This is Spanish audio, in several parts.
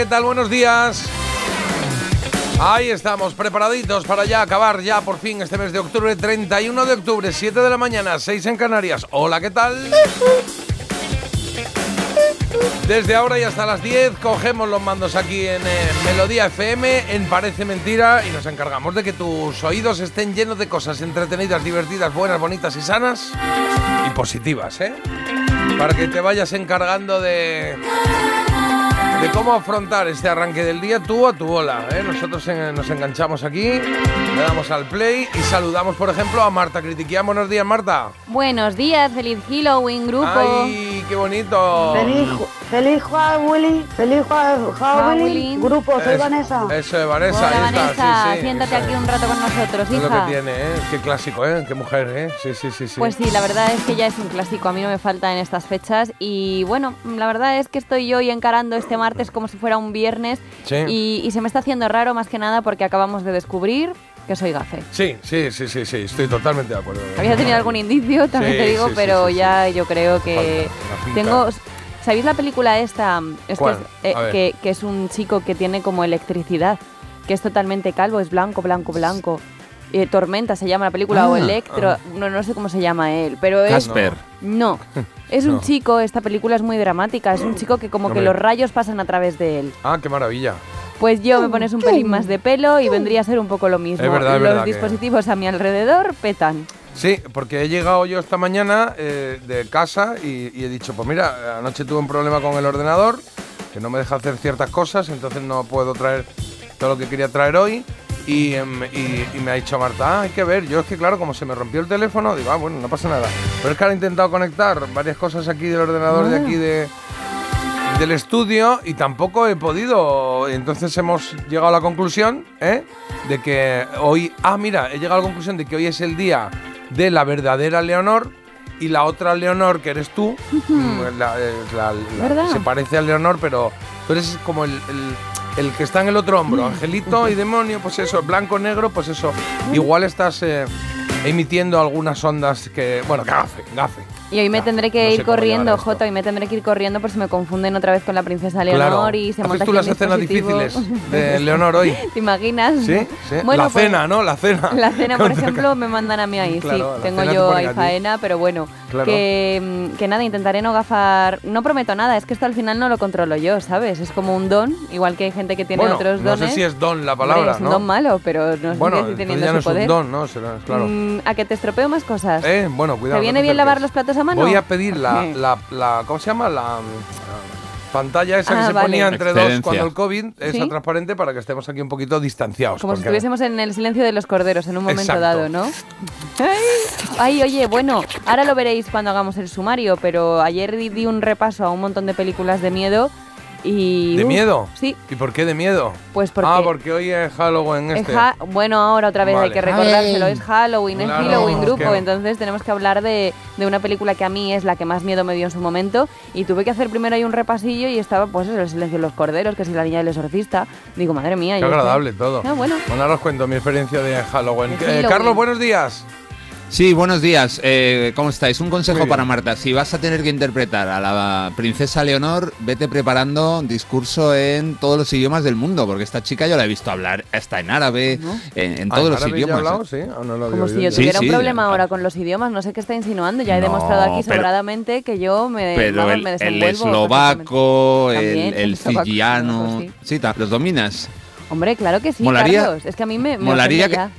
¿Qué tal? Buenos días. Ahí estamos, preparaditos para ya acabar ya por fin este mes de octubre, 31 de octubre, 7 de la mañana, 6 en Canarias. Hola, ¿qué tal? Desde ahora y hasta las 10 cogemos los mandos aquí en eh, Melodía FM, en Parece Mentira, y nos encargamos de que tus oídos estén llenos de cosas entretenidas, divertidas, buenas, bonitas y sanas y positivas, ¿eh? Para que te vayas encargando de de cómo afrontar este arranque del día tú a tu bola. ¿eh? Nosotros nos enganchamos aquí, le damos al play y saludamos, por ejemplo, a Marta Critiquian. Buenos días, Marta. Buenos días, feliz Halloween, grupo. ¡Ay, qué bonito! Feliz, feliz Halloween, feliz Halloween, Halloween. grupo, soy Es- Vanessa. Eso es, Vanessa. Hola, ahí está, Vanessa, sí, sí. siéntate aquí un rato con nosotros, Es lo hija. que tiene, ¿eh? Qué clásico, ¿eh? Qué mujer, ¿eh? Sí, sí, sí, sí. Pues sí, la verdad es que ya es un clásico, a mí no me falta en estas fechas y bueno, la verdad es que estoy hoy encarando este martes como si fuera un viernes Sí. y, y se me está haciendo raro más que nada porque acabamos de descubrir que soy gafe. Sí, sí, sí, sí, sí, estoy totalmente de acuerdo. Había tenido algún indicio, también Sí, te digo, sí, pero sí, ya yo creo que Falta tengo... ¿Sabéis la película esta? Es que, es, eh, que, que es un chico que tiene como electricidad, que es totalmente calvo, es blanco, blanco, blanco. Eh, Tormenta se llama la película, o Ah, Electro, ah. no, no sé cómo se llama él, pero es... Casper. No, es No. un chico, esta película es muy dramática, es un chico que como que los rayos pasan a través de él. Ah, qué maravilla. Pues yo me pones un pelín más de pelo y vendría a ser un poco lo mismo. Es verdad, es los verdad que- dispositivos a mi alrededor petan. Sí, porque he llegado yo esta mañana eh, de casa y, y he dicho, pues mira, anoche tuve un problema con el ordenador, que no me deja hacer ciertas cosas, entonces no puedo traer todo lo que quería traer hoy. Y, em, y- y me ha dicho Marta, ah, hay que ver, yo es que claro, como se me rompió el teléfono, digo, ah, bueno, no pasa nada. Pero es que han intentado conectar varias cosas aquí del ordenador de aquí de, del estudio y tampoco he podido. Entonces hemos llegado a la conclusión ¿eh? de que hoy. Ah, mira, he llegado a la conclusión de que hoy es el día de la verdadera Leonor y la otra Leonor que eres tú. mm, la- la- se parece a Leonor, pero tú eres como el. el- el que está en el otro hombro, angelito y demonio, pues eso, blanco, negro, pues eso. Igual estás eh, emitiendo algunas ondas que. Bueno, gafe, gafe. Y hoy me tendré que no ir corriendo. Jota, hoy me tendré que ir corriendo por si me confunden otra vez con la princesa Leonor Claro. y se ¿Haces monta tú las escenas difíciles de Leonor hoy? ¿Te imaginas? Sí, sí. Bueno, la pues, cena, ¿no? La cena. La cena, por ejemplo, me mandan a mí ahí, Claro, sí. Tengo te yo ponen ahí faena, pero bueno, Claro. que, mm, que nada, intentaré no gafar, no prometo nada, es que esto al final no lo controlo yo, ¿sabes? Es como un don, igual que hay gente que tiene Bueno, otros no dones. sé si es don la Hombre, palabra, es un ¿no? don malo, pero no sé bueno, si teniendo ya su no es poder. un don, ¿no? Será, claro. Mm, a que te estropeo más cosas. Eh, bueno, cuidado. ¿Te viene no bien lavar los platos a mano? Voy a pedir la, la, la- ¿cómo se llama? La mm, pantalla esa que Ah, se vale. ponía entre dos cuando el COVID, esa Sí. transparente, para que estemos aquí un poquito distanciados. Como si estuviésemos en el silencio de los corderos en un momento Exacto. dado, ¿no? Ay, ay, oye, bueno, ahora lo veréis cuando hagamos el sumario, pero ayer di un repaso a un montón de películas de miedo y... ¿De uf, miedo? Sí, ¿Y por qué de miedo? pues porque... Ah, porque hoy es Halloween es este. ha- bueno, ahora otra vez hay que recordárselo, es Halloween, es Claro, Halloween es grupo, que- entonces tenemos que hablar de, de una película que a mí es la que más miedo me dio en su momento y tuve que hacer primero ahí un repasillo y estaba pues eso, el silencio de los corderos, que si la niña del exorcista, digo, madre mía. Qué agradable todo. No, bueno. Bueno, ahora os cuento mi experiencia de Halloween. Eh, Halloween. Carlos, buenos días. Sí, buenos días. Eh, ¿Cómo estáis? Un consejo para Marta. Si vas a tener que interpretar a la princesa Leonor, vete preparando discurso en todos los idiomas del mundo, porque esta chica yo la he visto hablar hasta en árabe, en, en Ah, todos los árabe ya he idiomas. hablado? Sí, Ah, no lo Como si yo. Sí, tuviera sí, un problema ah. ahora con los idiomas, no sé qué está insinuando. Ya he No, demostrado aquí pero- sobradamente que yo me, Pero vamos, el, me el desenvuelvo eslovaco, el, También, el el eslovaco, fiyiano, sí. sí, ta- ¿los dominas? Hombre, claro que sí, Molaría- Carlos. Es que a mí me, me Molaría que, ya.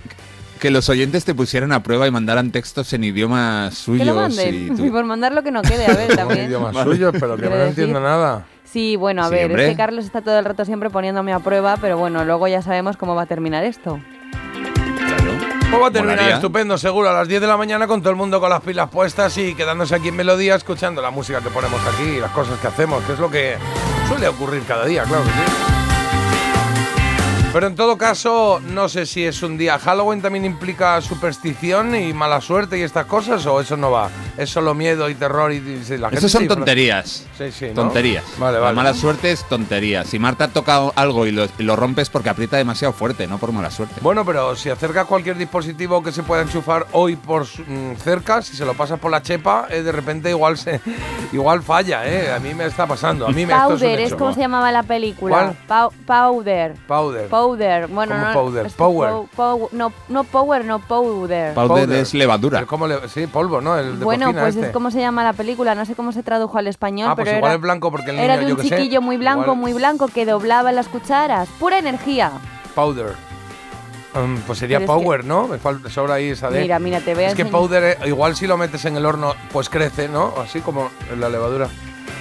Que los oyentes te pusieran a prueba y mandaran textos en idiomas Que suyos. lo manden. y Y, por mandar lo que no quede, a ver, también. idiomas Vale. suyos, pero que no decir- entiendo nada. Sí, bueno, a Sí, ver, hombre. es que Carlos está todo el rato siempre poniéndome a prueba, pero bueno, luego ya sabemos cómo va a terminar esto. Pues va a terminar Molaría. estupendo, seguro, a las 10 de la mañana con todo el mundo con las pilas puestas y quedándose aquí en Melodía escuchando la música que ponemos aquí y las cosas que hacemos, que es lo que Suele ocurrir cada día, claro que sí. Pero en todo caso, no sé si es un día. ¿Halloween también implica superstición y mala suerte y estas cosas? ¿O eso no va? Es solo miedo y terror y, y la gente Eso son tonterías. Sí, sí, ¿no? Tonterías. Vale, La vale. mala suerte es tontería. Si Marta toca algo y lo, y lo rompes porque aprieta demasiado fuerte, no por mala suerte. Bueno, pero si acercas cualquier dispositivo que se pueda enchufar hoy por mm, cerca, si se lo pasas por la chepa, eh, de repente igual se igual falla, ¿eh? A mí me está pasando. A mí me esto es un Powder, es como se llamaba la película. Powder. Powder. Powder. Bueno, ¿Cómo no. powder? es Power. pow- pow- no, no power, no powder. Powder, es levadura. Es como le- sí, polvo, ¿no? El de bueno, pues este. es como se llama la película, no sé cómo se tradujo al español, Ah, pues pero igual era, es blanco porque el era niño, de yo un sé, chiquillo muy blanco, igual- muy blanco que doblaba las cucharas. Pura energía. Powder. Mm, pues sería Pero es que- Power, ¿no? Me falta sobra ahí esa de. Mira, mira, te voy a Es que. Powder, eh, igual si lo metes en el horno, pues crece, ¿no? Así como en la levadura.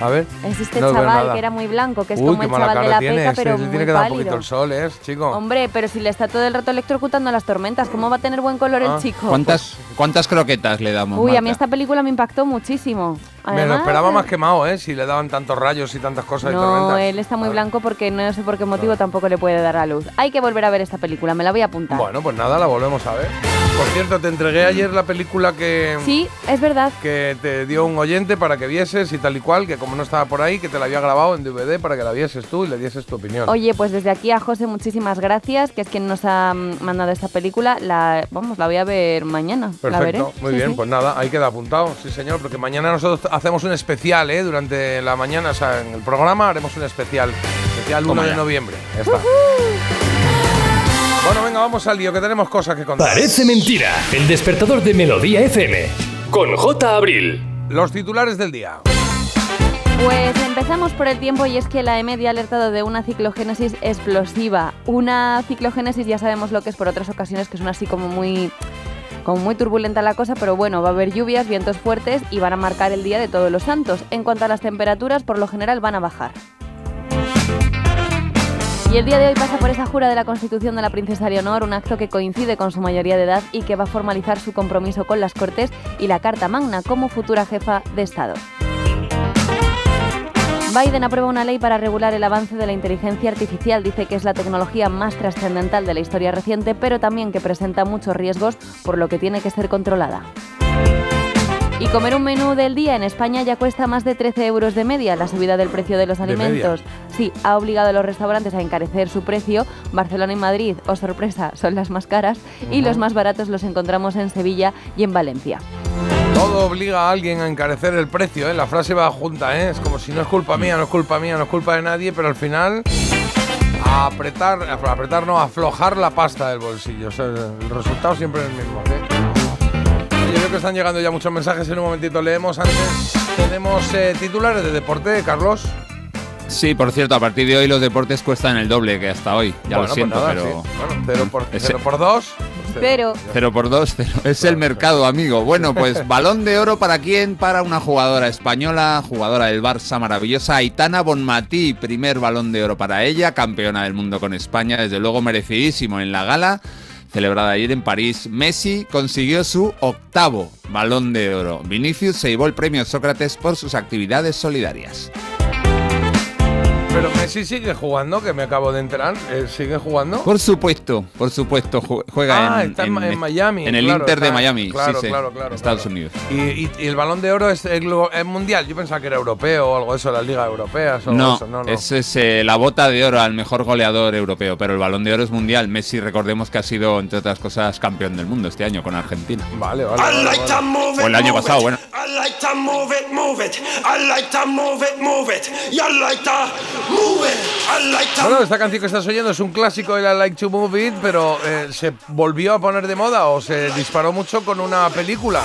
A ver. Es este no chaval que era muy blanco, que es Uy, como el chaval de la tiene. peca, pero muy tiene que dar un poquito pálido. el sol, ¿eh, chico? Hombre, pero si le está todo el rato electrocutando a las tormentas, ¿cómo va a tener buen color Ah, el chico? ¿Cuántas, ¿Cuántas croquetas le damos? Uy, a mí Marta? esta película me impactó muchísimo. Me lo esperaba más quemado, ¿eh? Si le daban tantos rayos y tantas cosas y No, tormentas. él está muy blanco porque no sé por qué motivo tampoco le puede dar a luz. Hay que volver a ver esta película, me la voy a apuntar. Bueno, pues nada, la volvemos a ver. Por cierto, te entregué ayer la película que, Sí, es verdad. que te dio un oyente para que vieses y tal y cual, que como no estaba por ahí, que te la había grabado en DVD para que la vieses tú y le dieses tu opinión. Oye, pues desde aquí a José muchísimas gracias, que es quien nos ha mandado esta película. La, vamos, la voy a ver mañana. la veré. Perfecto, muy Sí, bien, sí. pues nada, ahí queda apuntado, sí señor, porque mañana nosotros hacemos un especial, ¿eh? Durante la mañana, o sea, en el programa haremos un especial, especial 1 Toma de noviembre. Ya está. Bueno, venga, vamos al lío, que tenemos cosas que contar. Parece mentira. El despertador de Melodía FM. Con J. Abril. Los titulares del día. Pues empezamos por el tiempo y es que la EMED ha alertado de una ciclogénesis explosiva. Una ciclogénesis ya sabemos lo que es por otras ocasiones, que es una así como muy muy turbulenta la cosa, pero bueno, va a haber lluvias, vientos fuertes y van a marcar el día de todos los santos. En cuanto a las temperaturas, por lo general van a bajar. Y el día de hoy pasa por esa jura de la Constitución de la Princesa Leonor, un acto que coincide con su mayoría de edad y que va a formalizar su compromiso con las Cortes y la Carta Magna como futura jefa de Estado. Biden aprueba una ley para regular el avance de la inteligencia artificial. Dice que es la tecnología más trascendental de la historia reciente, pero también que presenta muchos riesgos, por lo que tiene que ser controlada. Y comer un menú del día en España ya cuesta más de 13 euros de media. La subida del precio de los alimentos sí ha obligado a los restaurantes a encarecer su precio. Barcelona y Madrid, o sorpresa, son las más caras y los más baratos los encontramos en Sevilla y en Valencia. Todo obliga a alguien a encarecer el precio, ¿eh? La frase va junta. ¿eh? Es como si no es culpa mía, no es culpa mía, no es culpa de nadie, pero al final a apretar, a apretar no, a aflojar la pasta del bolsillo. El resultado siempre es el mismo, ¿eh? Yo creo que están llegando ya muchos mensajes, en un momentito leemos. Antes tenemos eh, titulares de deporte, Carlos. Sí, por cierto, a partir de hoy los deportes cuestan el doble que hasta hoy. Ya bueno, lo pues siento, pues nada, pero... Sí. Bueno, 0 por, 0 por 2 cero. Por dos, cero. Es el mercado, amigo. Bueno, pues balón de oro para quién? Para una jugadora española, jugadora del Barça maravillosa, Aitana Bonmatí. Primer balón de oro para ella, campeona del mundo con España, desde luego merecidísimo en la gala. Celebrada ayer en París, Messi consiguió su octavo balón de oro. Vinicius se llevó el premio Sócrates por sus actividades solidarias. Pero Messi sigue jugando, que me acabo de enterar. Eh, ¿Sigue jugando? Por supuesto, por supuesto, ju- juega Ah, en, está en Miami, En el claro, Inter de Miami, claro, sí, sí, claro, claro, Estados claro. Unidos. Y, y- y el balón de oro es, es mundial. Yo pensaba que era europeo o algo de eso, la liga europea. No, eso. no, no. ese es eh, la bota de oro al mejor goleador europeo, pero el balón de oro es mundial. Messi, recordemos que ha sido, entre otras cosas, campeón del mundo este año con Argentina. Vale, vale. vale, vale. O el año pasado, bueno. I like to move it, move it. I like to move it, move it. You like to Bueno, esta canción que estás oyendo es un clásico de la Like to Move It, pero eh, ¿se volvió a poner de moda o se disparó mucho con una película?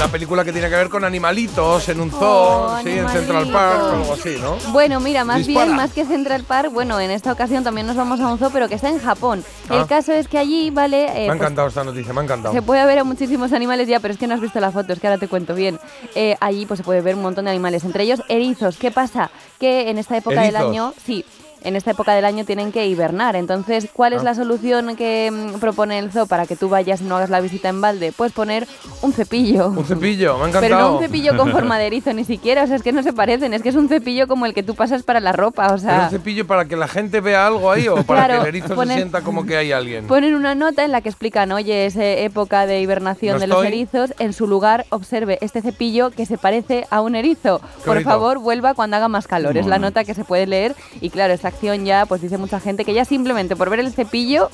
Una película que tiene que ver con animalitos en un zoo, Oh, sí, en Central. Park o algo así, ¿no? Bueno, mira, más Dispara. bien, más que Central Park, bueno, en esta ocasión también nos vamos a un zoo, pero que está en Japón. Ah. El caso es que allí, vale, eh, Me ha pues, encantado esta noticia, me ha encantado. se puede ver a muchísimos animales ya, pero es que no has visto la foto, es que ahora te cuento bien. Eh, allí pues se puede ver un montón de animales, entre ellos erizos. ¿Qué pasa? Que en esta época del año, sí, en esta época del año tienen que hibernar. Entonces, ¿cuál es Ah. la solución que mm, propone el zoo para que tú vayas y no hagas la visita en balde? Pues poner un cepillo. Un cepillo, me ha encantado. Pero no un cepillo con forma de erizo ni siquiera, o sea, es que no se parecen, es que es un cepillo como el que tú pasas para la ropa, o ¿Pero sea... un cepillo para que la gente vea algo ahí o para Claro, que el erizo ponen- se sienta como que hay alguien? Ponen una nota en la que explican, oye, es eh, época de hibernación No de los erizos, en su lugar observe este cepillo que se parece a un erizo. Por bonito. favor, vuelva cuando haga más calor. Es la nota que se puede leer y claro, esta acción ya, pues dice mucha gente que ya simplemente por ver el cepillo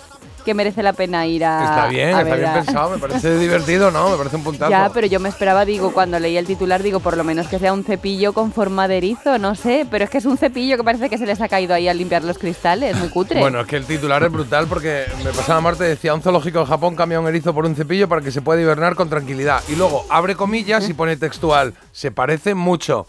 que merece la pena ir a... Está bien, a está ver bien a- pensado, me parece divertido, ¿no? Me parece un puntazo. Ya, pero yo me esperaba, digo, cuando leí el titular, digo, por lo menos que sea un cepillo con forma de erizo, no sé, pero es que es un cepillo que parece que se les ha caído ahí al limpiar los cristales, muy cutre. Bueno, es que el titular es brutal porque me pasaba Marte decía un zoológico de Japón cambia un erizo por un cepillo para que se pueda hibernar con tranquilidad. Y luego abre comillas y pone textual, se parece mucho.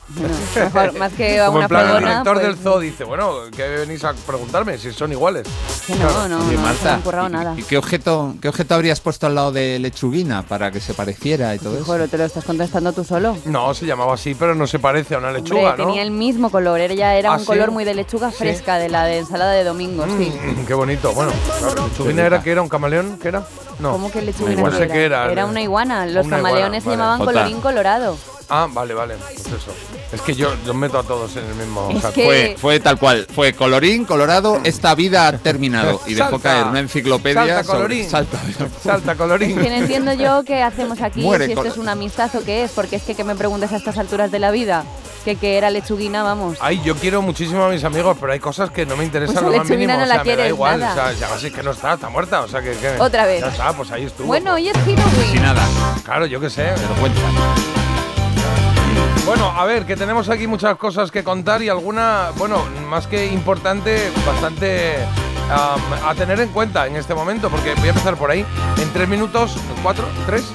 Mejor, más que a Como una en plan el director pues, del zoo dice, bueno, ¿qué venís a preguntarme si son iguales? que no, no, no, Marta, ha currado ¿y- nada. ¿y qué objeto, qué objeto habrías puesto al lado de lechuguina para que se pareciera y todo eso? Joder, te lo estás contestando tú solo. No, se llamaba así, pero no se parece a una lechuga, Hombre, ¿no? tenía el mismo color, era, ya era ¿Ah, un sí? color muy de lechuga Sí. fresca, de la de ensalada de domingo, sí. Mm, qué bonito. Bueno, claro, lechuguina era que era un camaleón, ¿qué era? No. ¿Cómo que lechuga Igual sé que era. Era una iguana. Los Una camaleones se iguana, llamaban vale. colorín colorado. Ah, vale, vale. Pues eso. Es que yo, yo meto a todos en el mismo Es saco. que- Fue, fue tal cual, fue colorín, colorado, esta vida ha terminado. Y dejó Salta. caer una enciclopedia Salta, sobre- colorín. salta. Salta, colorín. Que no entiendo yo qué hacemos aquí, Muere si esto es una amistad o qué es, porque es que que me preguntes a estas alturas de la vida, que, que era lechuguina, vamos. Ay, yo quiero muchísimo a mis amigos, pero hay cosas que no me interesan Pues lo más Lechuguina mínimo. no la o sea, me da quieres, igual. nada. O sea, ya así que no está, está muerta. O sea, que. que- Otra vez. Ya está, pues ahí estuvo. Bueno, pues. hoy es Halloween. Sin nada, Claro, yo qué sé. vergüenza. Bueno, a ver, que tenemos aquí muchas cosas que contar y alguna, bueno, más que importante, bastante a tener en cuenta en este momento, porque voy a empezar por ahí. En tres minutos, cuatro, tres.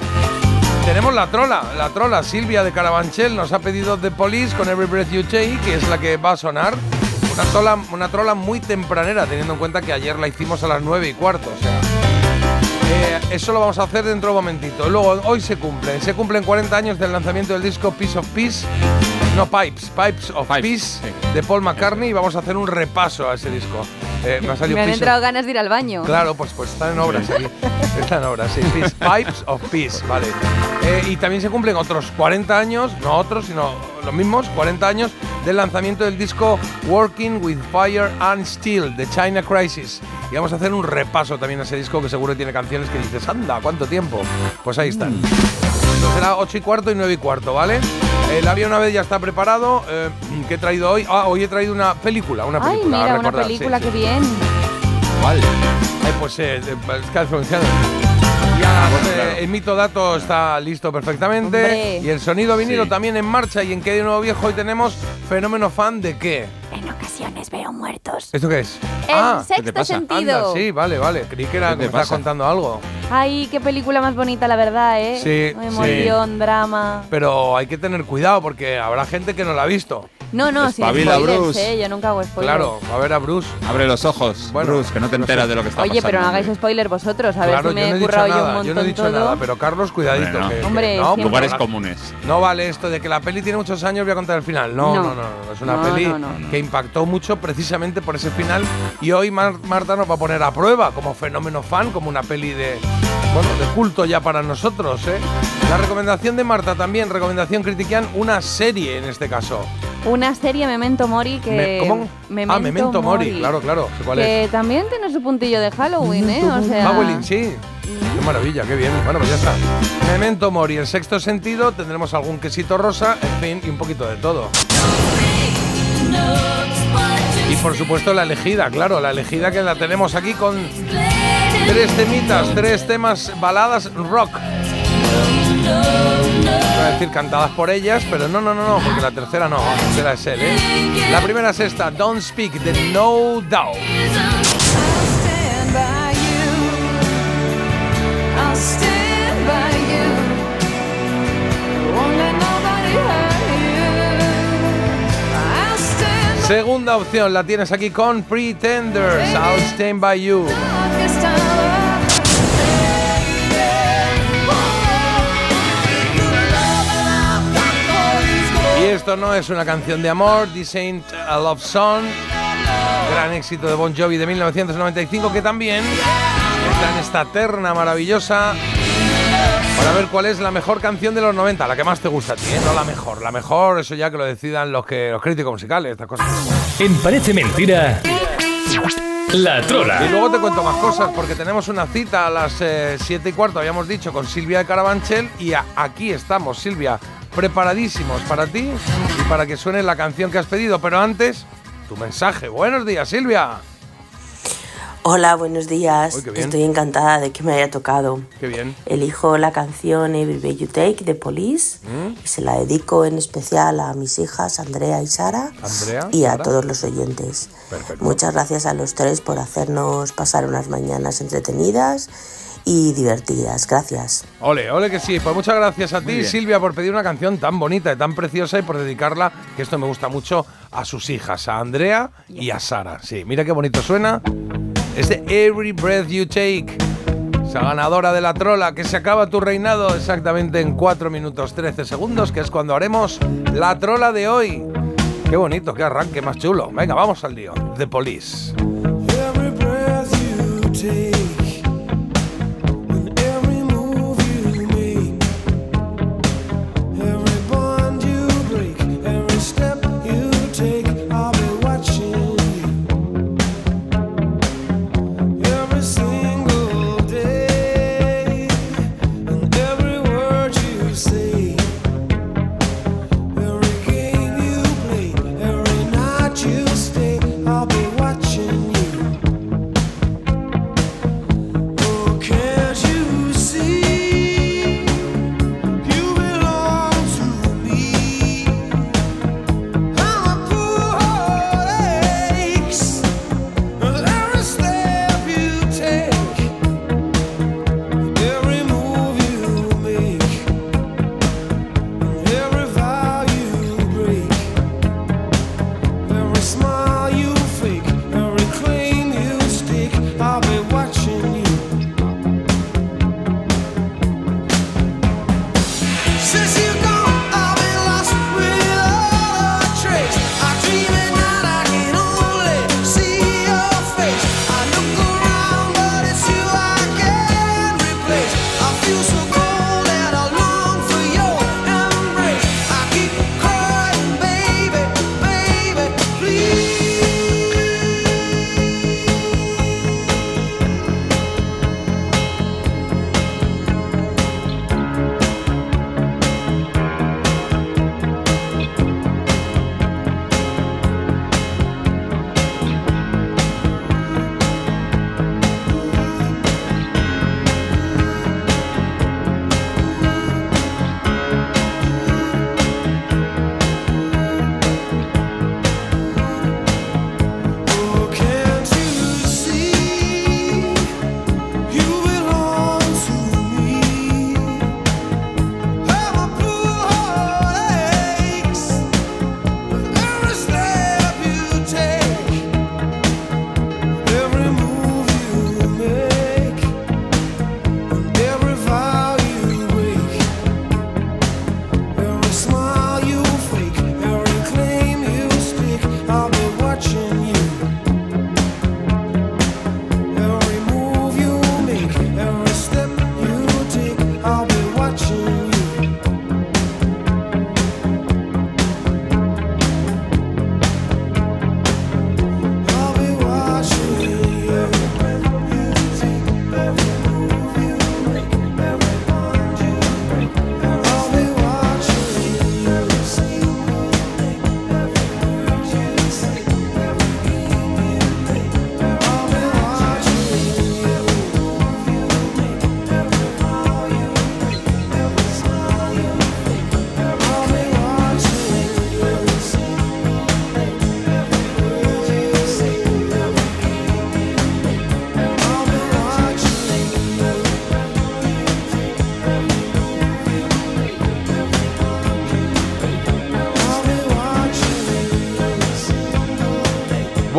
Tenemos la trola, la trola Silvia de Carabanchel nos ha pedido The Police con Every Breath You Take, que es la que va a sonar. Una trola, una trola muy tempranera, teniendo en cuenta que ayer la hicimos a las nueve y cuarto. O sea, eh, eso lo vamos a hacer dentro de un momentito. Luego, hoy se cumplen. Se cumplen 40 años del lanzamiento del disco Piece of Peace. No, Pipes. Pipes of Pipes, Peace sí. de Paul McCartney. Y vamos a hacer un repaso a ese disco. Eh, me ha salido Me han entrado ganas de ir al baño. Claro, pues, pues está en obras aquí. Está en obras, sí. Peace- Pipes of Peace, vale. Eh, y también se cumplen otros 40 años, no otros, sino los mismos, 40 años del lanzamiento del disco Working with Fire and Steel de China Crisis. Y vamos a hacer un repaso también a ese disco que seguro tiene canciones que dices, anda, ¿cuánto tiempo? Pues ahí están. Será 8 y cuarto y 9 y cuarto, ¿vale? El avión una vez ya está preparado. Eh, ¿Qué he traído hoy? Ah, hoy he traído una película, una Ay, película. a mira, una recordar, sí, película, sí. qué bien. ¿Cuál? Ay, pues eh, eh, es que hace anunciado. Ya eh, el mito dato está listo perfectamente. Hombre. Y el sonido vinilo Sí. también en marcha. Y en qué de nuevo viejo hoy tenemos fenómeno fan de qué. Ocasiones veo muertos. ¿Esto qué es? El ah, te sexto pasa? sentido. anda, sí, vale, vale. Creí que era ¿Qué que te me estaba pasa? contando algo. Ay, qué película más bonita, la verdad, ¿eh? Sí, sí. Emoción, drama. Pero hay que tener cuidado porque habrá gente que no la ha visto. No, no, sin Espabila, spoilers, Bruce. ¿eh? Yo nunca hago spoilers. Claro, a ver a Bruce. Abre los ojos, Bueno, Bruce, que no te no enteras sé. de lo que está Oye, pasando. pero no hagáis spoiler vosotros, a ver claro, si me yo no he currado yo un nada, montón yo no he dicho todo. nada, pero Carlos, cuidadito. Hombre, no. que- que- Hombre, no. Lugares comunes. No vale esto de que la peli tiene muchos años, voy a contar el final. No, no, No. no, no, es una No, peli no, no. que impactó mucho precisamente por ese final y hoy Mar- Marta nos va a poner a prueba como fenómeno fan, como una peli de bueno, de culto ya para nosotros, ¿eh? La recomendación de Marta también, recomendación critiquian una serie en este caso. Una serie Memento Mori que... Me- ¿Cómo? Memento ah, Memento Mori, claro, claro, cuál que es. también tiene su puntillo de Halloween, ¿eh? O sea... Halloween, sí. Qué maravilla, qué bien. Bueno, pues ya está. Memento Mori, el sexto sentido, tendremos algún quesito rosa, en fin, y un poquito de todo. Por supuesto la elegida, claro, la elegida que la tenemos aquí con tres temitas, tres temas baladas rock. Iba a decir cantadas por ellas, pero no, no, no, no, porque la tercera no, la tercera es él, ¿eh? La primera es esta, Don't Speak, de No Doubt. Segunda opción la tienes aquí con Pretenders, I'll Stand By You. Y esto no es una canción de amor, This Ain't a Love Song. gran éxito de Bon Jovi de 1995, que también está en esta terna maravillosa para ver cuál es la mejor canción de los 90, la que más te gusta a ti, ¿eh? no la mejor. La mejor, eso ya que lo decidan los, que, los críticos musicales, estas cosas. En Parece Mentira, La Y Trola. luego te cuento más cosas, porque tenemos una cita a las 7 y cuarto, habíamos dicho, con Silvia de Carabanchel, y a- aquí estamos, Silvia, preparadísimos para ti y para que suene la canción que has pedido. Pero antes, tu mensaje. Buenos días, Silvia. Hola, buenos días. Uy. Estoy encantada de que me haya tocado. Qué bien. Elijo la canción Every Breath You Take de Police ¿Mm? y se la dedico en especial a mis hijas Andrea y Sara Andrea, y a Sara. todos los oyentes. Perfecto. Muchas gracias a los tres por hacernos pasar unas mañanas entretenidas y divertidas. Gracias. Ole, ole que sí. Pues muchas gracias a ti, bien. Silvia, por pedir una canción tan bonita y tan preciosa y por dedicarla, que esto me gusta mucho, a sus hijas, a Andrea y a Sara. Sí, mira qué bonito suena. Es de Every Breath You Take. Esa ganadora de la trola, que se acaba tu reinado exactamente en 4 minutos 13 segundos, que es cuando haremos la trola de hoy. Qué bonito, qué arranque más chulo. Venga, vamos al lío. The Police. Every breath you take,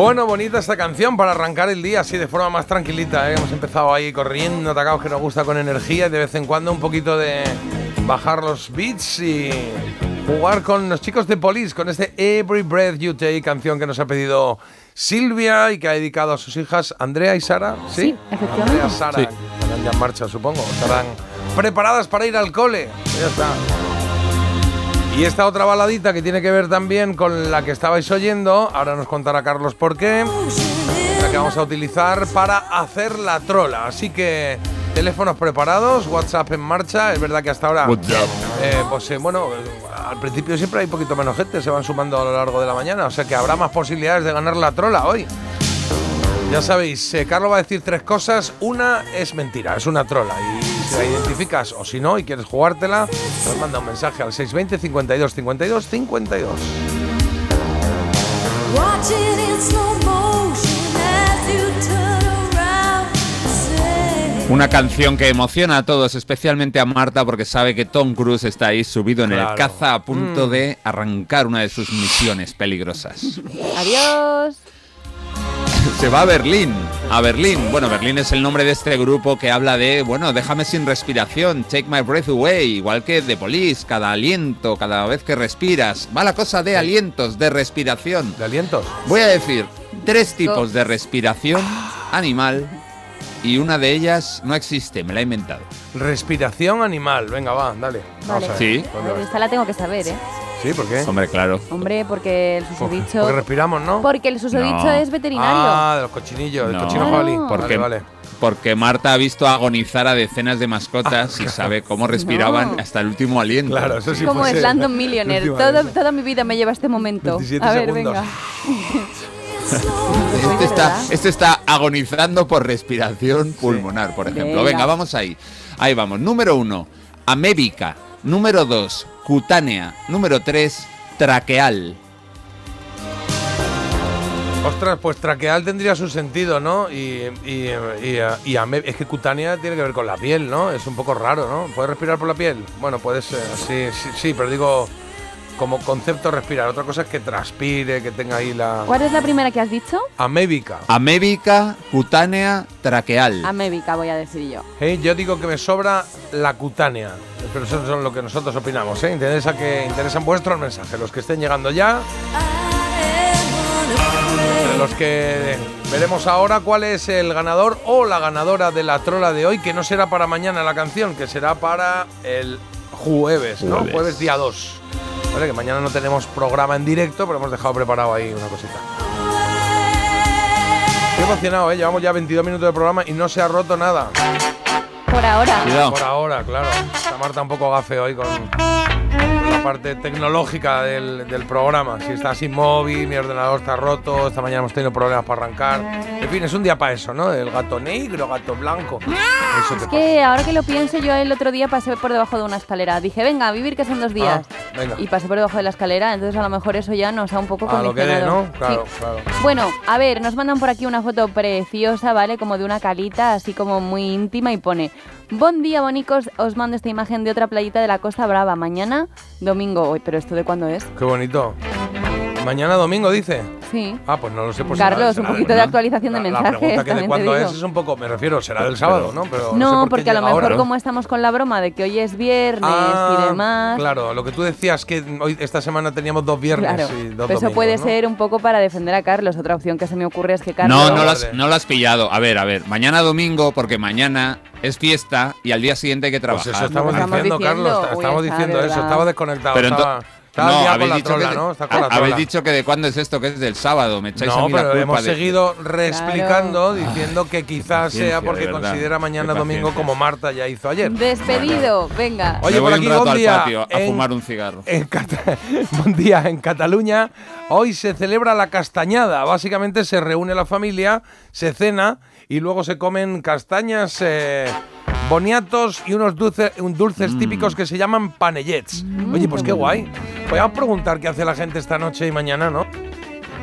Bueno, bonita esta canción para arrancar el día así de forma más tranquilita. ¿eh? Hemos empezado ahí corriendo, atacados que nos gusta con energía y de vez en cuando un poquito de bajar los beats y jugar con los chicos de Police, con este Every Breath You Take, canción que nos ha pedido Silvia y que ha dedicado a sus hijas Andrea y Sara. Sí, Sí, efectivamente. Andrea, Sara, Sí. que estarán ya en marcha, supongo. Estarán preparadas para ir al cole. Ya está. Y esta otra baladita que tiene que ver también con la que estabais oyendo, ahora nos contará Carlos por qué, la que vamos a utilizar para hacer la trola. Así que teléfonos preparados, WhatsApp en marcha. Es verdad que hasta ahora, eh, pues eh, bueno, al principio siempre hay poquito menos gente, se van sumando a lo largo de la mañana, o sea que habrá más posibilidades de ganar la trola hoy. Ya sabéis, eh, Carlos va a decir tres cosas. Una es mentira, es una trola. Y si la identificas o si no y quieres jugártela, nos manda un mensaje al 620 52 52 52. Watching in slow motion as you turn around and say, Una canción que emociona a todos, especialmente a Marta, porque sabe que Tom Cruise está ahí subido en Claro. el caza a punto de arrancar una de sus misiones peligrosas. Adiós. Se va a Berlín, a Berlín. Bueno, Berlín es el nombre de este grupo que habla de, bueno, déjame sin respiración, take my breath away, igual que The Police, cada aliento, cada vez que respiras. Va la cosa de alientos, de respiración. ¿De alientos? Voy a decir tres tipos de respiración animal y una de ellas no existe, me la he inventado. Respiración animal. Venga, va, dale. Vamos Vale. a ver. Sí. Esta la tengo que saber, ¿eh? Sí, ¿por qué? Hombre, claro. Hombre, porque el susodicho... Porque respiramos, ¿no? Porque el susodicho No. es veterinario. Ah, de los cochinillos, del No. cochino jabalí. Porque, Vale, vale. porque Marta ha visto agonizar a decenas de mascotas y sabe cómo respiraban No. hasta el último aliento. Claro, eso sí Como fuese- Slandon Millionaire. Última Todo, vez. toda mi vida me lleva a este momento. 27 a ver, segundos. venga. Este está, este está agonizando por respiración pulmonar, por ejemplo. Venga. Venga, vamos ahí. Ahí vamos. Número uno, amébica. Número dos, cutánea. Número tres, traqueal. Ostras, pues traqueal tendría su sentido, ¿no? Y, y, y, es que cutánea tiene que ver con la piel, ¿no? Es un poco raro, ¿no? ¿Puedes respirar por la piel? Bueno, puede ser, sí, sí, sí, pero digo, como concepto respirar. Otra cosa es que transpire, que tenga ahí la ¿Cuál es la primera que has dicho? amébica. Amébica, cutánea, traqueal. Amébica, voy a decir yo. Hey, yo digo que me sobra la cutánea. Pero eso es lo que nosotros opinamos, ¿eh? Interesa que interesan vuestros mensajes, los que estén llegando ya. Entre los que veremos ahora cuál es el ganador o la ganadora de la trola de hoy, que no será para mañana la canción, que será para el jueves, ¿no? Jueves. Jueves día 2. Vale, que mañana no tenemos programa en directo, pero hemos dejado preparado ahí una cosita. Estoy emocionado, ¿eh? Llevamos ya 22 minutos de programa y no se ha roto nada. Por ahora. Cuidado. Por ahora, claro. Está Marta un poco gafe hoy con, con la parte tecnológica del, del programa. Si está sin móvil, mi ordenador está roto, esta mañana hemos tenido problemas para arrancar. En fin, es un día para eso, ¿no? El gato negro, gato blanco. Eso Es que ahora que lo pienso, yo el otro día pasé por debajo de una escalera. Dije, venga, a vivir que son dos días. Ah, venga. Y pasé por debajo de la escalera, entonces a lo mejor eso ya nos ha un poco A lo que dé, condicionado. ¿no? Claro, Sí. claro. Bueno, a ver, nos mandan por aquí una foto preciosa, ¿vale? Como de una calita, así como muy íntima y pone, Buen día, bonicos, os mando esta imagen de otra playita de la Costa Brava. Mañana, domingo, Uy, pero ¿esto de cuándo es? Qué bonito. Mañana domingo, dice. Sí. Ah, pues no lo sé. Pues Carlos, será- un será poquito de actualización de la- mensajes, La pregunta que de cuándo es es un poco, me refiero, será del sábado, ¿no? Pero No, por porque a lo mejor ahora. como estamos con la broma de que hoy es viernes Ah, y demás. Claro, lo que tú decías que hoy esta semana teníamos dos viernes Claro, y dos pero eso domingos, puede ¿no? ser un poco para defender a Carlos. Otra opción que se me ocurre es que Carlos... No, no lo, has, no lo has pillado. A ver, a ver. Mañana domingo, porque mañana es fiesta y al día siguiente hay que Pues trabajar. eso estamos, diciendo, diciendo. Carlos. Uy, estamos diciendo eso. Estaba desconectado. Pero estaba estaba no, ya con habéis la dicho, trola, que, ¿no? Está con la habéis dicho que de cuándo es esto, que es del sábado. Me echáis a No, mí la pero culpa hemos de- seguido reexplicando, diciendo que quizás sea porque considera mañana domingo como Marta ya hizo ayer. Despedido, venga. Oye, por aquí, un rato buen al día. patio a en- fumar un cigarro. En Buen día en Cataluña. Hoy se celebra la castañada. Básicamente se reúne la familia, se cena y luego se comen castañas, eh, boniatos y unos dulces, un dulces Mm. típicos que se llaman panellets. Oye, pues qué guay. Podríamos preguntar qué hace la gente esta noche y mañana, ¿no?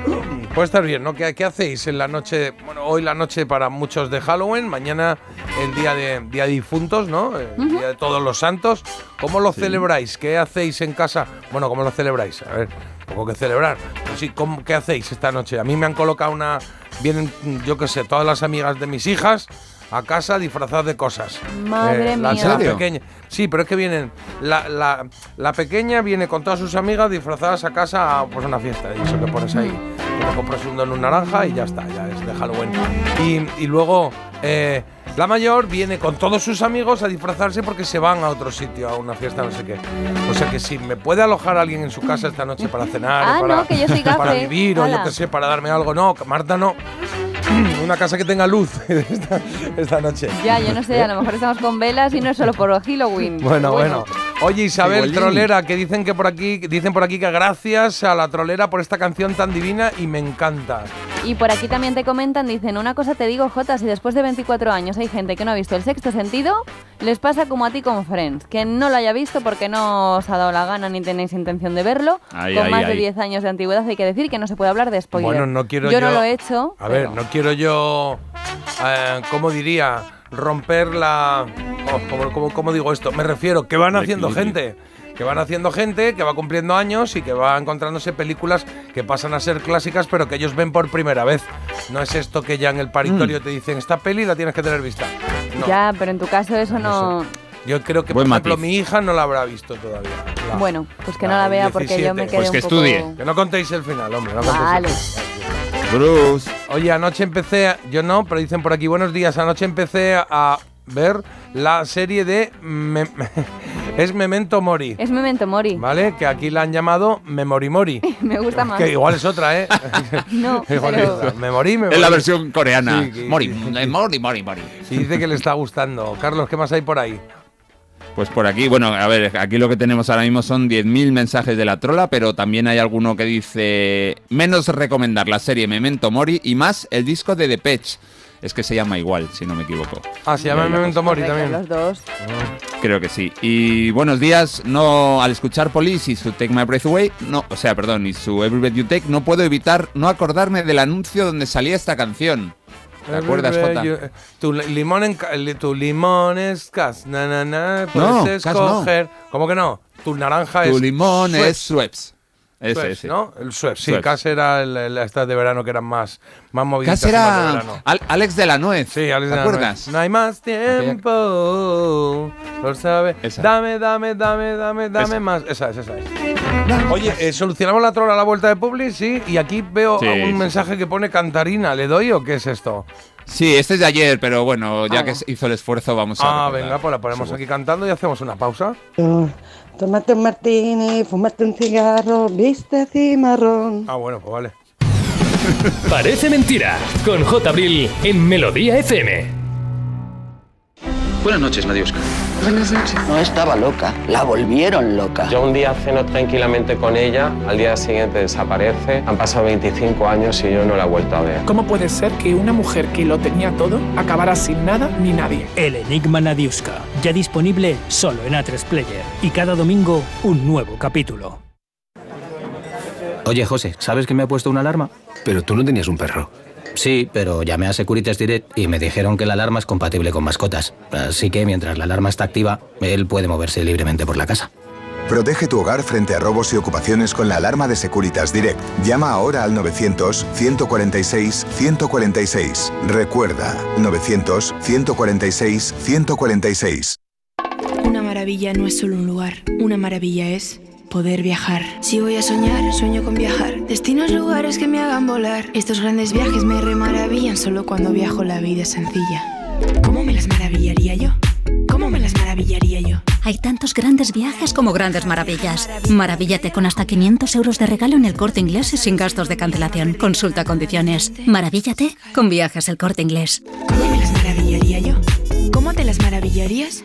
Puede estar bien, ¿no? ¿Qué, qué hacéis en la noche? Bueno, hoy la noche para muchos de Halloween, mañana el día de, día de difuntos, ¿no? El día de todos los santos. ¿Cómo lo celebráis? ¿Qué hacéis en casa? Bueno, ¿cómo lo celebráis? A ver, poco que celebrar. Pero sí, ¿cómo, ¿qué hacéis esta noche? A mí me han colocado una. Vienen, yo qué sé, todas las amigas de mis hijas a casa disfrazadas de cosas. Madre la, mía. la pequeña. Sí, pero es que vienen. La, la- la pequeña viene con todas sus amigas disfrazadas a casa a pues, una fiesta. Y eso que pones ahí. que te compras un donut naranja y ya está, ya es de Halloween. Y, y luego eh, la mayor viene con todos sus amigos a disfrazarse porque se van a otro sitio, a una fiesta, no sé qué. O sea que si me puede alojar alguien en su casa esta noche para cenar, Ah, para, no, que yo soy gafe. para vivir o yo qué sé, para darme algo, no, Marta no. Una casa que tenga luz esta, esta noche. Ya, yo no sé, a lo mejor estamos con velas y no es solo por Halloween. Bueno, bueno. Oye, Isabel Igualín. Trolera, que dicen que por aquí, dicen por aquí que gracias a la trolera por esta canción tan divina y me encanta. Y por aquí también te comentan, dicen, una cosa te digo, Jota, si después de 24 años hay gente que no ha visto el sexto sentido, les pasa como a ti con Friends, que no lo haya visto porque no os ha dado la gana ni tenéis intención de verlo. Ay, con ay, más de ay. 10 años de antigüedad hay que decir que no se puede hablar de spoiler. Bueno, no quiero yo yo. no lo he hecho. A ver, pero- no quiero yo. Eh, ¿Cómo diría? Romper la. oh, ¿cómo, cómo- cómo digo esto? Me refiero que van haciendo gente. Que van haciendo gente, que va cumpliendo años y que va encontrándose películas que pasan a ser clásicas, pero que ellos ven por primera vez. No es esto que ya en el paritorio Mm. te dicen, esta peli la tienes que tener vista. No. Ya, pero en tu caso eso no... Yo creo que, Buen por ejemplo, matiz. mi hija no la habrá visto todavía. La- Bueno, pues que la no la vea porque yo 17. me quedé Pues que un poco... estudie. Que no contéis el final, hombre. No contéis Vale. el final. Bruce. Oye, anoche empecé, a- yo no, pero dicen por aquí, buenos días, anoche empecé a ver la serie de... Me- es Memento Mori, Es Memento Mori. ¿vale? Que aquí la han llamado Memori Mori. Me gusta más. Que igual es otra, ¿eh? No, igual pero- es Memorí. Es la versión coreana. Sí, que- Mori, eh, mori, mori, mori. Y dice que le está gustando. Carlos, ¿qué más hay por ahí? Pues por aquí, bueno, a ver, aquí lo que tenemos ahora mismo son 10.000 mensajes de la trola, pero también hay alguno que dice menos recomendar la serie Memento Mori y más el disco de Depeche. Es que se llama igual, si no me equivoco. Ah, se llama Memento Mori también. Los dos. Creo que sí. Y buenos días, no al escuchar Police y su Take My Breath Away, no, o sea, perdón, y su Every Breath You Take, no puedo evitar no acordarme del anuncio donde salía esta canción. ¿Te acuerdas, Jota? Tu li- limón en tu limón es cas, na, na, na, No, puedes no. escoger. ¿Cómo que no? Tu naranja Tu es limón Schweppes. es Schweppes. Ese. ¿no? El Schweppes. Sí. Cas era el, el- estas de verano que eran más, más de era. Al- Alex de la Nuez. Sí, Alex ¿Te de la acuerdas? Nuez. No hay más tiempo. Lo sabe. Esa. Dame, dame, dame, dame, dame Esa. más. Esa es, esa es. Oye, eh, solucionamos la trola a la vuelta de Publi, sí. Y aquí veo Sí, un sí, mensaje que pone Cantarina. ¿Le doy o qué es esto? Sí, este es de ayer, pero bueno, ya Ah. que hizo el esfuerzo, vamos a. Ah, recordar venga, pues la ponemos aquí cantando y hacemos una pausa. Tómate un martini, fumate un cigarro, viste cimarrón. Ah, bueno, pues vale. Parece mentira. Con J. Abril en Melodía FM. Buenas noches, Nadiuska. No estaba loca, la volvieron loca. Yo un día ceno tranquilamente con ella, al día siguiente desaparece. Han pasado 25 años y yo no la he vuelto a ver. ¿Cómo puede ser que una mujer que lo tenía todo acabara sin nada ni nadie? El Enigma Nadiuska, ya disponible solo en A3 Player. Y cada domingo un nuevo capítulo. Oye, José, ¿sabes que me ha puesto una alarma? Pero tú no tenías un perro. Sí, pero llamé a Securitas Direct y me dijeron que la alarma es compatible con mascotas. Así que mientras la alarma está activa, él puede moverse libremente por la casa. Protege tu hogar frente a robos y ocupaciones con la alarma de Securitas Direct. Llama ahora al 900-146-146. Recuerda, 900-146-146. Una maravilla no es solo un lugar, una maravilla es poder viajar. Si voy a soñar, sueño con viajar. Destinos, lugares que me hagan volar. Estos grandes viajes me remaravillan solo cuando viajo la vida es sencilla. ¿Cómo me las maravillaría yo? ¿Cómo me las maravillaría yo? Hay tantos grandes viajes como grandes maravillas. Maravíllate con hasta 500 euros de regalo en el corte inglés y sin gastos de cancelación. Consulta condiciones. Maravíllate con viajes el corte inglés. ¿Cómo me las maravillaría yo? ¿Cómo te las maravillarías?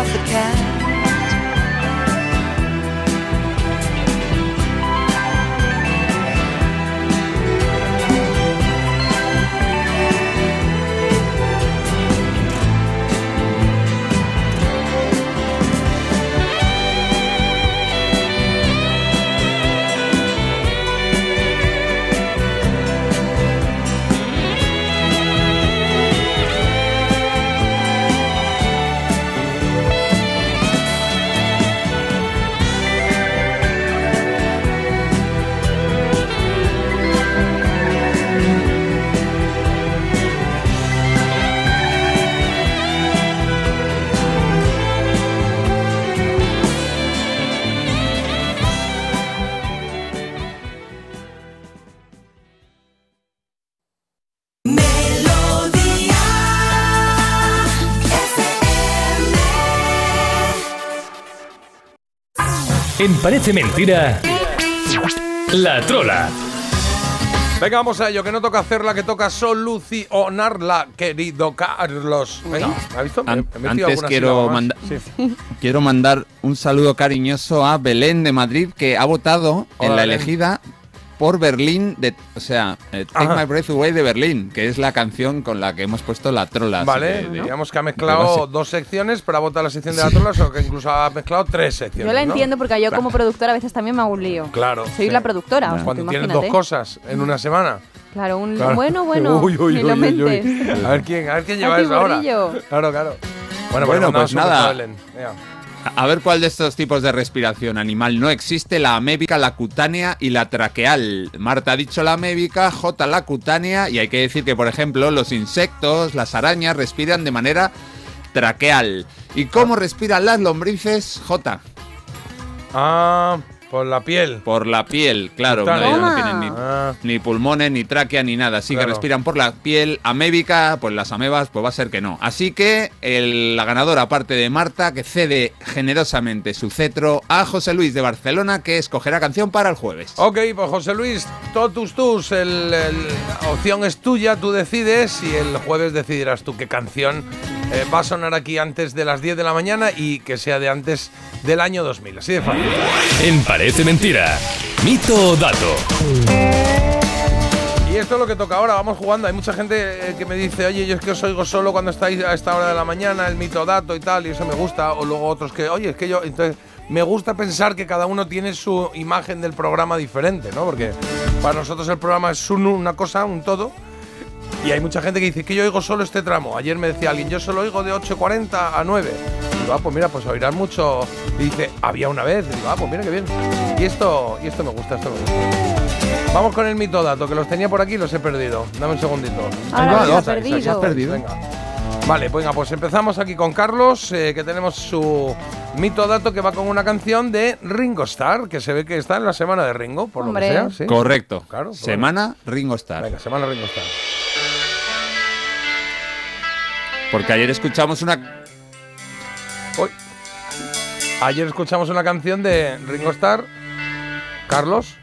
Year of the cat. En Parece Mentira, La Trola. Venga, vamos a ello, que no toca hacerla, que toca solucionarla, querido Carlos. ¿Eh? ¿Ha visto? Me- An- me he metido antes quiero, sílaba más. manda- Sí. quiero mandar un saludo cariñoso a Belén de Madrid, que ha votado en la Belén. elegida por Berlín, de, o sea, eh, Take Ajá. My Breath Away de Berlín, que es la canción con la que hemos puesto la trola. Vale, de- digamos que ha mezclado dos secciones, pero ha votado la sección de la trola, o que incluso ha mezclado tres secciones. Yo la ¿no? entiendo porque yo como productora a veces también me hago un lío. Claro. Soy sí. la productora, o sea, Cuando tú tienes dos cosas en una semana. Claro, un Claro. bueno, bueno, Uy, uy, uy, uy. A ver quién, a ver quién lleva eso ahora. Claro, claro. Bueno, Bueno, pues, pues nada. A ver cuál de estos tipos de respiración animal no existe, la amébica, la cutánea y la traqueal. Marta ha dicho la amébica, J la cutánea y hay que decir que, por ejemplo, los insectos, las arañas respiran de manera traqueal. ¿Y cómo respiran las lombrices, J? Ah, por la piel. Por la piel, claro. No, tienen ni, Ah. ni pulmones, ni tráquea, ni nada. Así Claro. que respiran por la piel. Amébica, pues las amebas, pues va a ser que no. Así que el- la ganadora, aparte de Marta, que cede generosamente su cetro a José Luis de Barcelona, que escogerá canción para el jueves. Ok, pues José Luis, totus tus, el, el- la opción es tuya, tú decides y el jueves decidirás tú qué canción eh, va a sonar aquí antes de las 10 de la mañana y que sea de antes del año 2000. Así de fácil. En Parece Mentira, Mito o Dato. Y esto es lo que toca ahora, vamos jugando. Hay mucha gente eh, que me dice, oye, yo es que os oigo solo cuando estáis a esta hora de la mañana, el mito dato y tal, y eso me gusta. O luego otros que, oye, es que yo. Entonces, me gusta pensar que cada uno tiene su imagen del programa diferente, ¿no? Porque para nosotros el programa es un- una cosa, un todo. Y hay mucha gente que dice que yo oigo solo este tramo. Ayer me decía alguien, yo solo oigo de 8.40 a 9. Y digo, ah, pues mira, pues oirás mucho. Y dice, había una vez. Y digo, ah, pues mira qué bien. Y esto, y esto me gusta, esto me gusta. Vamos con el mito dato, que los tenía por aquí y los he perdido. Dame un segundito. Ahora los Vamos, perdido. Isaac, has perdido. Venga. Vale, venga, pues empezamos aquí con Carlos, eh, que tenemos su mito dato que va con una canción de Ringo Starr, que se ve que está en la semana de Ringo, por Hombre. lo que sea. ¿sí? Correcto. Claro, pues Semana Ringo Starr. Venga, semana Ringo Starr. Porque ayer escuchamos una. Hoy. Ayer escuchamos una canción de Ringo Starr. Carlos.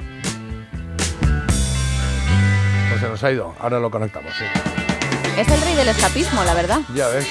Pues se nos ha ido. Ahora lo conectamos, sí. Es el rey del escapismo, la verdad. Ya ves.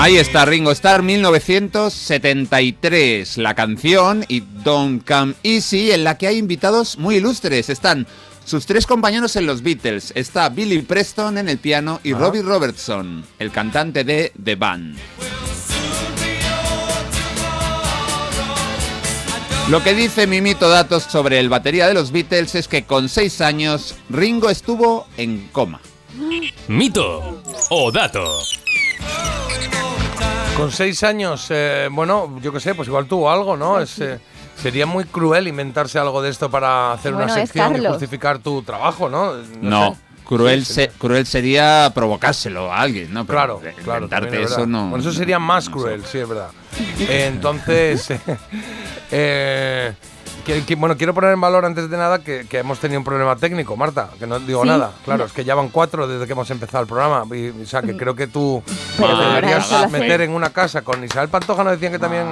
Ahí está Ringo Starr 1973, la canción y Don't Come Easy, en la que hay invitados muy ilustres. Están sus tres compañeros en los Beatles. Está Billy Preston en el piano y. Robbie Robertson, el cantante de The Band. Lo que dice Mimito Datos sobre el batería de los Beatles es que con seis años Ringo estuvo en coma. Mito o dato. Con seis años, eh, bueno, yo qué sé, pues igual tuvo algo, ¿no? Es, eh, sería muy cruel inventarse algo de esto para hacer Bueno, una sección y justificar tu trabajo, ¿no? No. sé. Cruel, Sí, se- cruel sería provocárselo a alguien, ¿no? Pero Claro, inventarte es eso no. Bueno, eso sería más cruel, sí, es verdad. Entonces, eh, que- que- bueno, quiero poner en valor antes de nada que, que hemos tenido un problema técnico, Marta, que no digo Sí. nada. Claro, es que ya van cuatro desde que hemos empezado el programa. Y, o sea, que creo que tú Pero te deberías meter en una casa con Isabel Pantoja, nos decían que también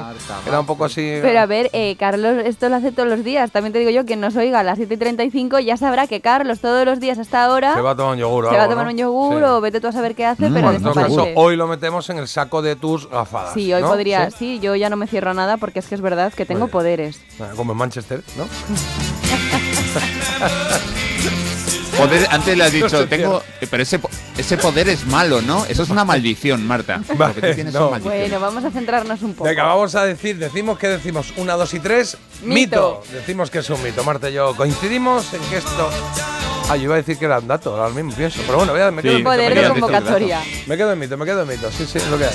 era un poco así. Pero a ver, eh, Carlos esto lo hace todos los días. También te digo yo, quien nos oiga a las 7 y 35 ya sabrá que Carlos todos los días hasta ahora se va a tomar un yogur o se va a tomar ¿no? un yogur Sí. o vete tú a saber qué hace, Mm, pero en todo caso, hoy lo metemos en el saco de tus gafadas. Sí, hoy ¿no? podría, Sí. sí, yo ya no me cierro a nada porque es que es verdad que tengo poderes. Como en Manchester, ¿no? Poder, antes le has dicho, tengo. eh, Pero ese, po- ese poder es malo, ¿no? Eso es una maldición, Marta. Lo que tú tienes son no. maldiciones. Bueno, vamos a centrarnos un poco. Venga, vamos a decir, decimos que decimos una, dos y tres, Mito. mito. Decimos que es un mito. Marta y yo coincidimos en que esto. Ah, yo iba a decir que era un dato, ahora mismo pienso. Pero bueno, voy a- me Sí, quedo Un en mito. poder me de quedo en mito. convocatoria. Me quedo en mito, me quedo en mito. Sí, sí, es lo que hay.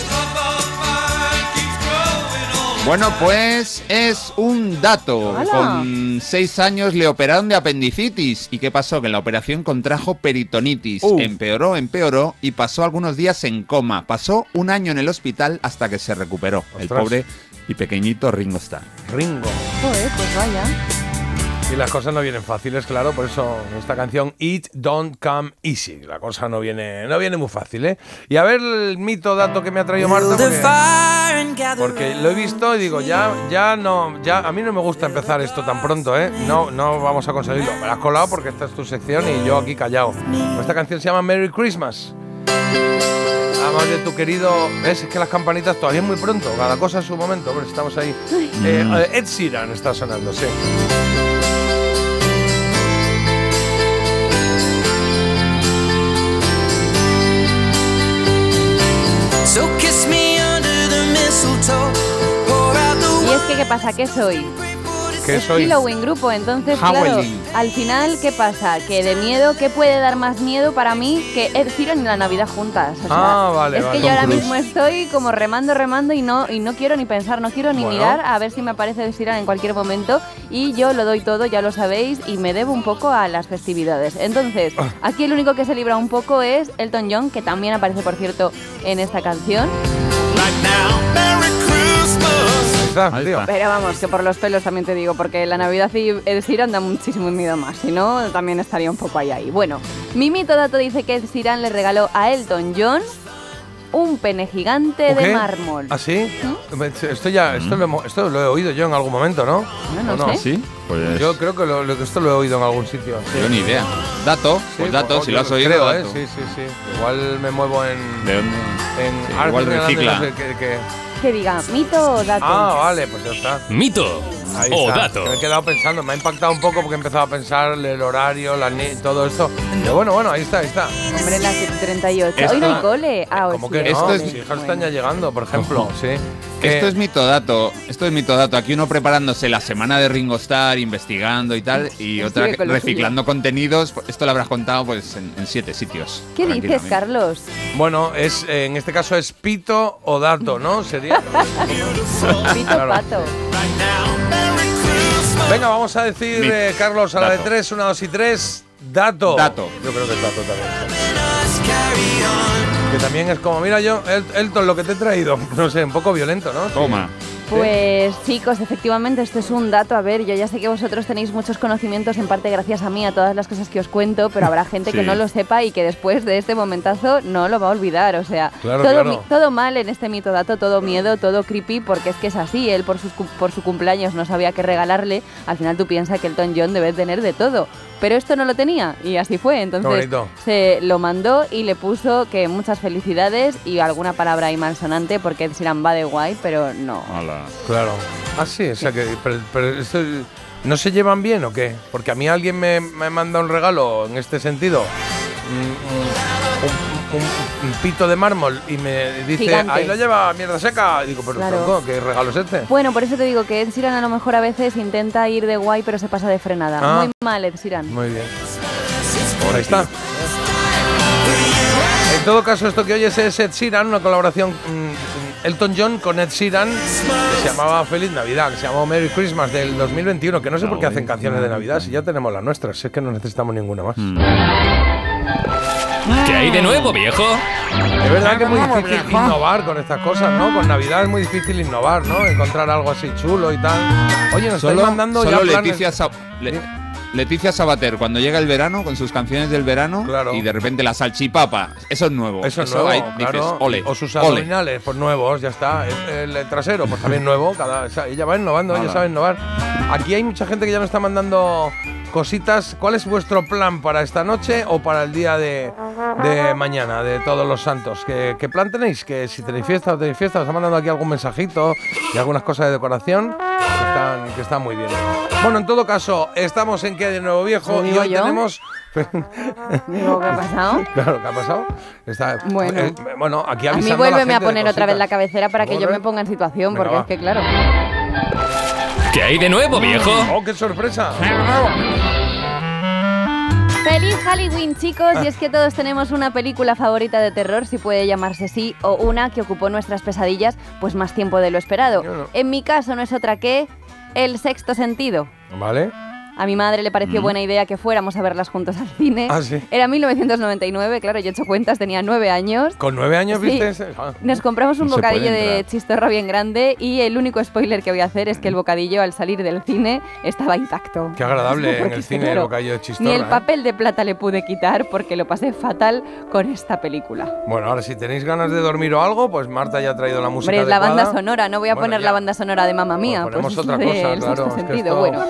Bueno, pues es un dato. ¡Hala! Con seis años le operaron de apendicitis. ¿Y qué pasó? Que en la operación contrajo peritonitis. Uh. Empeoró, empeoró y pasó algunos días en coma. Pasó un año en el hospital hasta que se recuperó. El pobre y pequeñito Ringo Starr. Ringo. Joder, pues vaya. Y las cosas no vienen fáciles, claro, por eso esta canción It Don't Come Easy. La cosa no viene, no viene muy fácil, ¿eh? Y a ver el mito dato que me ha traído Marta, porque, porque lo he visto y digo, ya, ya no, ya a mí no me gusta empezar esto tan pronto, ¿eh? No, no vamos a conseguirlo. Me la has colado porque esta es tu sección y yo aquí callado. Esta canción se llama Merry Christmas. Además de tu querido. ¿Ves? Es que las campanitas todavía es muy pronto. Cada cosa en su momento. Hombre, estamos ahí. Eh, Ed Sheeran está sonando, sí. Es que, ¿qué pasa? ¿Qué soy? ¿Qué es soy? Halloween grupo, entonces, claro, al final, ¿qué pasa? Que de miedo, ¿qué puede dar más miedo para mí que Ed Sheeran y la Navidad juntas? O sea, Ah, vale, Es vale. que yo ahora mismo estoy como remando, remando y no, y no quiero ni pensar, no quiero ni Bueno. mirar a ver si me aparece Ed Sheeran en cualquier momento y yo lo doy todo, ya lo sabéis, y me debo un poco a las festividades. Entonces, Ah. aquí el único que se libra un poco es Elton John, que también aparece, por cierto, en esta canción. Tío. Pero vamos, que por los pelos también te digo, porque la Navidad y Ed Sheeran da muchísimo miedo más, si no, también estaría un poco ahí ahí. Bueno, mi mito dato dice que Ed Sheeran le regaló a Elton John un pene gigante ¿Un de mármol. ¿Ah, sí? Esto ya, esto, lo, hemos- esto lo he oído yo en algún momento, ¿no? No, no ¿O sé. ¿Sí? Pues Yo creo que lo- lo- esto lo he oído en algún sitio. yo ni idea. Dato, Sí, pues dato, pues, si yo lo has oído. Creo, ¿eh? dato. Sí, sí, sí. Igual me muevo en. ¿De dónde? en Sí, igual recicla. sé qué- qué- Que diga, mito o dato. Ah, vale, pues ya está. Mito Ahí o está. dato. Me he quedado pensando, me ha impactado un poco porque he empezado a pensar el horario, la ni- todo esto. Pero bueno, bueno, ahí está, ahí está. Hombre, las 38. Esto- Hoy no hay cole. Ah, Como sí, que no, Esto es- mis hijas están ya llegando, por ejemplo, sí. Esto es mitodato, esto es mitodato. Aquí uno preparándose la semana de Ringo Starr, investigando y tal, y otra con reciclando contenidos. Esto lo habrás contado pues en, en siete sitios. ¿Qué dices. Carlos? Bueno, es, eh, en este caso es pito o dato, ¿no? Sería. Pito Claro. pato. Venga, vamos a decir, eh, Carlos, a la de tres, una, dos y tres, dato. Dato. Yo creo que es dato también. Que también es como, mira yo, El- Elton, lo que te he traído. No sé, un poco violento, ¿no? Toma. Pues chicos, efectivamente esto es un dato. A ver, yo ya sé que vosotros tenéis muchos conocimientos, en parte gracias a mí, a todas las cosas que os cuento, pero habrá gente que no lo sepa y que después de este momentazo no lo va a olvidar. O sea, Claro, todo, claro. mi- todo mal en este mito dato, todo miedo, todo creepy, porque es que es así. Él por, sus, cu- por su cumpleaños no sabía qué regalarle. Al final tú piensas que Elton John debe tener de todo. Pero esto no lo tenía y así fue. Entonces se lo mandó y le puso que muchas felicidades y alguna palabra ahí malsonante porque Ed Sheeran va de guay, pero no. Hola. Claro. Ah, sí, o sea que. Pero, pero esto, ¿No se llevan bien o qué? Porque a mí alguien me, me manda un regalo en este sentido. mm, un- un- un pito de mármol y me dice, Gigante. ahí lo lleva, mierda seca. Y digo, pero Claro. tronco, ¿qué regalo es este? Bueno, por eso te digo que Ed Sheeran a lo mejor a veces intenta ir de guay, pero se pasa de frenada. Ah. Muy mal, Ed Sheeran. Muy bien. Ahí está. En todo caso, esto que oyes es Ed Sheeran, una colaboración mm, Elton John con Ed Sheeran, que se llamaba Feliz Navidad, que se llamó Merry Christmas del 2021, que no sé por qué hacen canciones de Navidad si ya tenemos las nuestras, si es que no necesitamos ninguna más. ¿Qué hay de nuevo, viejo? Es verdad que es muy difícil innovar con estas cosas, ¿no? Con Navidad es muy difícil innovar, ¿no? Encontrar algo así chulo y tal. Oye, nos estáis Solo, mandando solo ya planes- Leticia, Sa- Le- Leticia Sabater, cuando llega el verano, con sus canciones del verano, y de repente la salchipapa, eso es nuevo. Eso es nuevo, ahí claro. dices, ole, o sus ole. abdominales, pues nuevos, ya está. El, el trasero, pues también nuevo. Cada, o sea, ella va innovando, ella sabe innovar. Aquí hay mucha gente que ya nos está mandando cositas. ¿Cuál es vuestro plan para esta noche o para el día de, de mañana, de todos los santos? ¿Qué, qué plan tenéis? Que si tenéis fiesta o tenéis fiesta, os está mandando aquí algún mensajito y algunas cosas de decoración que están, que están muy bien. Bueno, en todo caso, estamos en que de nuevo viejo ¿Lo y hoy yo? tenemos. Digo, ¿qué ha pasado? Claro, ¿qué ha pasado? Está, Bueno. eh, bueno, aquí A mí vuélveme a de poner otra vez la cabecera para que yo me ponga en situación, Venga, porque va. es que claro. ¿Qué hay de nuevo, viejo? ¡Oh, qué sorpresa! ¡Feliz Halloween, chicos! Y es que todos tenemos una película favorita de terror, si puede llamarse así, o una que ocupó nuestras pesadillas pues más tiempo de lo esperado. En mi caso no es otra que El Sexto Sentido. ¿Vale? A mi madre le pareció Mm. buena idea que fuéramos a verlas juntos al cine. Ah, sí. Era 1999, claro, yo he hecho cuentas, tenía nueve años. ¿Con nueve años Sí. viste? ese? Ah. Nos compramos un No bocadillo de chistorra bien grande y el único spoiler que voy a hacer es que el bocadillo al salir del cine estaba intacto. Qué agradable en el cine el bocadillo de chistorra. Ni el ¿eh? papel de plata le pude quitar porque lo pasé fatal con esta película. Bueno, ahora si tenéis ganas de dormir o algo, pues Marta ya ha traído la música Hombre, es la banda sonora, no voy a Bueno, poner ya. la banda sonora de Mamma Mía, Pues pues, ponemos es otra cosa, claro, es que esto- Bueno,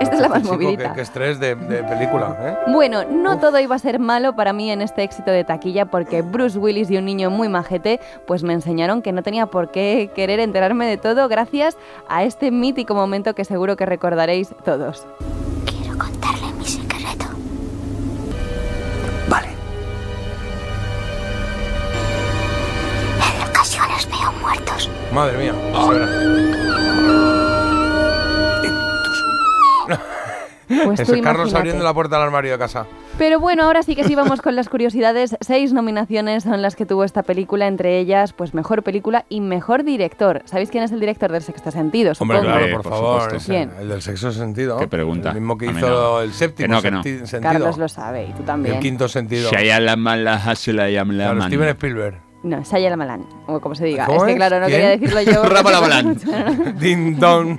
esta es la más Chico, movidita. Qué, qué estrés de, de película, ¿eh? Bueno, no todo iba a ser malo para mí en este éxito de taquilla porque Bruce Willis y un niño muy majete pues me enseñaron que no tenía por qué querer enterarme de todo gracias a este mítico momento que seguro que recordaréis todos. Quiero contarle mi secreto. Vale. En ocasiones veo muertos. Madre mía. Ah. Pues es Carlos abriendo la puerta del armario de casa. Pero bueno, ahora sí que sí vamos con las curiosidades. Seis nominaciones son las que tuvo esta película, entre ellas, pues mejor película y mejor director. ¿Sabéis quién es el director del Sexto Sentido? Hombre, Supongo. claro, por, por favor. ese, ¿Quién? El del sexo sentido. Qué pregunta. El mismo que hizo no. el séptimo Que no, que no. senti- sentido. Carlos lo sabe y tú también. El quinto sentido. Claro, Steven Spielberg. No, Shia Malán, o como se diga. ¿Cómo es que claro, no ¿Quién? quería decirlo yo. Ramalan. Ding dong.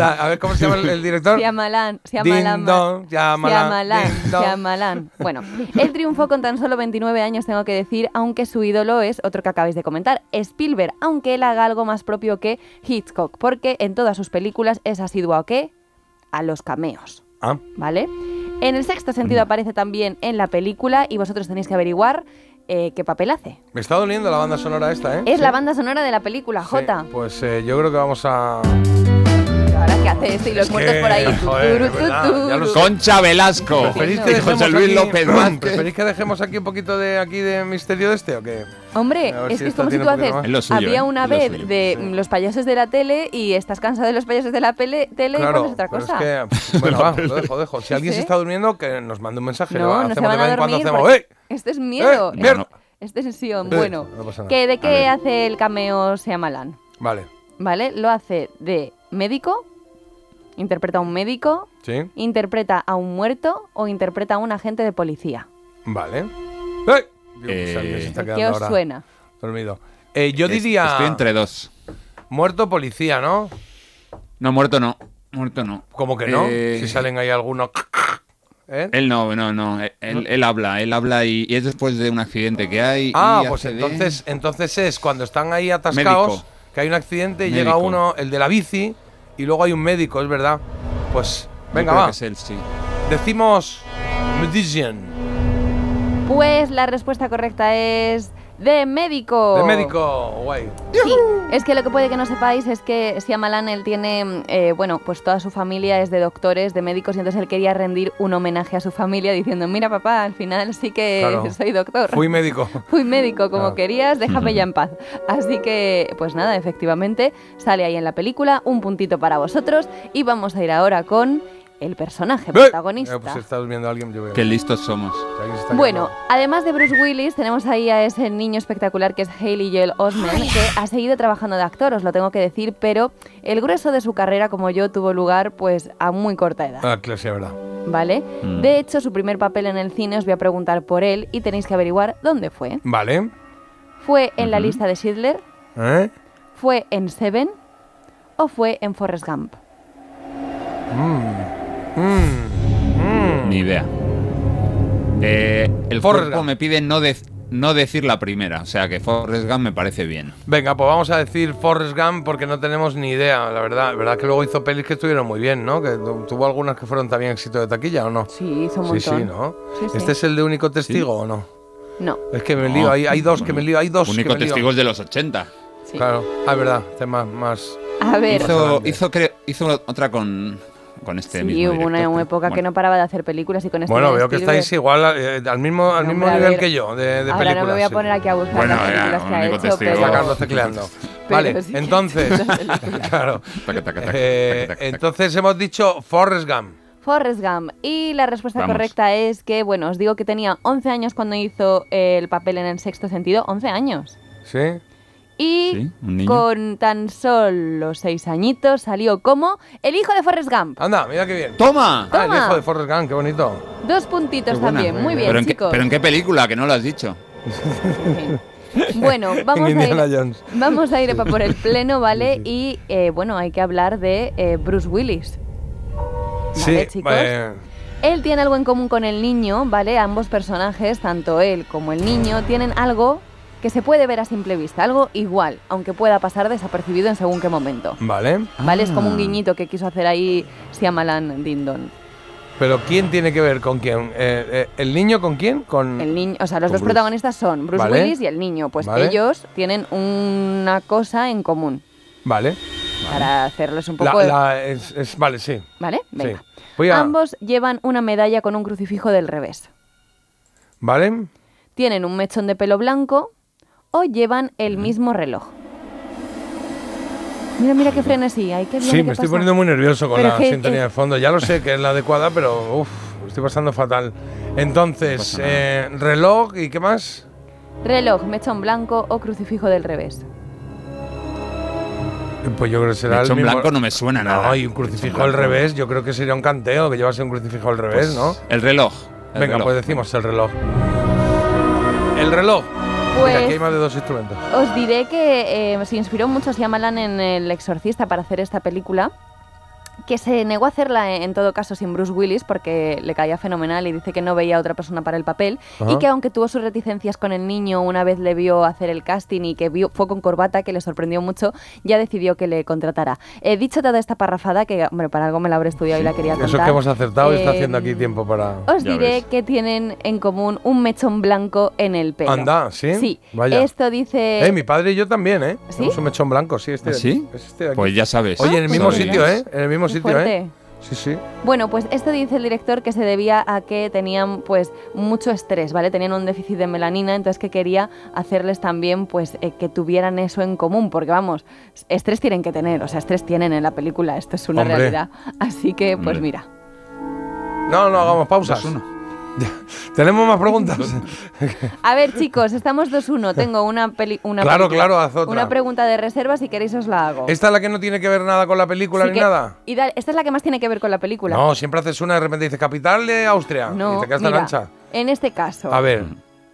A ver cómo se llama el, el director. Shyamalan, Ding Shyamalan, dong, Shyamalan, Shyamalan, ding dong. Shyamalan. Bueno, él triunfó con tan solo 29 años, tengo que decir, aunque su ídolo es otro que acabáis de comentar, Spielberg, aunque él haga algo más propio que Hitchcock, porque en todas sus películas es asiduo a qué? A los cameos, Ah, ¿vale? En el sexto sentido aparece también en la película y vosotros tenéis que averiguar eh, qué papel hace. me está doliendo la banda sonora esta, ¿eh? Es Sí. la banda sonora de la película, Sí, J. Pues eh, yo creo que vamos a. Ahora que hace esto y los Es muertos que, por ahí. joder, es. Concha Velasco. ¿Preferís que Y dejemos José Luis aquí, López Vázquez. ¿Preferís que dejemos aquí un poquito de aquí de misterio de este o qué? Hombre, es si que es como si tú haces. Es suyo, Había ¿eh? una Es lo vez suyo. de los payasos de la tele y estás cansado de los payasos de la pele- tele y Claro, pones otra pero cosa. es que, bueno, va, lo dejo, dejo. Si alguien Sí. se está durmiendo, que nos mande un mensaje. no, no se hacemos van de a vez en cuando dormir. hacemos, ¡eh! Esto es miedo. ¡Eh, mierda! Es tensión. Eh, bueno, no. ¿que ¿de qué hace el cameo Shyamalan? Vale, ¿Vale? Lo hace de médico, interpreta a un médico, sí, interpreta a un muerto o interpreta a un agente de policía. vale. ¡Eh! Digo, pues Eh, alguien se está ¿Qué quedando os ahora suena? dormido. Eh, yo Es- diría. Estoy entre dos. Muerto policía, ¿no? No, muerto no. Muerto no. Como que no. Eh, Si salen ahí algunos. ¿Eh? Él no, no, no. Él, él habla, él habla y, y es después de un accidente que hay. Ah, y pues hace de- entonces, entonces es cuando están ahí atascados, Médico. que hay un accidente y Médico. llega uno, el de la bici, y luego hay un médico, es verdad. Pues, venga, va. que es él, sí. Decimos Medician. Pues la respuesta correcta es de médico. De médico, guay. Sí, es que lo que puede que no sepáis es que Shyamalan, él tiene, eh, bueno, pues toda su familia es de doctores, de médicos, y entonces él quería rendir un homenaje a su familia diciendo, mira papá, al final sí que Claro. soy doctor. Fui médico. Fui médico como Claro. querías, déjame ya en paz. Así que, pues nada, efectivamente, sale ahí en la película, un puntito para vosotros, y vamos a ir ahora con el personaje ¡Eh! protagonista. Eh, pues si estás viendo a alguien, yo veo. Qué listos somos. Bueno, además de Bruce Willis, tenemos ahí a ese niño espectacular que es Hailey Joel Osment, que ha seguido trabajando de actor, os lo tengo que decir, pero el grueso de su carrera, como yo, tuvo lugar pues a muy corta edad, Ah, claro, sí, verdad. ¿vale? Mm. De hecho, su primer papel en el cine os voy a preguntar por él y tenéis que averiguar dónde fue. Vale. ¿Fue en la lista de Schindler? ¿Eh? ¿Fue en Seven? ¿O fue en Forrest Gump? Mm. Mm. Ni idea. Eh, el Forrest cuerpo Gump. me pide no, dec- no decir la primera, o sea que Forrest Gump me parece bien. Venga, pues vamos a decir Forrest Gump porque no tenemos ni idea, la verdad. La verdad que luego hizo pelis que estuvieron muy bien, ¿no? Que tu- tuvo algunas que fueron también éxito de taquilla, ¿o no? Sí, hizo un Sí, sí, montón. ¿no? Sí, sí. ¿Este es el de único testigo o no? No. Es que me No. lío, hay, hay dos que me lío, hay dos Único que me lío. testigo es de los 80. Claro, ah, es verdad, este es más, más... A ver, Hizo, hizo, creo- hizo otra con, con este sí, mismo hubo una, director, una época que bueno. no paraba de hacer películas y con este Bueno, veo que estáis igual eh, al mismo, al No, mismo nivel ver, que yo de, de Ahora películas. no me voy a poner aquí a buscar Bueno, las ya, películas que ha hecho, testigo. pero... Tecleando. Vale, sí. entonces, claro. Taca, taca, taca, Eh, entonces hemos dicho Forrest Gump. Forrest Gump. Y la respuesta Vamos. correcta es que, bueno, os digo que tenía 11 años cuando hizo el papel en el sexto sentido. 11 años. ¿Sí? Y Sí, con tan solo 6 añitos salió como el hijo de Forrest Gump. Anda, mira qué bien. ¡Toma! Ah, el Toma. hijo de Forrest Gump, qué bonito. Dos puntitos Qué buena. también. Muy bien, ¿Pero en, qué, chicos. ¿Pero en qué película? Que no lo has dicho. Bueno, vamos a, Indiana ir, Jones. vamos a ir pa- por el pleno, ¿vale? Y eh, bueno, hay que hablar de eh, Bruce Willis. Sí, Vale, chicos. eh, Él tiene algo en común con el niño, ¿vale? Ambos personajes, tanto él como el niño, tienen algo que se puede ver a simple vista, algo igual, aunque pueda pasar desapercibido en según qué momento. vale. ¿Vale? Es como Ah. un guiñito que quiso hacer ahí Siamalan Dindon. Pero ¿quién tiene que ver con quién? Eh, eh, ¿El niño con quién? Con... El niño, o sea, los dos Bruce. protagonistas son Bruce Vale. Willis y el niño. Pues Vale. ellos tienen una cosa en común Vale. para hacerles un poco. la- es, es- vale, sí. ¿Vale? Venga. Sí. Voy a- Ambos llevan una medalla con un crucifijo del revés. ¿Vale? Tienen un mechón de pelo blanco o llevan el mismo reloj. Mira, mira qué frenesí. Ay, qué bien, Sí, ¿qué me estoy pasa? poniendo muy nervioso con Pero la que- sintonía eh, de fondo. Ya lo sé que es la adecuada, pero uff, estoy pasando fatal. Entonces, eh, reloj y qué más? Reloj, mechón blanco o crucifijo del revés. Pues yo creo que será Mechón el mismo. blanco no me suena no, nada. y un crucifijo al revés, yo creo que sería un canteo que llevase un crucifijo al revés, Pues, ¿no? El reloj. el Venga, reloj. pues decimos el reloj. El reloj. Pues- Mira, aquí hay más de dos instrumentos. Os diré que eh, se inspiró mucho Shyamalan en El Exorcista para hacer esta película, que se negó a hacerla en, en todo caso sin Bruce Willis porque le caía fenomenal y dice que no veía a otra persona para el papel Ajá. y que aunque tuvo sus reticencias con el niño una vez le vio hacer el casting y que vio, fue con corbata que le sorprendió mucho, ya decidió que le contratara. He dicho toda esta parrafada que, hombre, para algo me la habré estudiado y la quería contar. Eso es que hemos acertado y está Eh, haciendo aquí tiempo para. Os diré que tienen en común un mechón blanco en el pelo. Anda, ¿sí? Sí. Vaya. Esto dice... Eh, mi padre y yo también, ¿eh? ¿Sí? Tenemos un mechón blanco, sí, este. ¿Ah, sí? este de aquí. Pues ya sabes. Oye, en el mismo Sabes. sitio, ¿eh? En el mismo Qué sitio, fuerte. ¿eh? Sí, sí. Bueno, pues esto dice el director que se debía a que tenían pues mucho estrés, ¿vale? Tenían un déficit de melanina, entonces que quería hacerles también pues eh, que tuvieran eso en común, porque vamos, estrés tienen que tener, o sea, estrés tienen en la película, esto es una Hombre. realidad. Así que pues Hombre. mira. No, no, hagamos pausas. Tenemos más preguntas. A ver, chicos, estamos 2-1, tengo una peli una Claro, película, claro, haz otra. Una pregunta de reserva, si queréis os la hago. ¿Esta es la que no tiene que ver nada con la película Sí ni que- nada? Y da- esta es la que más tiene que ver con la película. No, siempre haces una y de repente dices capital de Austria No, y te quedas tan mira, ancha. En este caso, A ver,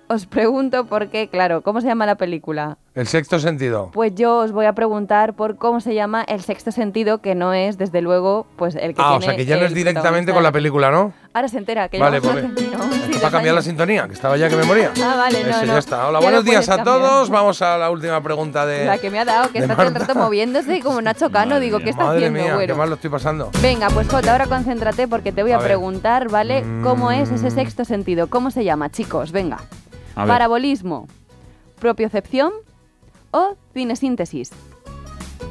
os pregunto por qué, claro, ¿cómo se llama la película? el sexto sentido. Pues yo os voy a preguntar por cómo se llama el sexto sentido, que no es, desde luego, pues el que Ah, tiene o sea que ya no es directamente con la película, ¿no? Ahora se entera que Vale, pues no, dos para cambiar la sintonía, que estaba ya que me moría. Ah, vale, no, Eso, no. ya está. Hola, Ya buenos lo días puedes a cambiar. todos. Vamos a la última pregunta de. La que me ha dado, que de está todo el Marta. rato moviéndose como Nacho Cano, digo, ¿qué está Madre haciendo, mía, güero? qué mal lo estoy pasando. Venga, pues Jota, ahora concéntrate porque te voy a, A ver. preguntar, ¿vale? ¿Cómo es Mm. ese sexto sentido? ¿Cómo se llama, chicos? Venga. A ver. Parabolismo, propiocepción o cinesíntesis.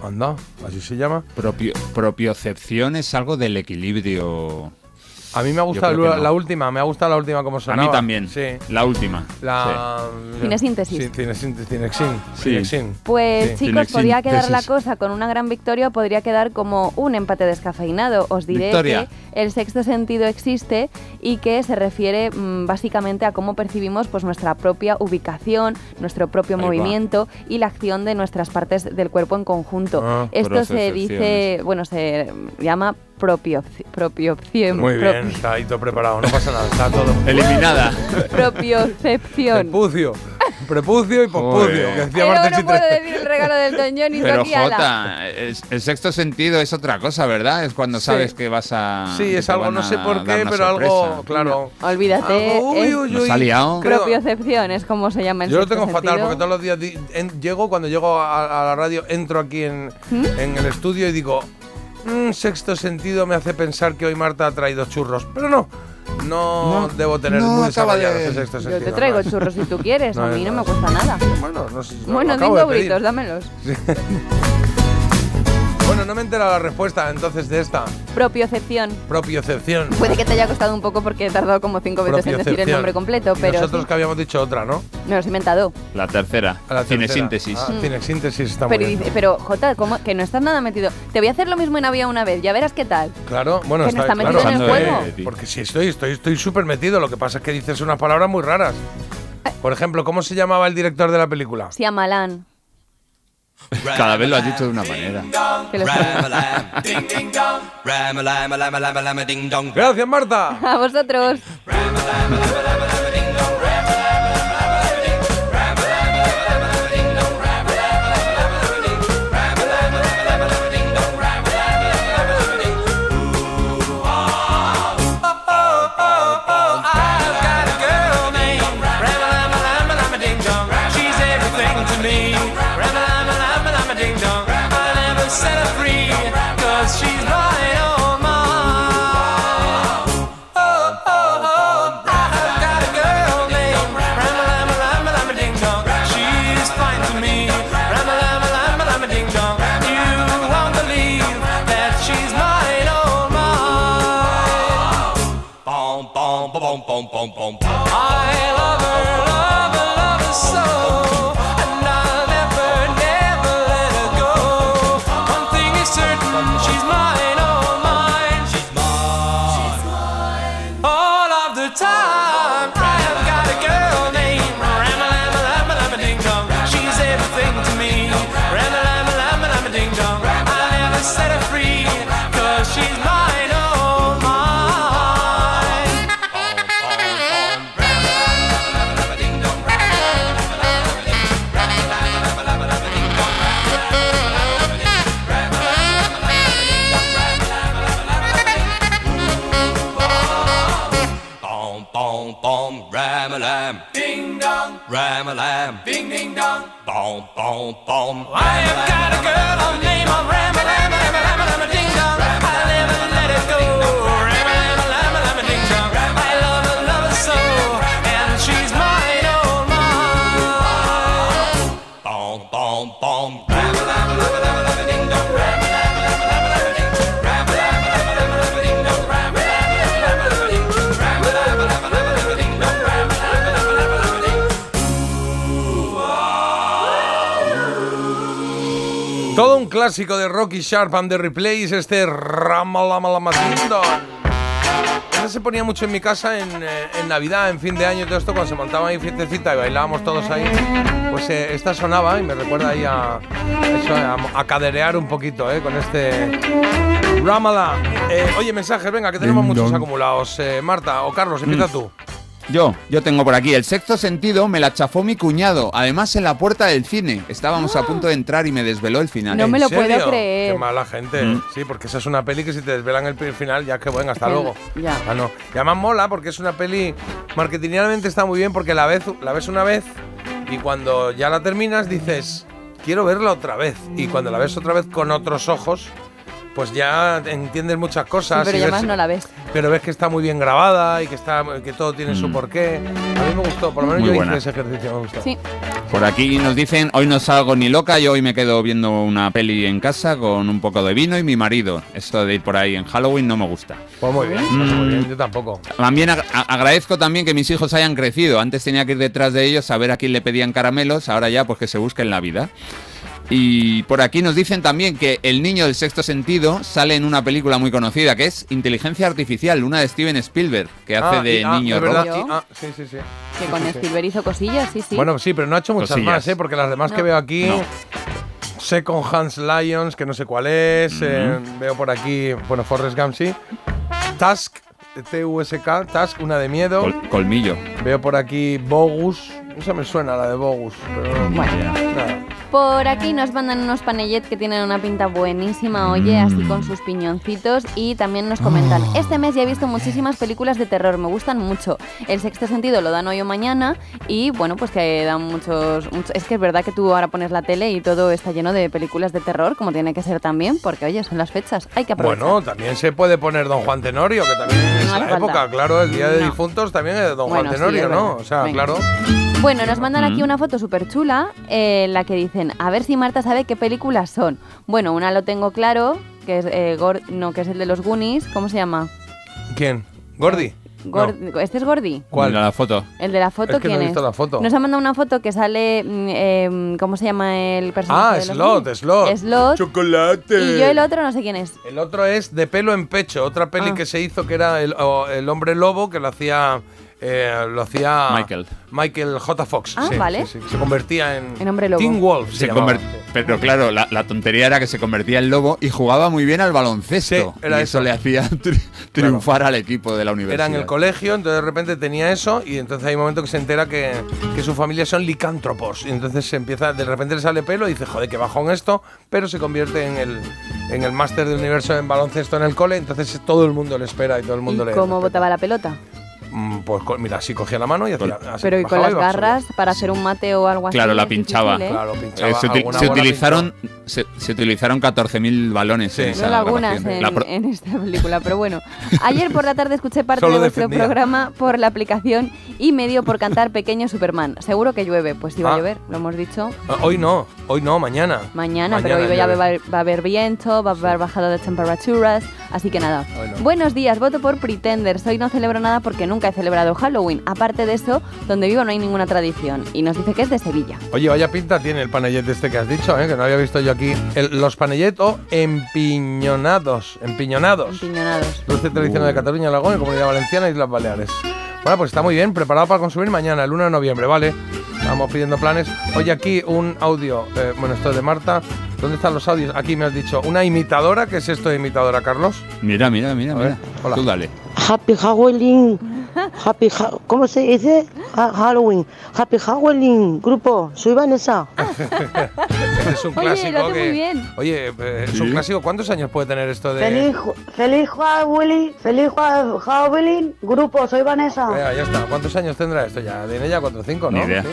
Anda, así se llama. Propio, propiocepción es algo del equilibrio. A mí me ha gustado la, última, me ha gustado la última como A sonaba. mí también. Sí. La última. La Cinesíntesis. Sí, cinesíntesis, cinexin. Sí. cinexin. Pues Sí. chicos, podría quedar la cosa con una gran victoria o podría quedar como un empate descafeinado. Os diré Victoria. que el sexto sentido existe y que se refiere mm, básicamente a cómo percibimos pues, nuestra propia ubicación, nuestro propio Ahí va. movimiento y la acción de nuestras partes del cuerpo en conjunto. Ah, Esto se dice, bueno, se llama propioci- propiopción. Muy pro- bien, está ahí todo preparado, no pasa nada, está todo. Eliminada. propiocepción. Prepucio. Prepucio y pospucio, que decía Pero Marta no Chitre. puedo decir el regalo del Don Johnny Pero. Jota, el sexto sentido es otra cosa, ¿verdad? Es cuando Sí. sabes que vas a. Sí, es algo, no sé por qué, pero algo, claro. Olvídate, Algo, uy, uy, Nos uy. ha liado. Propiocepción, es como se llama en Yo lo tengo fatal porque todos los días en- llego, cuando llego a, a la radio, entro aquí en, ¿Mm? en el estudio y digo, "Mm, sexto sentido me hace pensar que hoy Marta ha traído churros. Pero no, no, No, debo tener no muy desarrollado de- ese sexto Yo sentido. te traigo no. churros si tú quieres, a mí no me cuesta nada. Bueno, no Bueno, acabo cinco de pedir. Bueno, no me he enterado la respuesta entonces de esta Propiocepción. propiocepción. Puede que te haya costado un poco porque he tardado como cinco veces en decir el nombre completo, Y pero nosotros sí, que habíamos dicho otra, ¿no? me los he inventado. La tercera. A la. Cinesíntesis. Ah, Cinesíntesis está Pero, muy bien. pero Jota, ¿cómo? que no estás nada metido. Te voy a hacer lo mismo en Avia una vez, ya verás qué tal. Claro, bueno, Que no está, está metido claro, en el juego. eh, Porque sí estoy, estoy, estoy súper metido. Lo que pasa es que dices unas palabras muy raras. Por ejemplo, ¿cómo se llamaba el director de la película? Si Amalán. Cada vez lo has dicho de una manera. Gracias, Marta. A vosotros. I have clásico de Rocky Sharp and the Replays, este Ramalamalamatingdon. Ese se ponía mucho en mi casa en, eh, en Navidad, en fin de año y todo esto, cuando se montaba ahí fiestecita y bailábamos todos ahí. Pues eh, esta sonaba y me recuerda ahí a, eso, a, a caderear un poquito eh, con este Ramala. Eh, oye, mensajes, venga, que tenemos muchos acumulados. Eh, Marta o Carlos, empieza Mm. Yo, yo tengo por aquí. El sexto sentido me la chafó mi cuñado. Además, en la puerta del cine. Estábamos a punto de entrar y me desveló el final. No me lo puedo creer. Qué mala gente. Mm. Sí, porque esa es una peli que si te desvelan el final, ya que bueno, hasta luego. ya. Ah, no. Y además mola porque es una peli marketingamente está muy bien porque la, vez, la ves una vez y cuando ya la terminas dices, quiero verla otra vez. Y cuando la ves otra vez con otros ojos, pues ya entiendes muchas Sí, cosas. pero y ya ves- más no la ves. pero ves que está muy bien grabada y que está que todo tiene su Mm. porqué. A mí me gustó, por lo menos Muy yo buena. hice ese ejercicio, me gustó. Sí. Por aquí nos dicen, hoy no salgo ni loca, yo hoy me quedo viendo una peli en casa con un poco de vino y mi marido. Esto de ir por ahí en Halloween no me gusta. Pues muy bien, pues muy bien, yo tampoco. También ag- agradezco también que mis hijos hayan crecido. Antes tenía que ir detrás de ellos a ver a quién le pedían caramelos, ahora ya pues que se busquen la vida. Y por aquí nos dicen también que el niño del sexto sentido sale en una película muy conocida que es Inteligencia Artificial, una de Steven Spielberg, que hace Ah, de y- ah, niño de verdad, robot. y- ah, sí, sí, sí. Que Sí, con sí, sí. Spielberg hizo cosillas, sí, sí. Bueno, sí, pero no ha hecho muchas Cosillas. más, ¿eh? Porque las demás que veo aquí... No. Second Hands Lions, que no sé cuál es. eh, veo por aquí, bueno, Forrest Gump, sí. Task, T-U-S-K, Task, una de miedo. Col- colmillo. Veo por aquí Bogus. Esa me suena, la de Bogus. Pero Bueno. nada. Por aquí nos mandan unos panellets que tienen una pinta buenísima, oye, así con sus piñoncitos. Y también nos comentan, este mes ya he visto muchísimas películas de terror, me gustan mucho. El sexto sentido lo dan hoy o mañana y bueno, pues que dan muchos, muchos- Es que es verdad que tú ahora pones la tele y todo está lleno de películas de terror, como tiene que ser también, porque oye, son las fechas, hay que aprovechar. Bueno, también se puede poner Don Juan Tenorio, que también es No la falta. época, claro, el Día de No. Difuntos también es de Don Bueno, Juan Tenorio, ¿no? O sea, Venga. claro. Bueno, nos mandan aquí Mm. una foto súper chula en la que dicen, a ver si Marta sabe qué películas son. Bueno, una lo tengo claro, que es, eh, Gor- no, que es el de los Goonies, ¿cómo se llama? ¿Quién? ¿Gordi? Gor- ¿Este es Gordy? ¿Cuál? Mira la foto. El de la foto, Es que no ¿quién he es? visto la foto. Nos ha mandado una foto que sale, mm, eh, ¿cómo se llama el personaje? Ah, de Slot? Slot. Slot. Chocolate. Y yo el otro no sé quién es. El otro es De pelo en pecho, otra peli Ah. que se hizo que era el, el hombre lobo que lo hacía eh, lo hacía Michael. Michael J. Fox. Ah, sí, vale. sí, sí. Se convertía en, En hombre lobo. Teen Wolf. Se Se Pero claro, la, la tontería era que se convertía en lobo y jugaba muy bien al baloncesto. Sí, era y eso, eso. le hacía tri- triunfar al equipo de la universidad. Era en el colegio, entonces de repente tenía eso y entonces hay un momento que se entera que, que su familia son licántropos y entonces se empieza, de repente le sale pelo y dice, joder, que bajón esto, pero se convierte en el, en el máster del universo en baloncesto en el cole, entonces todo el mundo le espera y todo el mundo ¿Y le... cómo botaba la pelota? Mm, Pues mira, así cogía la mano y hacía así, Pero y con las garras para hacer un mate o algo así. Claro, la pinchaba. difícil, ¿eh? Claro, pinchaba. Eh, se, uti- alguna se utilizaron se, se utilizaron 14.000 balones en esa algunas en, La en esta película, pero bueno. Ayer por la tarde escuché parte Solo de vuestro defendía. programa por la aplicación y me dio por cantar Pequeño Superman. Seguro que llueve, pues iba Ah. a llover, lo hemos dicho Ah, Hoy no, hoy no, mañana. mañana, pero hoy Mañana ya va, a haber- va a haber viento, va a haber bajada de temperaturas, así que nada. No. Buenos días, voto por Pretenders. Hoy no celebro nada porque nunca he celebrado Halloween. Aparte de eso, donde vivo no hay ninguna tradición. Y nos dice que es de Sevilla. Oye, vaya pinta tiene el panellet este que has dicho, ¿eh? que no había visto yo aquí. El- los panellet o empiñonados. Empiñonados. Piñonados. Dulce tradicional de Cataluña, Aragón Comunidad Valenciana y Islas Baleares. Bueno, pues está muy bien, preparado para consumir mañana, el 1 de noviembre, ¿vale? Vamos pidiendo planes. Oye, aquí un audio, eh, bueno, esto es de Marta. ¿Dónde están los audios? Aquí me has dicho, ¿una imitadora? ¿Qué es esto de imitadora, Carlos? Mira, mira, mira, mira. hola. Tú dale. Happy Halloween. Happy Ha- ¿Cómo se dice? Ha- Halloween. Happy Halloween. Grupo, soy Vanessa. Es un Oye, clásico lo hace que. muy bien. Oye, eh, es un clásico. ¿Cuántos años puede tener esto de.? Feliz, feliz Halloween. Feliz Ha- Halloween. Grupo, soy Vanessa. Venga, ya está. ¿Cuántos años tendrá esto ya? Tiene ya 4 o 5, ¿no? Ni idea. Sí.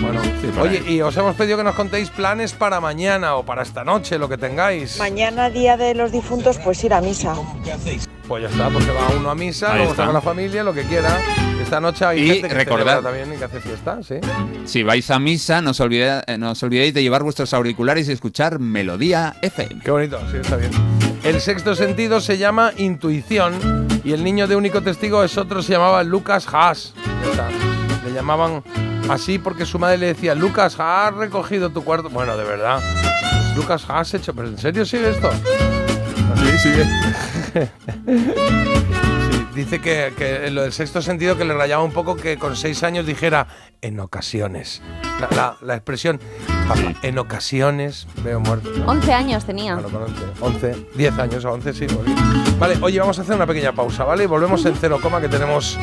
Bueno, por oye, ahí. y os hemos pedido que nos contéis planes para mañana o para esta noche, lo que tengáis. Mañana, día de los difuntos, pues ir a misa. Pues ya está, pues se va uno a misa, Ahí luego está. está con la familia, lo que quiera. Esta noche hay Y gente que recordad- también y que hace fiesta, ¿sí? Si vais a misa, no os, olvide- eh, no os olvidéis de llevar vuestros auriculares y escuchar Melodía FM. Qué bonito, sí, está bien. El sexto sentido se llama intuición y el niño de único testigo es otro, se llamaba Lucas Haas. Le llamaban así porque su madre le decía, Lucas, has recogido tu cuarto. Bueno, de verdad. Lucas Haas hecho, pero ¿en serio sigue esto? Sí, sigue. Sí, dice que, que en lo del sexto sentido que le rayaba un poco que con seis años dijera en ocasiones. La, la- la expresión "Papá, en ocasiones veo muerto. 11 años tenía. Bueno, con 11, 11, 10 años o 11, sí. Vale, oye, vamos a hacer una pequeña pausa, ¿vale? Y volvemos en cero coma, que tenemos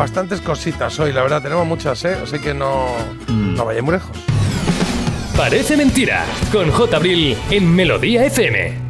bastantes cositas hoy, la verdad, tenemos muchas, ¿eh? Así que no, no vayáis muy lejos. Parece mentira. Con J. Abril en Melodía FM.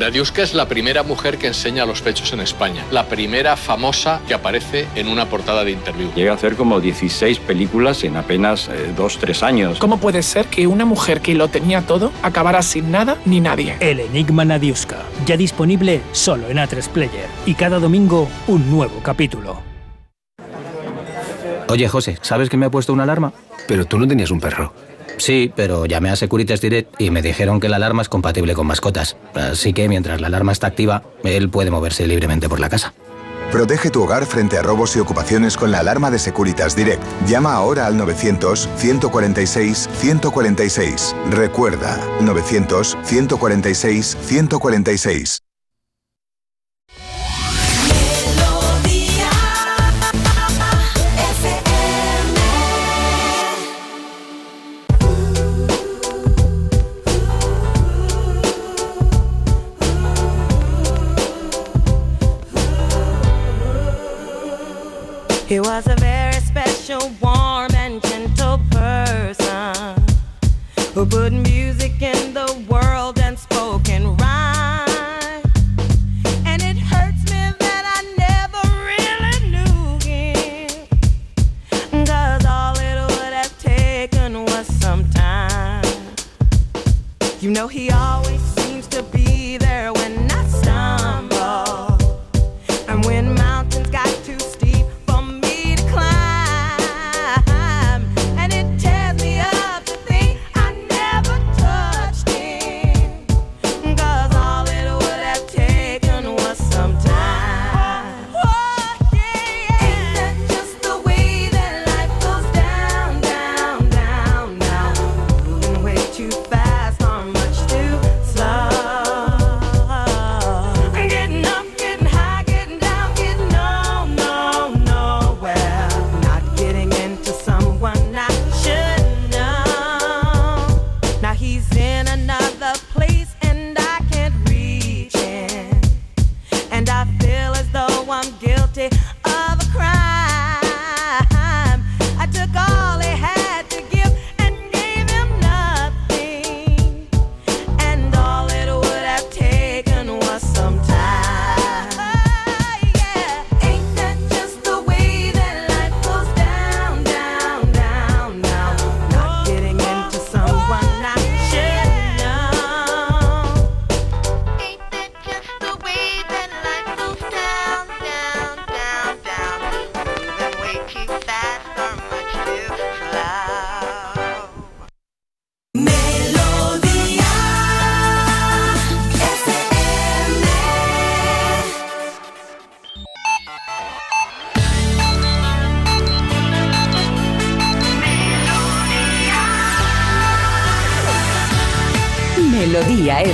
Nadiuska es la primera mujer que enseña los pechos en España, la primera famosa que aparece en una portada de interview. Llega a hacer como 16 películas en apenas 2-3 años. ¿Cómo puede ser que una mujer que lo tenía todo acabara sin nada ni nadie? El Enigma Nadiuska, ya disponible solo en A3 Player. Y cada domingo un nuevo capítulo. Oye, José, ¿sabes que me ha puesto una alarma? Pero tú no tenías un perro. Sí, pero llamé a Securitas Direct y me dijeron que la alarma es compatible con mascotas. Así que mientras la alarma está activa, él puede moverse libremente por la casa. Protege tu hogar frente a robos y ocupaciones con la alarma de Securitas Direct. Llama ahora al 900-146-146. Recuerda, 900-146-146. He was a very special, warm, and gentle person who put music in the world and spoke in rhyme. And it hurts me that I never really knew him. Cause all it would have taken was some time. You know, he always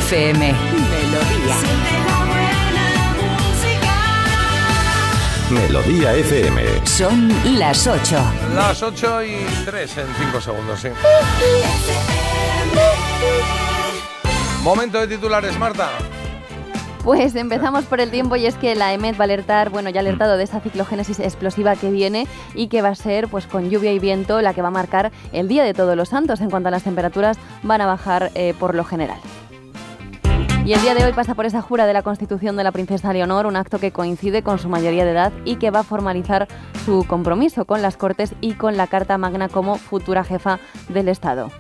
FM. Melodía. Melodía FM. Son las 8. Las 8 y 3 en 5 segundos, sí. Momento de titulares, Marta. Pues empezamos por el tiempo y es que la EMET va a alertar, bueno, ya ha alertado de esa ciclogénesis explosiva que viene y que va a ser, pues con lluvia y viento, la que va a marcar el Día de Todos los Santos. En cuanto a las temperaturas, van a bajar eh, por lo general. Y el día de hoy pasa por esa jura de la Constitución de la Princesa Leonor, un acto que coincide con su mayoría de edad y que va a formalizar su compromiso con las Cortes y con la Carta Magna como futura jefa del Estado.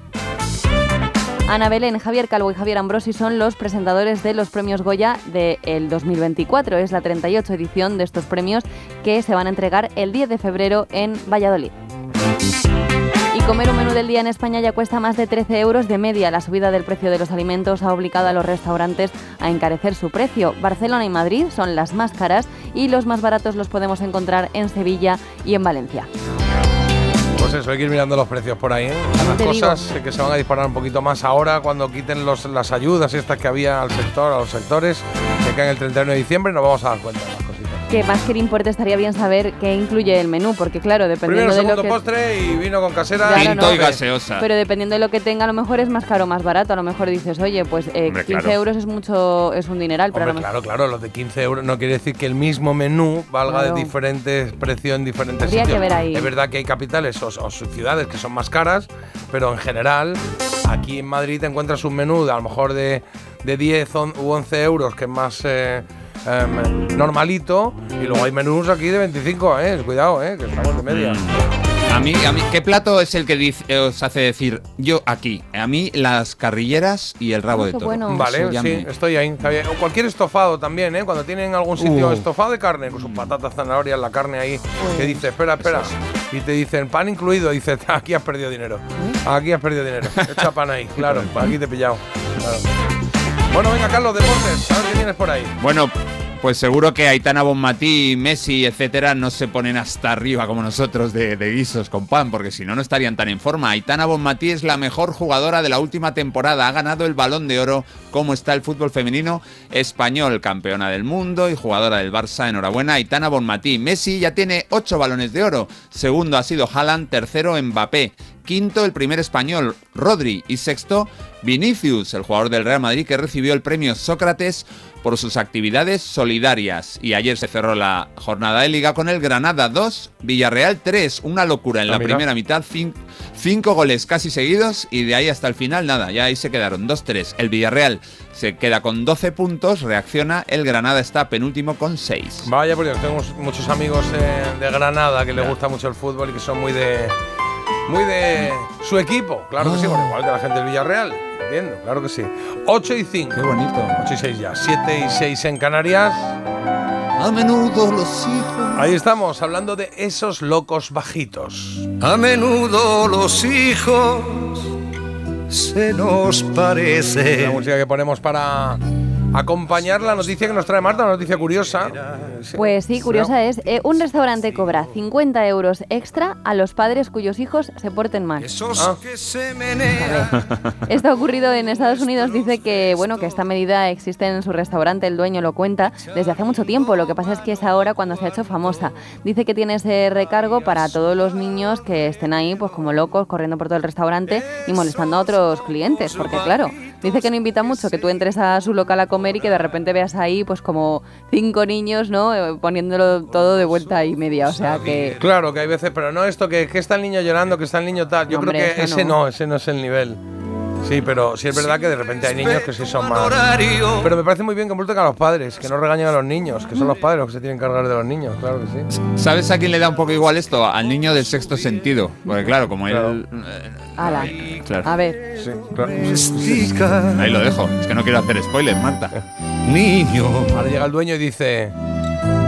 Ana Belén, Javier Calvo y Javier Ambrosi son los presentadores de los premios Goya del 2024. Es la 38 edición de estos premios que se van a entregar el 10 de febrero en Valladolid. Y comer un menú del día en España ya cuesta más de 13 euros de media. La subida del precio de los alimentos ha obligado a los restaurantes a encarecer su precio. Barcelona y Madrid son las más caras y los más baratos los podemos encontrar en Sevilla y en Valencia. Pues eso, hay que ir mirando los precios por ahí. ¿eh? Las cosas eh, que se van a disparar un poquito más ahora cuando quiten los, las ayudas estas que había al sector, a los sectores, que caen el 31 de diciembre, nos vamos a dar cuenta. Que más que el importe estaría bien saber qué incluye el menú, porque claro, dependiendo Primero, de lo segundo que... postre y vino con casera. Claro, Tinto no. y gaseosa. Pero dependiendo de lo que tenga, a lo mejor es más caro o más barato. A lo mejor dices, oye, pues eh, Hombre, 15 claro. euros es mucho, es un dineral, pero Hombre, lo mejor... claro, claro, los de 15 euros no quiere decir que el mismo menú valga Claro. de diferentes precios en diferentes Habría sitios. que ver ahí. Es verdad que hay capitales o, o ciudades que son más caras, pero en general aquí en Madrid te encuentras un menú de a lo mejor de, de 10 on- u 11 euros, que es más eh, em, normalito, y luego hay menús aquí de 25, ¿eh? Cuidado, ¿eh? Que estamos de media. A mí, a mí, ¿qué plato es el que dice- os hace decir yo aquí? A mí las carrilleras y el rabo de toro. bueno. Vale, sí, me- estoy ahí. está bien. O cualquier estofado también, ¿eh? Cuando tienen algún sitio Uh. estofado de carne, con sus patatas, zanahorias, la carne ahí, que dice, espera, espera. Y te dicen, pan incluido, dice, aquí has perdido dinero. Aquí has perdido dinero. Echa pan ahí, claro, aquí te he pillado. Claro. Bueno, venga, Carlos, deportes, a ver qué tienes por ahí. Bueno, pues seguro que Aitana Bonmatí, Messi, etcétera, no se ponen hasta arriba como nosotros de, guisos con pan, porque si no, no estarían tan en forma. Aitana Bonmatí es la mejor jugadora de la última temporada. Ha ganado el balón de oro. ¿Cómo está el fútbol femenino español? Campeona del mundo y jugadora del Barça. Enhorabuena, Aitana Bonmatí. Messi ya tiene ocho balones de oro. Segundo ha sido Haaland, tercero Mbappé. Quinto, el primer español, Rodri. Y sexto, Vinicius, el jugador del Real Madrid que recibió el premio Sócrates por sus actividades solidarias. Y ayer se cerró la jornada de liga con el Granada 2, Villarreal 3. Una locura en Ah, la primera mitad, cin- cinco goles casi seguidos y de ahí hasta el final nada, ya ahí se quedaron 2-3. El Villarreal se queda con 12 puntos, reacciona, el Granada está penúltimo con 6. Vaya, porque tengo muchos amigos eh, de Granada que les gusta mucho el fútbol y que son muy de. Muy de su equipo, claro que sí, bueno, igual que la gente del Villarreal, entiendo, claro que sí. 8 y 5. Qué bonito. 8 y 6 ya, 7 y 6 en Canarias. A menudo los hijos. Ahí estamos, hablando de esos locos bajitos. A menudo los hijos se nos La parecen. música que ponemos para acompañar la noticia que nos trae Marta, una noticia curiosa. Pues sí, curiosa es, eh, un restaurante cobra 50 euros extra a los padres cuyos hijos se porten mal. Esos que se menean. Esto ha ocurrido en Estados Unidos. Dice que bueno que esta medida existe en su restaurante, el dueño lo cuenta desde hace mucho tiempo. Lo que pasa es que es ahora cuando se ha hecho famosa. Dice que tiene ese recargo para todos los niños que estén ahí, pues como locos, corriendo por todo el restaurante y molestando a otros clientes. Porque claro, dice que no invita mucho que tú entres a su local a comer y que de repente veas ahí, pues como cinco niños, ¿no? Eh, Poniéndolo todo de vuelta y media. O sea que Claro que hay veces, pero no esto que, que está el niño llorando, que está el niño tal. Yo Hombre, creo que ese no. no. ese no es el nivel. Sí, pero sí es verdad que de repente hay niños que sí son más. Pero me parece muy bien que multen a los padres, que no regañen a los niños, que son los padres los que se tienen que cargar de los niños, claro que sí. ¿Sabes a quién le da un poco igual esto? Al niño del sexto sentido. Porque claro, como él... ala. eh, claro. A ver. Sí, Ahí lo dejo. Es que no quiero hacer spoilers, Marta. Niño, Ahora llega el dueño y dice.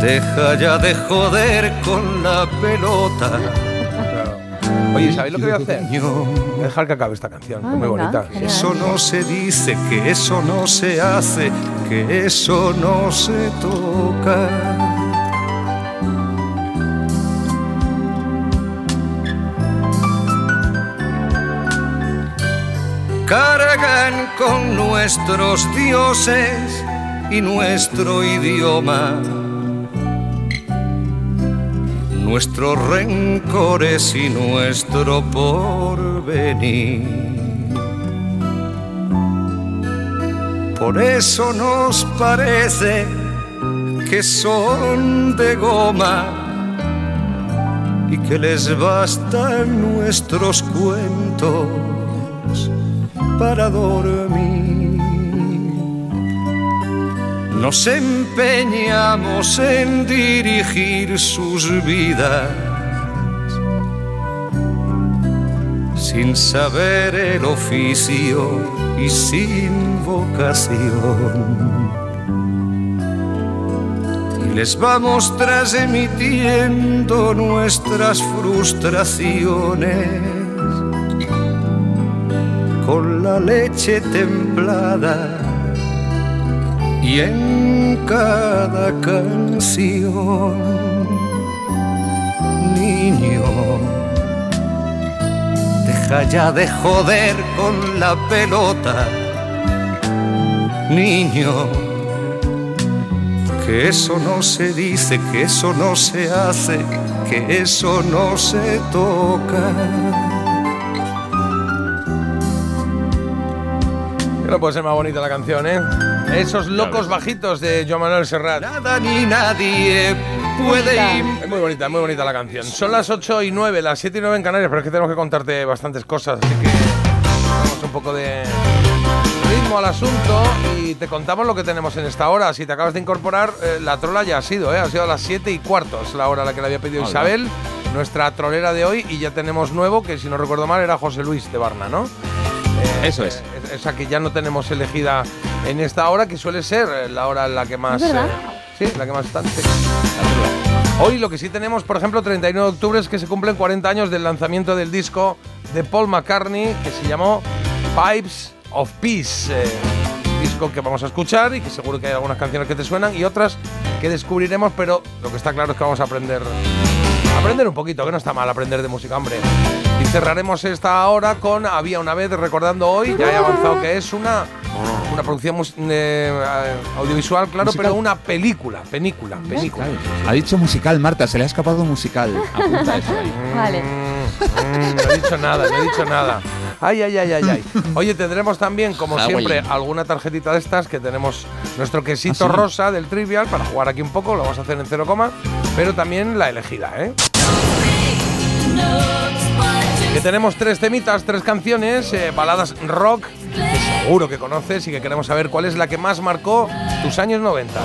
deja ya de joder con la pelota. Oye, ¿sabéis lo que voy a hacer? Voy a dejar que acabe esta canción, que es muy bonita. Eso no se dice, que eso no se hace, que eso no se toca. Cargan con nuestros dioses y nuestro idioma, nuestros rencores y nuestro porvenir. Por eso nos parece que son de goma y que les bastan nuestros cuentos para dormir. Nos empeñamos en dirigir sus vidas sin saber el oficio y sin vocación. Y les vamos transmitiendo nuestras frustraciones con la leche templada y en cada canción, niño, Deja ya de joder con la pelota, niño. Que eso no se dice, que eso no se hace, que eso no se toca. No puede ser más bonita la canción, ¿eh? Esos locos bajitos de Joan Manuel Serrat. Nada ni nadie puede ir. Es muy bonita, muy bonita la canción. Son las 8 y 9, las 7 y 9 en Canarias, pero es que tenemos que contarte bastantes cosas, así que damos un poco de ritmo al asunto y te contamos lo que tenemos en esta hora. Si te acabas de incorporar, eh, la trola ya ha sido, ¿eh? Ha sido a las 7 y cuarto, es la hora a la que le había pedido Hola. Isabel, nuestra trolera de hoy, y ya tenemos nuevo, que si no recuerdo mal era José Luis de Barna, ¿no? Eso es. Eh, Esa que ya no tenemos elegida en esta hora, que suele ser eh, la hora en la que más. ¿Es verdad? eh, sí, la que más está. sí. Hoy lo que sí tenemos, por ejemplo, 39 de octubre es que se cumplen 40 años del lanzamiento del disco de Paul McCartney que se llamó Pipes of Peace. eh, disco que vamos a escuchar y que seguro que hay algunas canciones que te suenan y otras que descubriremos, pero lo que está claro es que vamos a aprender aprender un poquito, que no está mal aprender de música, hombre. Y cerraremos esta hora con Había una vez recordando hoy, ya he avanzado que es una, una producción mus- eh, audiovisual, claro, Musical. pero una película, película, película. Ha dicho musical, Marta, se le ha escapado musical. Apunta eso ahí. Vale. Mm, no he dicho nada, no he dicho nada. Ay, ay, ay, ay, ay. Oye, tendremos también, como Ah, siempre, alguna tarjetita de estas que tenemos nuestro quesito ¿Ah, sí? rosa del Trivial para jugar aquí un poco, lo vamos a hacer en cero coma, pero también la elegida, ¿eh? Que tenemos tres temitas, tres canciones, eh, baladas rock, que seguro que conoces y que queremos saber cuál es la que más marcó tus años 90.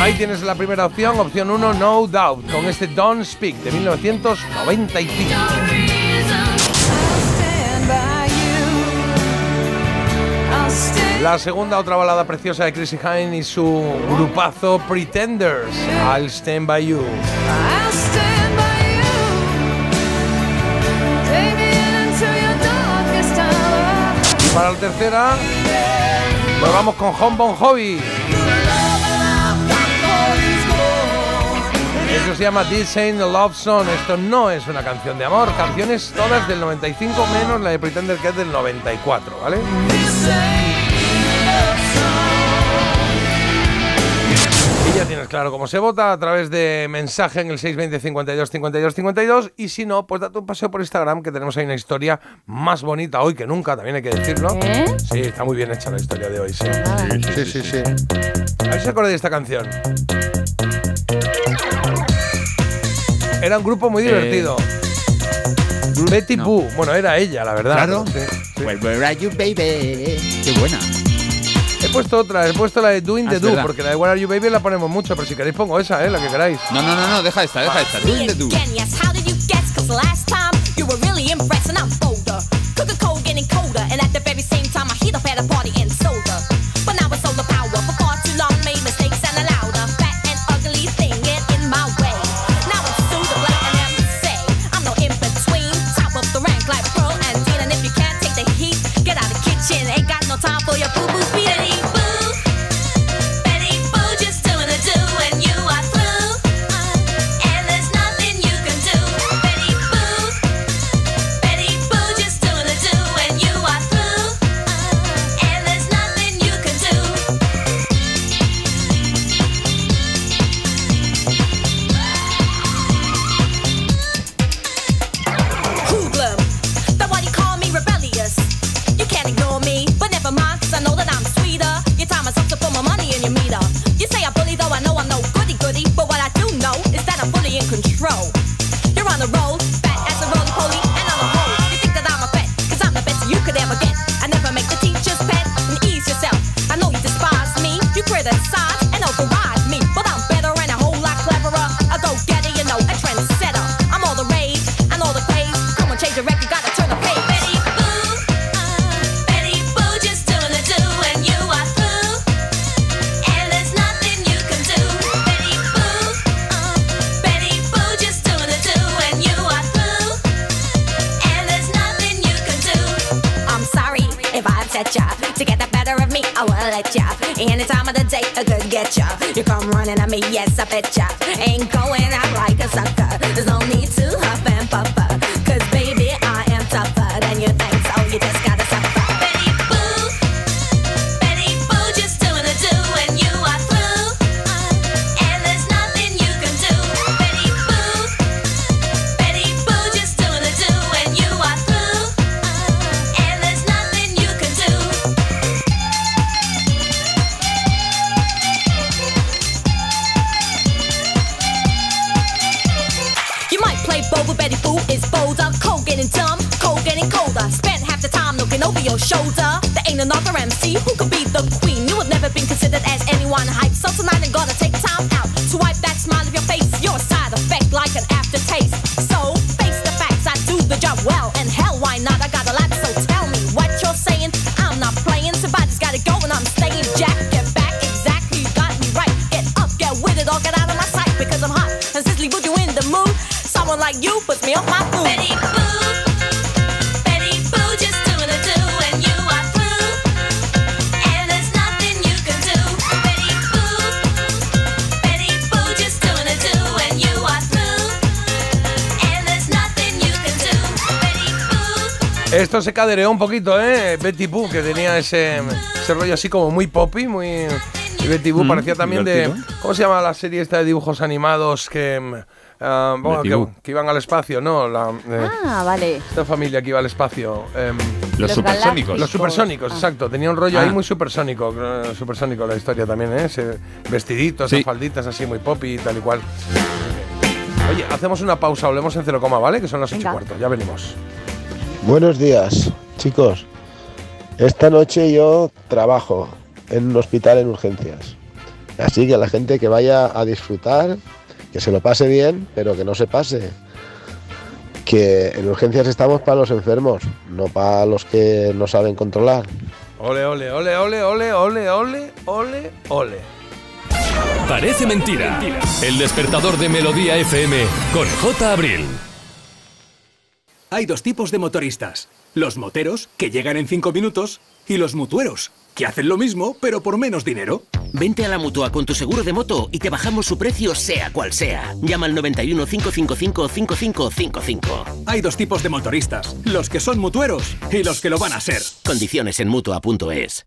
Ahí tienes la primera opción, opción 1, No Doubt, con este Don't Speak de 1995. La segunda, otra balada preciosa de Chrissy Hine y su grupazo Pretenders, I'll Stand By You. Y para la tercera, pues con Home Bon Hobby. Eso se llama This Ain't Love Song. Esto no es una canción de amor. Canciones todas del 95 menos la de Pretender que es del 94, ¿vale? Ya tienes claro cómo se vota a través de mensaje en el 620 52 52 52 y si no, pues date un paseo por Instagram que tenemos ahí una historia más bonita hoy que nunca, también hay que decirlo. ¿Eh? Sí, está muy bien hecha la historia de hoy, sí. Sí, sí, sí. A ver si se acuerda de esta canción. Era un grupo muy Eh, divertido. Betty no. Boo. Bueno, era ella, la verdad. Claro. Sí, sí. Well, where are you, baby? Qué buena. He puesto otra, he puesto la de Doing Ah, the Do, verdad. porque la de Where Are You Baby la ponemos mucho, pero si queréis pongo esa, eh, la que queráis. No, no, no, no, deja esta, deja esta. Doing the do. Cold, getting colder, and at the very same You come running at me, yes, I bet ya. Ain't Esto se cadereó un poquito, ¿eh? Betty Boo, que tenía ese, ese rollo así como muy poppy, muy... Y Betty Boo Mm, parecía también de... ¿Cómo se llama la serie esta de dibujos animados que... mm, ah, bueno, Betty que, Boo. que iban al espacio, ¿no? La, eh, Ah, vale. Esta familia que iba al espacio. em, Los Los supersónicos. Los supersónicos, Ah. exacto. Tenía un rollo Ah. ahí muy supersónico. eh, Supersónico la historia también, ¿eh? Ese vestiditos, Sí. esas falditas así muy poppy y tal y cual. Oye, hacemos una pausa, hablemos en cero coma, ¿vale? Que son las ocho y cuarto, ya venimos. Buenos días, chicos. Esta noche yo trabajo en un hospital en urgencias. Así que la gente que vaya a disfrutar, que se lo pase bien, pero que no se pase. Que en urgencias estamos para los enfermos, no para los que no saben controlar. Ole, ole, ole, ole, ole, ole, ole, ole, ole. Parece mentira. El despertador de Melodía FM con J. Abril. Hay dos tipos de motoristas. Los moteros, que llegan en 5 minutos, y los mutueros, que hacen lo mismo, pero por menos dinero. Vente a la mutua con tu seguro de moto y te bajamos su precio sea cual sea. Llama al 91 555 5555. Hay dos tipos de motoristas. Los que son mutueros y los que lo van a ser. Condiciones en mutua.es.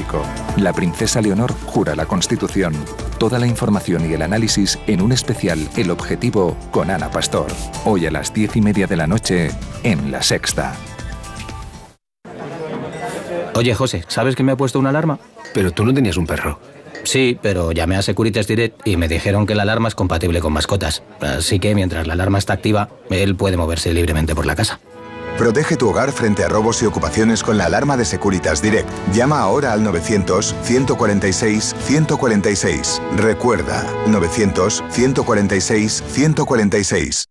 La princesa Leonor jura la Constitución. Toda la información y el análisis en un especial El Objetivo con Ana Pastor. Hoy a las 10 y media de la noche en La Sexta. Oye, José, ¿sabes que me ha puesto una alarma? Pero tú no tenías un perro. Sí, pero llamé a Securitas Direct y me dijeron que la alarma es compatible con mascotas. Así que mientras la alarma está activa, él puede moverse libremente por la casa. Protege tu hogar frente a robos y ocupaciones con la alarma de Securitas Direct. Llama ahora al 900-146-146. Recuerda, 900-146-146.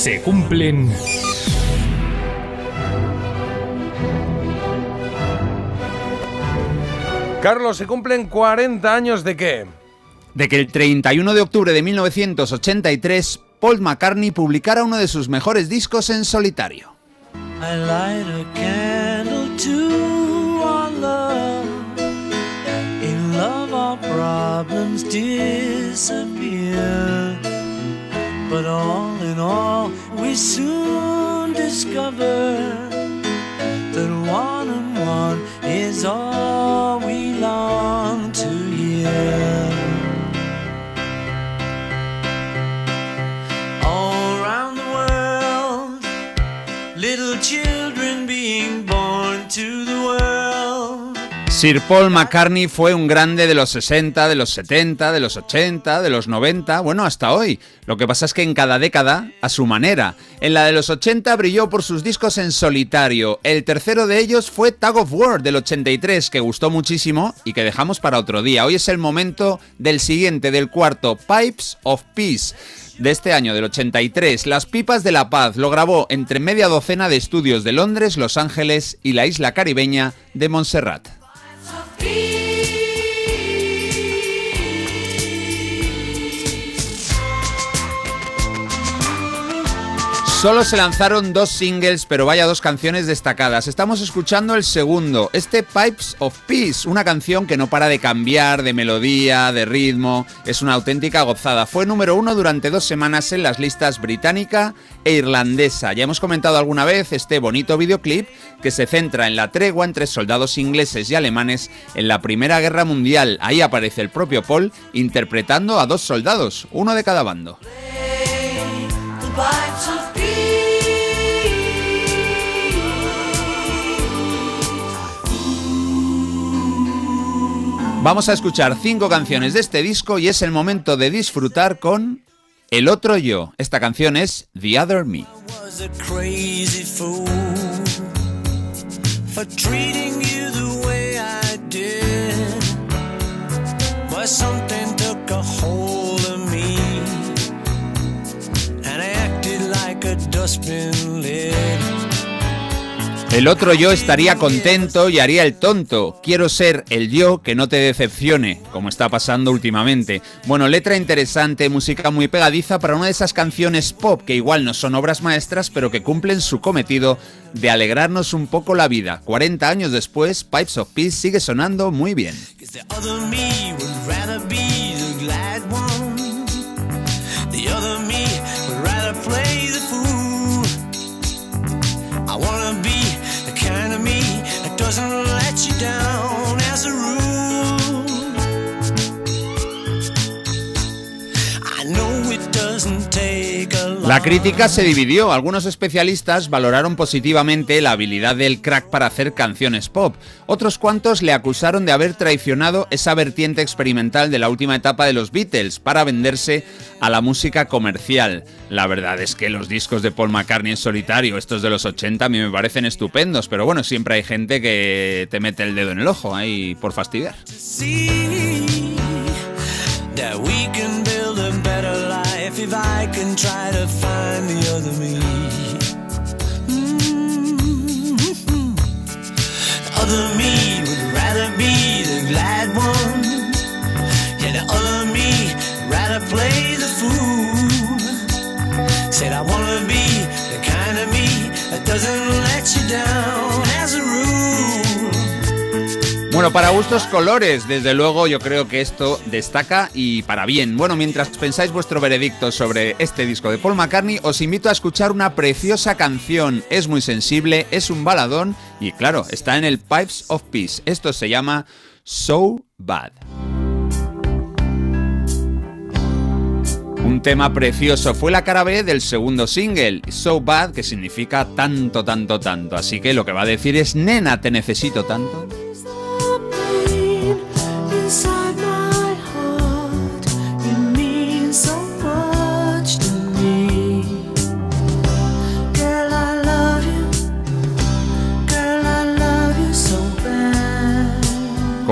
Se cumplen... Carlos, ¿se cumplen 40 años de qué? De que el 31 de octubre de 1983 Paul McCartney publicara uno de sus mejores discos en solitario. I light a candle to our love. In love, our problems disappear. But all in all, we soon discover that one and one is all we long Sir Paul McCartney fue un grande de los 60, de los 70, de los 80, de los 90, bueno, hasta hoy. Lo que pasa es que en cada década, a su manera. En la de los 80 brilló por sus discos en solitario. El tercero de ellos fue Tag of War del 83, que gustó muchísimo y que dejamos para otro día. Hoy es el momento del siguiente, del cuarto, Pipes of Peace de este año, del 83, Las Pipas de la Paz lo grabó entre media docena de estudios de Londres, Los Ángeles y la isla caribeña de Montserrat. Be Solo se lanzaron dos singles, pero vaya dos canciones destacadas. Estamos escuchando el segundo, este Pipes of Peace, una canción que no para de cambiar de melodía, de ritmo, es una auténtica gozada. Fue número uno durante dos semanas en las listas británica e irlandesa. Ya hemos comentado alguna vez este bonito videoclip que se centra en la tregua entre soldados ingleses y alemanes en la Primera Guerra Mundial. Ahí aparece el propio Paul interpretando a dos soldados, uno de cada bando. Vamos a escuchar cinco canciones de este disco y es el momento de disfrutar con El Otro Yo. Esta canción es The Other Me. dustbin. El otro yo estaría contento y haría el tonto. Quiero ser el yo que no te decepcione, como está pasando últimamente. Bueno, letra interesante, música muy pegadiza para una de esas canciones pop que igual no son obras maestras, pero que cumplen su cometido de alegrarnos un poco la vida. 40 años después, Pipes of Peace sigue sonando muy bien. Doesn't let you down La crítica se dividió. Algunos especialistas valoraron positivamente la habilidad del crack para hacer canciones pop. Otros cuantos le acusaron de haber traicionado esa vertiente experimental de la última etapa de los Beatles para venderse a la música comercial. La verdad es que los discos de Paul McCartney en solitario, estos de los 80, a mí me parecen estupendos, pero bueno, siempre hay gente que te mete el dedo en el ojo ahí por fastidiar. see that we can if I can try to find the other me. Mhm. The other me would rather be the glad one. Yeah, the other me rather play the fool. Said I wanna be the kind of me that doesn't let you down. Bueno, para gustos colores, desde luego yo creo que esto destaca y para bien. Bueno, mientras pensáis vuestro veredicto sobre este disco de Paul McCartney, os invito a escuchar una preciosa canción. Es muy sensible, es un baladón y claro, está en el Pipes of Peace. Esto se llama So Bad. Un tema precioso fue la cara B del segundo single, So Bad, que significa tanto, tanto, tanto. Así que lo que va a decir es, nena, te necesito tanto.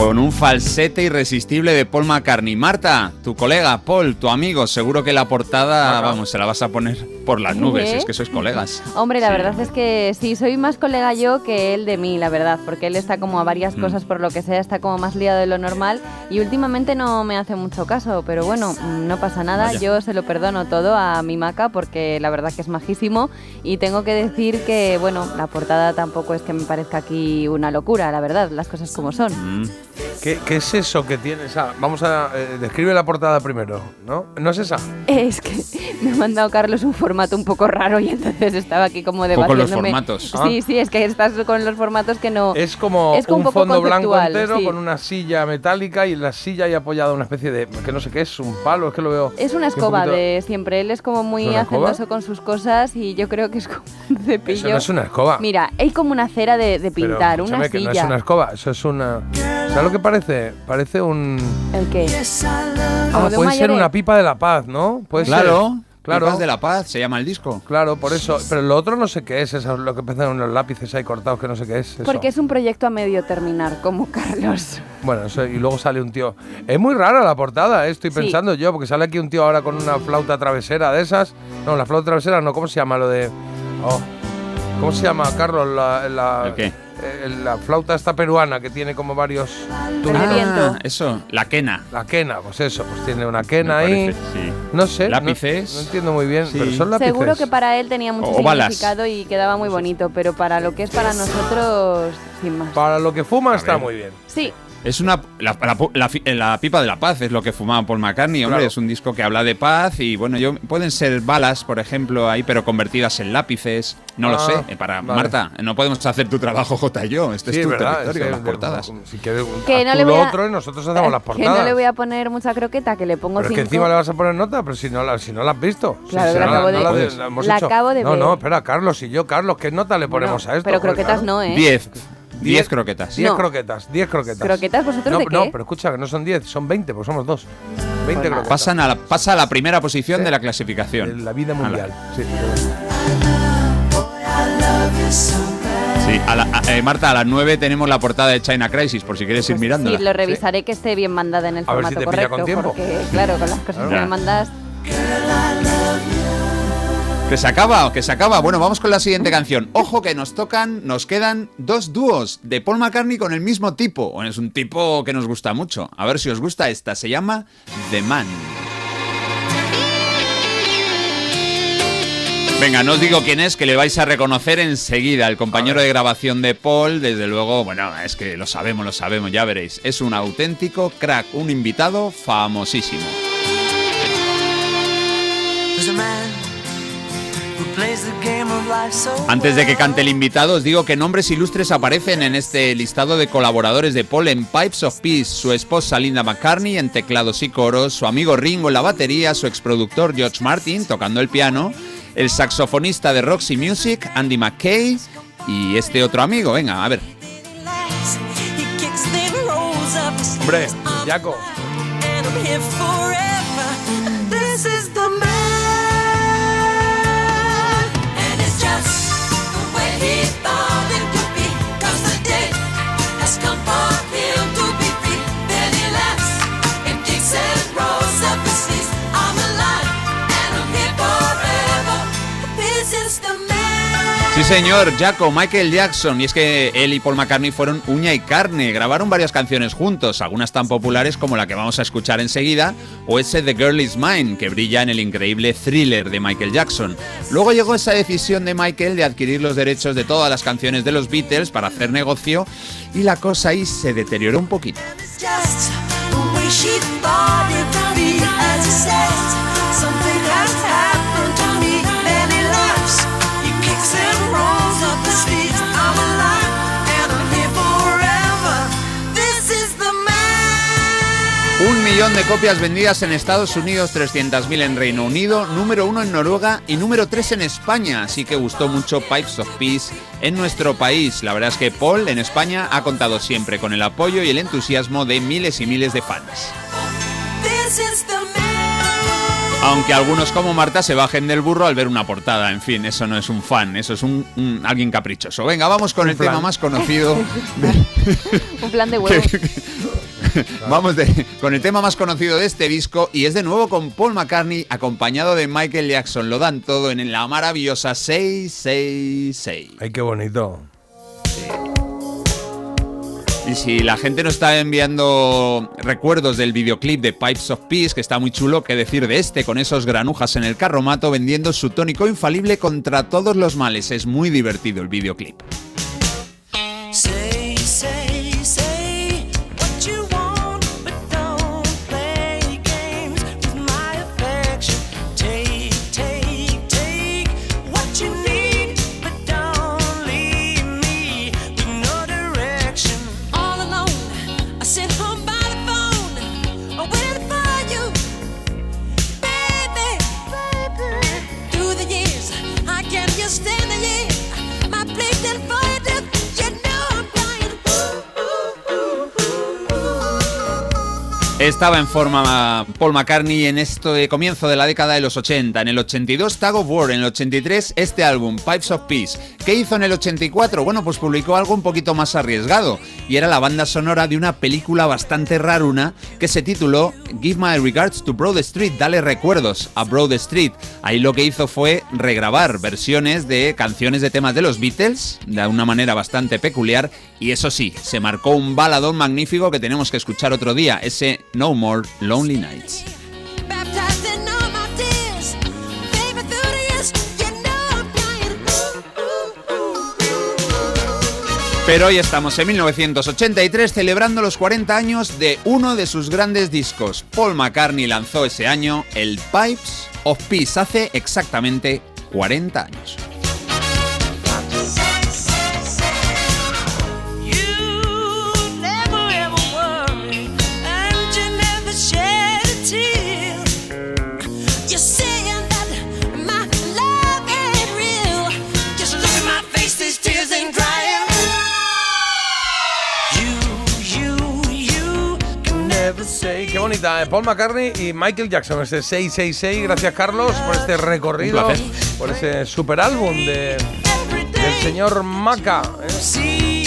Con un falsete irresistible de Paul McCartney. Marta, tu colega, Paul, tu amigo, seguro que la portada, vamos, se la vas a poner Por las nubes, ¿Eh? es que sois colegas. Hombre, la verdad es que sí, soy más colega yo que él de mí, la verdad, porque él está como a varias Mm. cosas, por lo que sea, está como más liado de lo normal y últimamente no me hace mucho caso, pero bueno, no pasa nada, Vaya. yo se lo perdono todo a mi maca porque la verdad que es majísimo y tengo que decir que, bueno, la portada tampoco es que me parezca aquí una locura, la verdad, las cosas como son. Mm. ¿Qué, qué es eso que tiene esa? Vamos a. eh, describe la portada primero, ¿no? ¿No es esa? Es que me ha mandado Carlos un formato un poco raro y entonces estaba aquí como Poco los debatiéndome. formatos. Sí, sí, es que estás con los formatos que no... Es como Es como un, un poco fondo blanco entero sí. con una silla metálica y en la silla hay apoyada una especie de. que no sé qué es, un palo, es que lo veo. Es una un escoba poquito- de siempre. Él es como muy ¿Es una hacendoso con sus cosas y yo creo que es como un cepillo. Eso no es una escoba. Mira, hay como una cera de, de Pero, pintar, una escúchame, que silla. no es una escoba, eso es una. ¿Sabes lo que parece? Parece un. ¿El qué? Ah, puede ser una pipa de la paz, ¿no? Puede Claro, ser. Claro. Pipas de la Paz se llama el disco. Claro, por eso. Pero lo otro no sé qué es, eso es lo que empezaron los lápices ahí cortados, que no sé qué es. Eso. Porque es un proyecto a medio terminar, como Carlos. Bueno, eso, y luego sale un tío. Es muy rara la portada, eh, estoy Sí. pensando yo, porque sale aquí un tío ahora con una flauta travesera de esas. No, la flauta travesera no, ¿cómo se llama lo de.? Oh, ¿Cómo se llama, Carlos? La, la, ¿El qué? Eh, la flauta esta peruana que tiene como varios. Ah, eso, la quena. La quena, pues eso, pues tiene una quena Me ahí. parece, sí. No sé. no- Lápices. No, entiendo muy bien, Sí. pero son lápices. Seguro que para él tenía mucho O balas. significado y quedaba muy bonito, pero para lo que es para nosotros, sin más. Para lo que fuma está ver. muy bien. Sí, Es una la, la- la fi- la pipa de la paz es lo que fumaba Paul McCartney, hombre, Claro. es un disco que habla de paz y bueno, yo pueden ser balas, por ejemplo, ahí pero convertidas en lápices, no lo Ah, sé, eh, para vale. Marta, no podemos hacer tu trabajo J y yo, este Sí, es tu verdad, territorio, es que las de- portadas. Si quieres, Que no le lo voy a- otro y nosotros hacemos las que portadas. no le voy a poner mucha croqueta, que le pongo Pero es que cinco. encima le vas a poner nota, pero si no la, si no la has visto. Claro, Si que la acabo de- no Puedes. la hemos La hecho. acabo de no, ver. No, espera, Carlos y yo, Carlos, ¿qué nota le ponemos a esto? pero croquetas no, ¿eh? Diez. Diez croquetas. 10 No. croquetas, 10 croquetas. ¿Croquetas vosotros no, de qué? No, pero escucha, que no son 10, son 20, pues somos dos. 20 croquetas. Pasan a la, pasa a la primera posición Sí. de la clasificación. En la vida mundial. Sí. Sí, a la- a- eh, Marta, a las 9 tenemos la portada de China Crisis, por si quieres ir mirándola. Sí, lo revisaré que esté bien mandada en el A ver si formato te pilla correcto. con tiempo. Porque, claro, con las cosas que Ya. me mandas. Que se acaba, que se acaba. Bueno, vamos con la siguiente canción. Ojo que nos tocan, nos quedan dos dúos de Paul McCartney con el mismo tipo. Bueno, es un tipo que nos gusta mucho. A ver si os gusta esta. Se llama The Man. Venga, no os digo quién es, que le vais a reconocer enseguida. El compañero de grabación de Paul, desde luego, bueno, es que lo sabemos, lo sabemos, ya veréis. Es un auténtico crack, un invitado famosísimo. Antes de que cante el invitado, os digo que nombres ilustres aparecen en este listado de colaboradores de Paul en Pipes of Peace, su esposa Linda McCartney en teclados y coros, su amigo Ringo en la batería, su exproductor George Martin tocando el piano, el saxofonista de Roxy Music, Andy McKay y este otro amigo, venga, a ver. Hombre, Jaco. Señor, Jaco, Michael Jackson. Y es que él y Paul McCartney fueron uña y carne. Grabaron varias canciones juntos, algunas tan populares como la que vamos a escuchar enseguida, o ese The Girl Is Mine, que brilla en el increíble thriller de Michael Jackson. Luego llegó esa decisión de Michael de adquirir los derechos de todas las canciones de los Beatles para hacer negocio, y la cosa ahí se deterioró un poquito. Millón de copias vendidas en Estados Unidos, 300.000 en Reino Unido, número uno en Noruega y número 3 en España. Así que gustó mucho Pipes of Peace en nuestro país. La verdad es que Paul en España ha contado siempre con el apoyo y el entusiasmo de miles y miles de fans. Aunque algunos como Marta se bajen del burro al ver una portada. En fin, eso no es un fan, eso es un, un- alguien caprichoso. Venga, vamos con Un el tema más conocido. Un plan de Vamos de- con el tema más conocido de este disco y es de nuevo con Paul McCartney acompañado de Michael Jackson. Lo dan todo en la maravillosa 666. Ay, qué bonito. Y si la gente nos está enviando recuerdos del videoclip de Pipes of Peace, que está muy chulo, qué decir de este, con esos granujas en el carromato vendiendo su tónico infalible contra todos los males. Es muy divertido el videoclip. Estaba en forma Paul McCartney en este comienzo de la década de los 80. En el 82 Tag of War, en el 83 este álbum Pipes of Peace. ¿Qué hizo en el 84? Bueno, pues publicó algo un poquito más arriesgado y era la banda sonora de una película bastante raruna que se tituló Give My Regards to Broad Street, dale recuerdos a Broad Street. Ahí lo que hizo fue regrabar versiones de canciones de temas de los Beatles de una manera bastante peculiar y eso sí, se marcó un baladón magnífico que tenemos que escuchar otro día, ese No More Lonely Nights. Pero hoy estamos en 1983 celebrando los 40 años de uno de sus grandes discos. Paul McCartney lanzó ese año el Pipes of Peace hace exactamente 40 años. Bonita, ¿eh? Paul McCartney y Michael Jackson, ese 666. Gracias, Carlos, por este recorrido, por ese super álbum de, del señor Maca. ¿eh?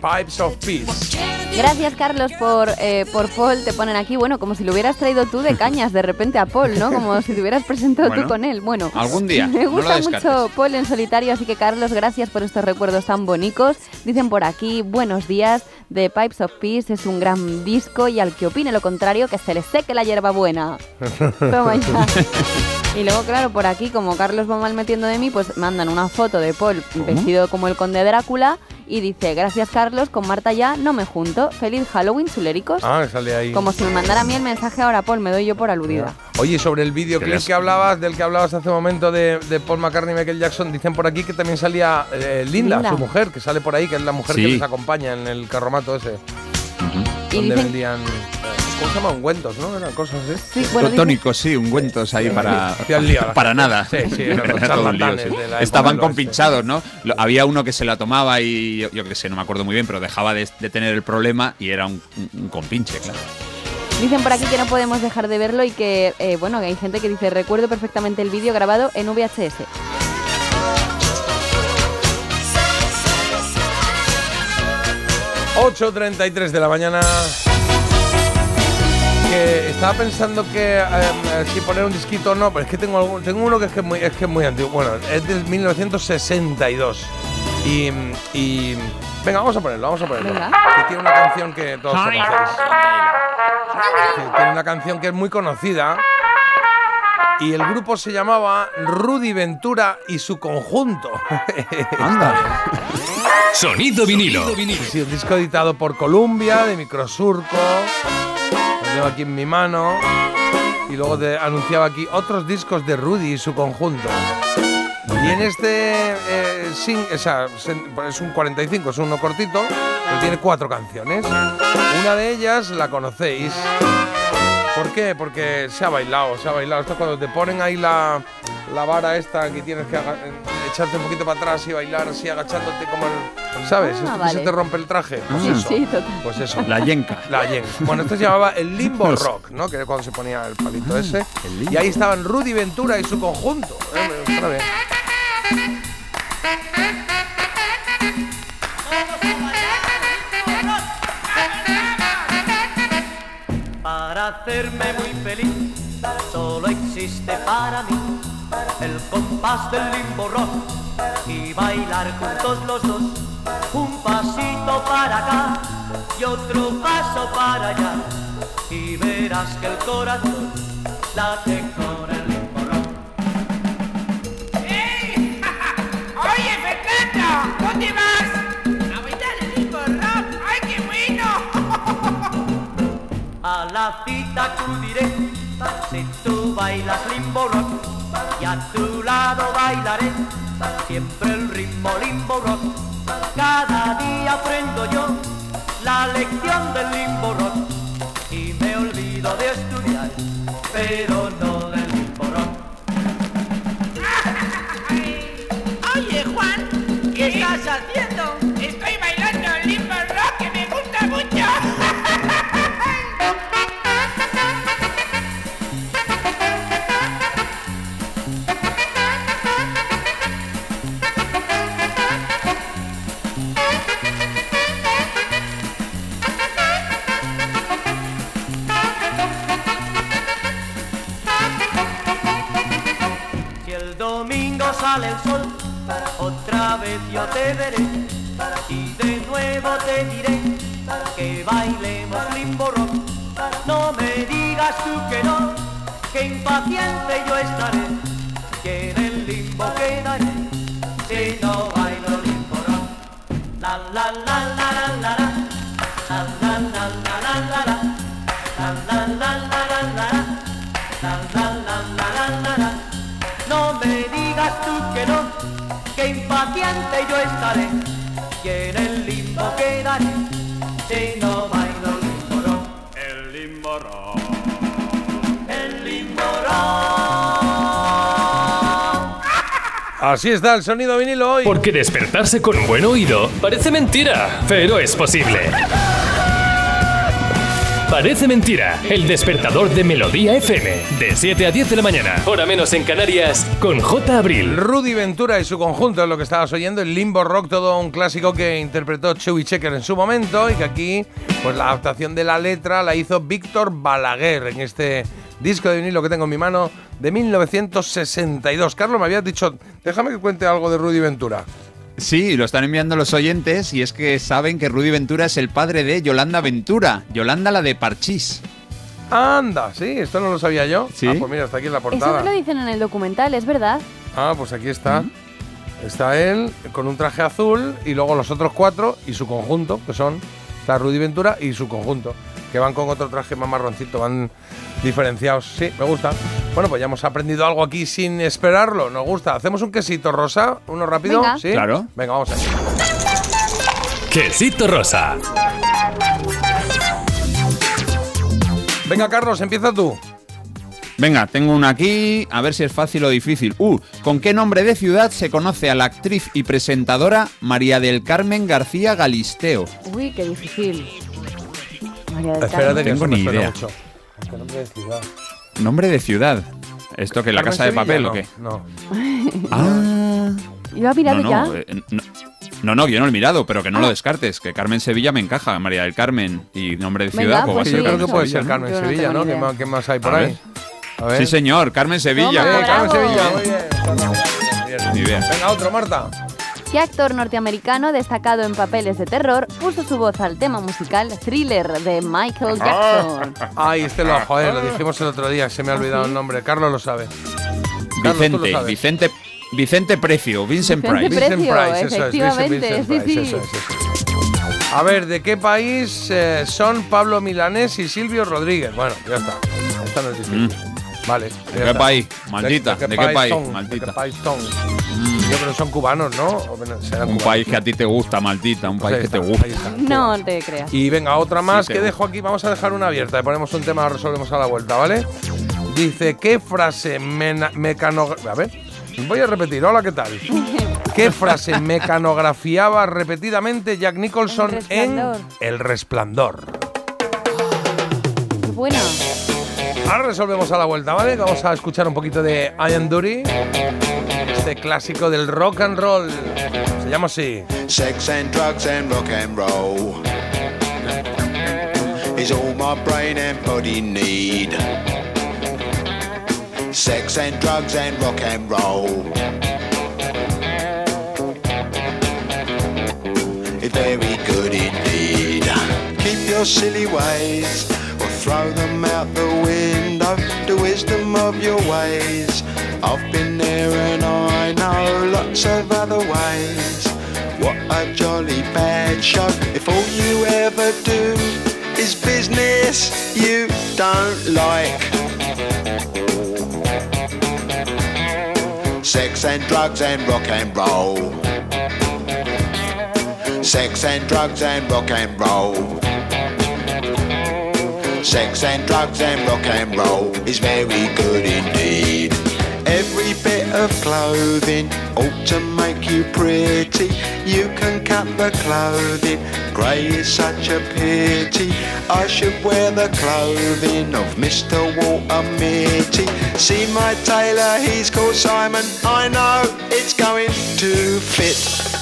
Pipes of Peace. Gracias, Carlos, por, eh, por Paul. Te ponen aquí, bueno, como si lo hubieras traído tú de cañas de repente a Paul, ¿no? Como si te hubieras presentado Bueno, tú con él. Bueno, algún día, Me gusta mucho Paul en solitario, así que, Carlos, gracias por estos recuerdos tan bonitos. Dicen por aquí, buenos días, The Pipes of Peace es un gran disco y al que opine lo contrario, que se le seque la hierba buena. Toma ya. Y luego, claro, por aquí, como Carlos va mal metiendo de mí, pues mandan una foto de Paul vestido como el conde Drácula y dice, gracias Carlos, con Marta ya no me junto. Feliz Halloween, chuléricos. Ah, sale ahí. Como si me mandara a mí el mensaje ahora, Paul, me doy yo por aludida. Oye, sobre el videoclip que hablabas, del que hablabas hace un momento de, de Paul McCartney y Michael Jackson, dicen por aquí que también salía eh, Linda, Linda. su mujer, que sale por ahí, que es la mujer Sí. que les acompaña en el carromato ese. Y donde dicen- vendían. eh, ¿Cómo se llama? Ungüentos, ¿no? Eran cosas así. Sí, bueno, Tónicos, sí, ungüentos ahí para, para nada. Sí, sí, eran los Era todo un lío, charlatanes sí. de la Estaban compinchados, ¿no? Lo- había uno que se la tomaba y yo, yo qué sé, no me acuerdo muy bien, pero dejaba de, de tener el problema y era un, un- un compinche, claro. Dicen por aquí que no podemos dejar de verlo y que, eh, bueno, que hay gente que dice, recuerdo perfectamente el vídeo grabado en VHS. 8.33 de la mañana. Que estaba pensando que eh, si poner un disquito o no, pero es que tengo, algún- tengo uno que es, que es muy, es que es muy antiguo. Bueno, es del 1962. Y, y- Venga, vamos a ponerlo, vamos a ponerlo. Venga. Que tiene una canción que todos conocéis. Sí, tiene una canción que es muy conocida. Y el grupo se llamaba Rudy Ventura y su conjunto. Anda. Sonido vinilo. Sí, un disco editado por Columbia, de Microsurco. Tengo aquí en mi mano. Y luego de- anunciaba aquí otros discos de Rudy y su conjunto. Y en este eh, o sea, sen- es un 45, es uno cortito, pero tiene cuatro canciones. Una de ellas la conocéis. ¿Por qué? Porque se ha bailado, se ha bailado. Esto es cuando te ponen ahí la, la vara esta que tienes que echarte un poquito para atrás y bailar así agachándote como el... ¿Sabes? Ah, Esto que se te rompe el traje. Pues Sí, eso. sí, total. Pues eso. La yenca. La yenca. Bueno, esto se llamaba el limbo rock, ¿no? Que era cuando se ponía el palito ese. Y ahí estaban Rudy Ventura y su conjunto. Eh, bien. hacerme muy feliz solo existe para mí el compás del limbo rock y bailar juntos los dos un pasito para acá y otro paso para allá y verás que el corazón late con el limbo rock. Oye, Fernando, ¿dónde vas? A bailar el limbo rock. ¡Ay, qué bueno! A la cita acudiré si tú bailas limbo rock a tu lado bailaré siempre el ritmo limbo rock. Cada día aprendo yo la lección del limbo rock y me olvido de estudiar, pero no impaciente yo estaré, Así está el sonido vinilo hoy. Porque despertarse con buen oído parece mentira, pero es posible. Parece mentira, el despertador de Melodía FM, de 7 a 10 de la mañana, hora menos en Canarias, con J. Abril. Rudy Ventura y su conjunto es lo que estabas oyendo, el Limbo Rock, todo un clásico que interpretó Chewy Checker en su momento y que aquí, pues la adaptación de la letra la hizo Víctor Balaguer en este disco de vinilo que tengo en mi mano de 1962. Carlos, me habías dicho, déjame que cuente algo de Rudy Ventura. Sí, lo están enviando los oyentes y es que saben que Rudy Ventura es el padre de Yolanda Ventura, Yolanda la de Parchís. Anda, sí, esto no lo sabía yo. Sí. Ah, pues mira, está aquí en la Eso portada. me lo dicen en el documental, es verdad. Ah, pues aquí está. Está él con un traje azul y luego los otros cuatro y su conjunto, que son está Rudy Ventura y su conjunto, que van con otro traje más marroncito, van diferenciados. Sí, me gusta. Bueno, pues ya hemos aprendido algo aquí sin esperarlo. Nos gusta. ¿Hacemos un quesito rosa? ¿Uno rápido? Venga. ¿Sí? Claro. Venga, vamos allá. Quesito rosa. Venga, Carlos, empieza tú. Venga, tengo una aquí, a ver si es fácil o difícil. Uh, ¿con qué nombre de ciudad se conoce a la actriz y presentadora María del Carmen García Galisteo? Uy, qué difícil. María del Espérate Carmen. que tengo ni idea. mucho. Nombre de ciudad. ¿Nombre de ciudad? ¿Esto que la Carmen casa de Sevilla, papel no, o qué? No. Ah, ¿Lo ha mirado no, ya? no, eh, no, no, no, yo no lo he mirado, pero que no lo descartes, que Carmen Sevilla me encaja, María del Carmen y nombre de Venga, ciudad, pues va a pues ser yo creo que puede ser. Carmen Yo no Sevilla, ¿no? ni ¿Qué idea. más, qué más hay por A ahí? ver. A ver. Sí, señor, Carmen Sevilla. Toma, Eh, Carmen. Sevilla, muy bien. Muy bien. Venga, otro, Marta. ¿Qué actor norteamericano destacado en papeles de terror puso su voz al tema musical Thriller de Michael Jackson? Ay, este lo, joder, lo dijimos el otro día, se me ha olvidado el nombre. Carlos lo sabe. Carlos, tú lo Vicente, sabes. Vicente, Vicente Precio, Vincent Vicente Price. Precio, eso es, efectivamente, Vincent sí, Price, sí. eso es, eso es. A ver, ¿de qué país eh, son Pablo Milanés y Silvio Rodríguez? Bueno, ya está. Esta no es difícil. Vale. ya ¿De qué está. país? Maldita, ¿de qué país? son? ¿De Maldita. qué país son? Yo creo que son cubanos, ¿no? Serán Un cubanos. país que a ti te gusta, maldita, un Pues país ahí que te gusta. está. No te creas. Y venga, otra más Sí, que dejo aquí. Vamos a dejar una abierta. Le ponemos un tema, resolvemos a la vuelta, ¿vale? Dice, ¿qué frase mecanogra- A ver, voy a repetir. Hola, ¿qué tal? ¿Qué frase mecanografiaba repetidamente Jack Nicholson El en. El Resplandor? Qué bueno. Ahora resolvemos a la vuelta, ¿vale? Vamos a escuchar un poquito de Ian Dury, este clásico del rock and roll. Se llama así. Sex and drugs and rock and roll. is all my brain and body need. Sex and drugs and rock and roll. It's very good indeed. Keep your silly ways or throw them out the window. The wisdom of your ways. I've been there and I know lots of other ways. What a jolly bad show. If all you ever do is business you don't like. Sex and drugs and rock and roll. Sex and drugs and rock and roll. Sex and drugs and rock and roll is very good indeed. Of clothing ought to make you pretty. You can cut the clothing, grey is such a pity. I should wear the clothing of Mr. Walter Mitty. See my tailor, he's called Simon. I know it's going to fit.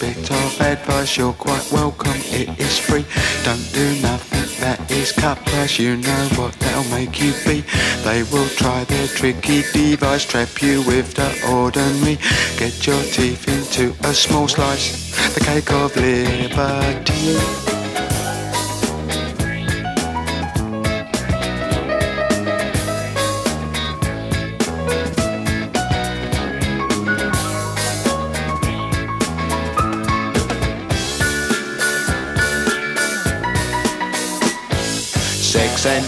Bit of advice, you're quite welcome, it is free. Don't do nothing that is cut price, you know what that'll make you be. They will try their tricky device, trap you with the ordinary. Get your teeth into a small slice, the cake of liberty.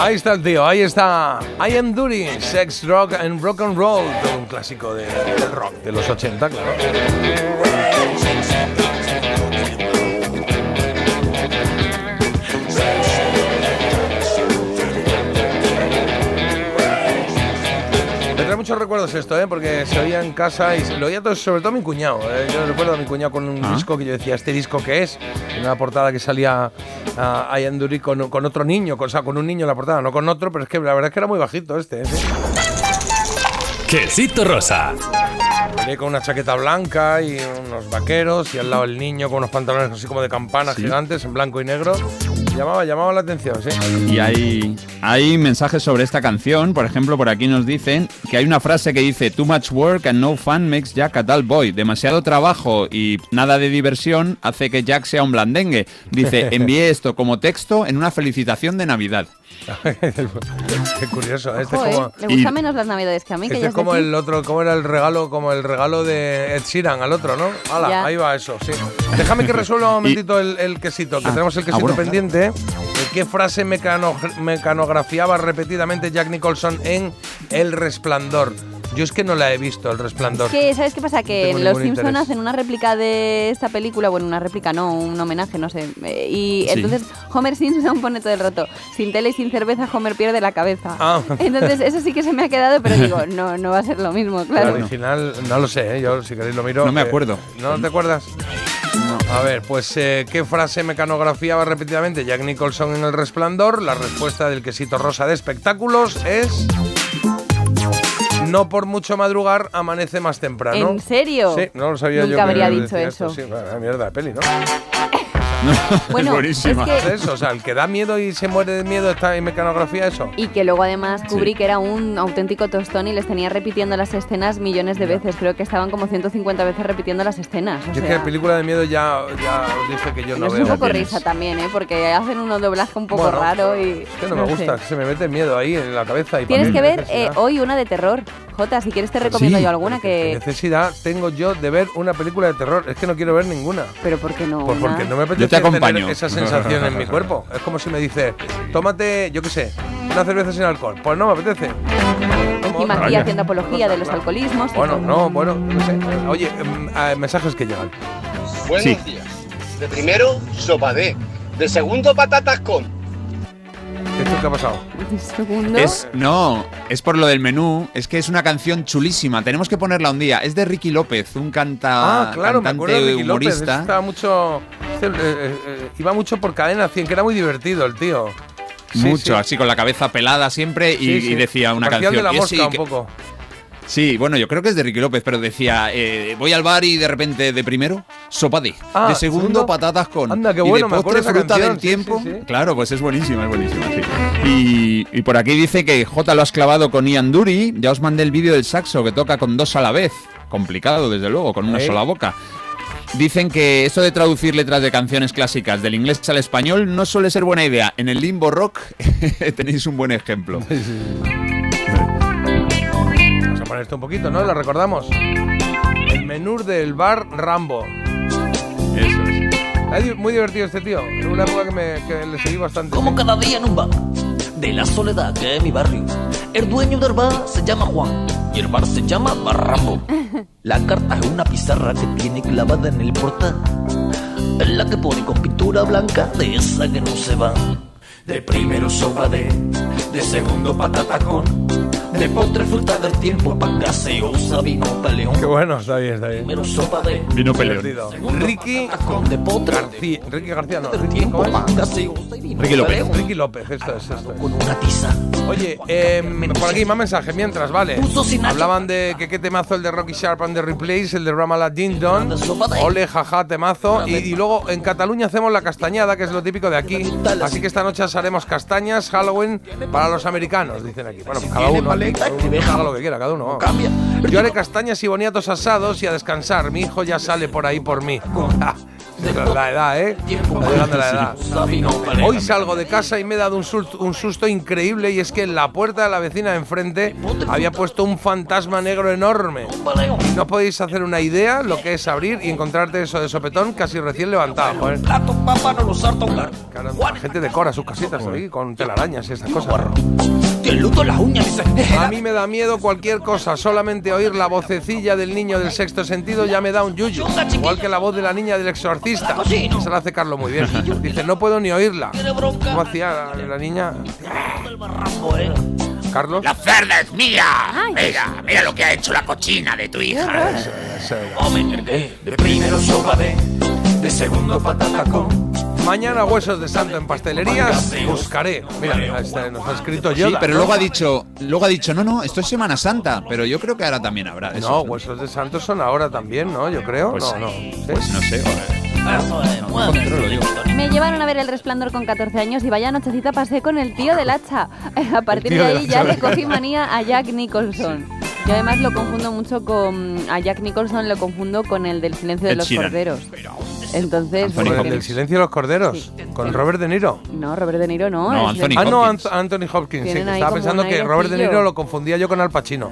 Ahí está el tío, ahí está. I am Duty, Sex, Rock and Rock and Roll. Todo un clásico de- rock de los 80, claro. Muchos recuerdos esto, ¿eh? porque se oía en casa y se lo oía todo, sobre todo mi cuñado. ¿eh? Yo recuerdo a mi cuñado con un Ah. disco que yo decía, ¿este disco qué es? En una portada que salía a Ian Dury con, con otro niño, con, o sea, con un niño en la portada, no con otro, pero es que la verdad es que era muy bajito este. ¿eh? Sí. Quesito rosa. Venía con una chaqueta blanca y unos vaqueros y al lado el niño con unos pantalones así como de campana gigantes en blanco y negro. Llamaba, llamaba la atención, sí. Y hay, hay mensajes sobre esta canción. Por ejemplo, por aquí nos dicen que hay una frase que dice Too much work and no fun makes Jack a dull boy. Demasiado trabajo y nada de diversión hace que Jack sea un blandengue. Dice, envié esto como texto en una felicitación de Navidad. Qué curioso, este Ojo, es ¿eh? como... Le gusta menos las navidades que a mí, que Este ya es como el otro, como era el regalo, como el regalo de Ed Sheeran al otro, ¿no? Hala, ahí va eso, sí. Déjame que resuelva un momentito el, el quesito, que Ah, tenemos el ah, quesito bueno. pendiente. ¿eh? ¿Qué frase mecano- mecanografiaba repetidamente Jack Nicholson en El Resplandor? Yo es que no la he visto, El Resplandor. Es que, ¿sabes qué pasa? Que Los ningún Simpson interés. hacen una réplica de esta película, bueno, una réplica no, un homenaje, no sé. eh, Y Sí. entonces Homer Simpson pone todo el rato, sin tele y sin cerveza, Homer pierde la cabeza. Ah. Entonces eso sí que se me ha quedado, pero digo, no, no va a ser lo mismo, El claro. original, no lo sé, ¿eh? yo si queréis lo miro. No me eh, acuerdo. ¿No te acuerdas? A ver, pues eh, ¿qué frase mecanografiaba repetidamente Jack Nicholson en El Resplandor? La respuesta del quesito rosa de espectáculos es... No por mucho madrugar amanece más temprano. ¿En serio? Sí, no lo sabía yo. Nunca habría dicho esto, eso. Sí, bueno, mierda de peli, ¿no? Bueno, buenísima. es que- Es eso, o sea, el que da miedo y se muere de miedo está en mecanografía, eso. Y que luego además Kubrick era un auténtico tostón y les tenía repitiendo las escenas millones de veces. Creo que estaban como 150 veces repitiendo las escenas. O Yo es que sea, de película de miedo ya, ya os dije que yo no es veo. un poco risa también, ¿eh? Porque hacen un doblaje un poco Bueno, raro y... Es que no me gusta, sé. se me mete miedo ahí en la cabeza. Y Tienes que ver eh, hoy una de terror. Jota, si quieres te recomiendo Sí, yo alguna ¿Qué que... necesidad tengo yo de ver una película de terror? Es que no quiero ver ninguna. Pero ¿por qué no? Pues una? porque no me apetece Yo te acompaño. tener esa sensación en mi cuerpo. Es como si me dice, tómate, yo qué sé, una cerveza sin alcohol. Pues no me apetece. Encima aquí haciendo apología de los alcoholismos. Bueno, no, bueno, no sé. Oye, em, mensajes que llegan. Buenos Sí. días. De primero, sopa de. De segundo, patatas con. ¿Esto qué ha pasado? Segundo. Es, no, es por lo del menú. Es que es una canción chulísima. Tenemos que ponerla un día. Es de Ricky López, un canta, Ah, claro, me cantante acuerdo de Ricky López. humorista. ese Estaba mucho. este, eh, eh, eh, iba mucho por cadena 100, que era muy divertido el tío. Sí, Mucho, sí. así con la cabeza pelada siempre y, Sí, sí. y decía una Parecía el canción. de la y mosca sí, un que- poco. Sí, bueno, yo creo que es de Ricky López, pero decía, eh, voy al bar y de repente de primero, sopa de. Ah, de segundo, segundo, patatas con. anda, qué y bueno, de postre, fruta canción, del tiempo. sí, sí. Claro, pues es buenísima, es buenísima. Y, y por aquí dice que J lo has clavado con Ian Dury. Ya os mandé el vídeo del saxo que toca con dos a la vez. Complicado, desde luego, con una sola boca. Dicen que esto de traducir letras de canciones clásicas del inglés al español no suele ser buena idea. En el limbo rock tenéis un buen ejemplo. Poner esto un poquito, ¿no? Lo recordamos. El menú del bar Rambo. Eso es. Muy divertido este tío. Es una época que, me, que le seguí bastante. Como cada día en un bar de la soledad que es mi barrio. El dueño del bar se llama Juan y el bar se llama Barrambo. La carta es una pizarra que tiene clavada en el portal. Es la que pone con pintura blanca de esa que no se va. De primero sopa de, de segundo patata con, de postre fruta del tiempo, pan gaseosa, vino peleón. Qué bueno, está bien, está bien. Primero sopa de, Vino peleón. Ricky García. Ricky García, no. Ricky, ¿cómo es? pan gaseosa y vino Ricky López. peleón. Ricky López, esto es esto. es. Con una tiza. Oye, em, por aquí más mensaje mientras, vale. Hablaban de que qué temazo el de Rocky Sharp and the Replace, el de Ramala Ding Don. Ole, jaja, temazo. Y, y luego en Cataluña hacemos la castañada, que es lo típico de aquí. Así que esta noche haremos castañas, Halloween, para los americanos, dicen aquí. Bueno, cada uno, uno haga lo que quiera, cada uno. Yo haré castañas y boniatos asados y a descansar. Mi hijo ya sale por ahí por mí. La edad, ¿eh? La edad. Hoy salgo de casa y me he dado un susto, un susto increíble y es que en la puerta de la vecina de enfrente había puesto un fantasma negro enorme. Y no podéis hacer una idea lo que es abrir y encontrarte eso de sopetón casi recién levantado, joder. Claro, la gente decora sus casitas ahí con telarañas y estas cosas. Que el luto las uñas dice. A mí me da miedo cualquier cosa, solamente oír la vocecilla del niño del sexto sentido ya me da un yuyu. Igual que la voz de la niña del exorcista. Esa la hace Carlos muy bien. Dice, no puedo ni oírla. ¿Cómo hacía la, la niña? Carlos. La cerda es mía. Mira, mira lo que ha hecho la cochina de tu hija. De primero sopa de, de segundo patata con. Mañana huesos de santo en pastelerías. Buscaré. Mira, este nos ha escrito yo. Sí, pero luego ha dicho, luego ha dicho, no, no, esto es Semana Santa, pero yo creo que ahora también habrá de No, eso. huesos de santo son ahora también, ¿no? Yo creo. Pues- no, no. Pues no sé. Me llevaron a ver el resplandor con 14 años y vaya nochecita pasé con el tío del hacha. A partir de ahí ya le cogí manía a Jack Nicholson. Yo además lo confundo mucho con. A Jack Nicholson lo confundo con el del silencio de los corderos. Entonces. Con porque- el silencio de los corderos. Con Robert De Niro. No, Robert De Niro no. No, Anthony Ah, no, Anth- Anthony Hopkins. Sí, estaba pensando que Robert De. Niro lo confundía yo con Al Pacino.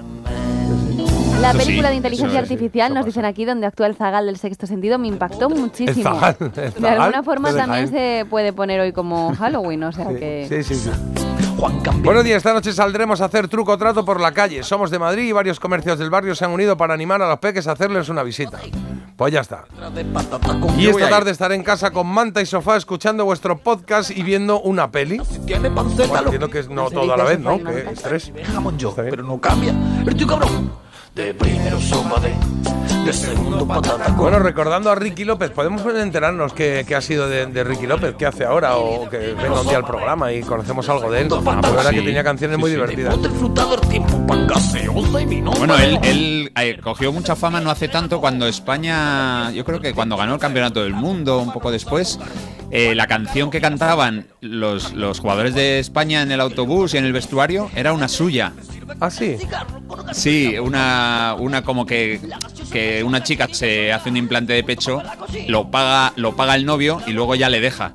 La sí, película de inteligencia eso artificial, nos dicen aquí, donde actúa el zagal del sexto sentido, me impactó muchísimo. El zagal, el De alguna forma también se puede poner hoy como Halloween, o sea que. Sí, sí, sí. Buenos días, esta noche saldremos a hacer truco o trato por la calle. Somos de Madrid y varios comercios del barrio se han unido para animar a los peques a hacerles una visita. Pues ya está. Y esta tarde estaré en casa con manta y sofá escuchando vuestro podcast y viendo una peli. Bueno, entiendo que es no todo a la vez, ¿no? Que estrés. Jamón yo, pero no cambia. Estoy cabrón. De primero de, de segundo patata. Bueno, recordando a Ricky López, ¿podemos enterarnos qué, qué ha sido de, de Ricky López? ¿Qué hace ahora? O que venga un día al programa y conocemos algo de él. La verdad que sí. tenía canciones muy divertidas. Bueno, él, él, eh, cogió mucha fama no hace tanto cuando España, yo creo que cuando ganó el campeonato del mundo, un poco después, eh, la canción que cantaban los, los jugadores de España en el autobús y en el vestuario era una suya. ¿Ah, sí? Sí, una, una como que, que una chica se hace un implante de pecho, lo paga, lo paga el novio y luego ya le deja.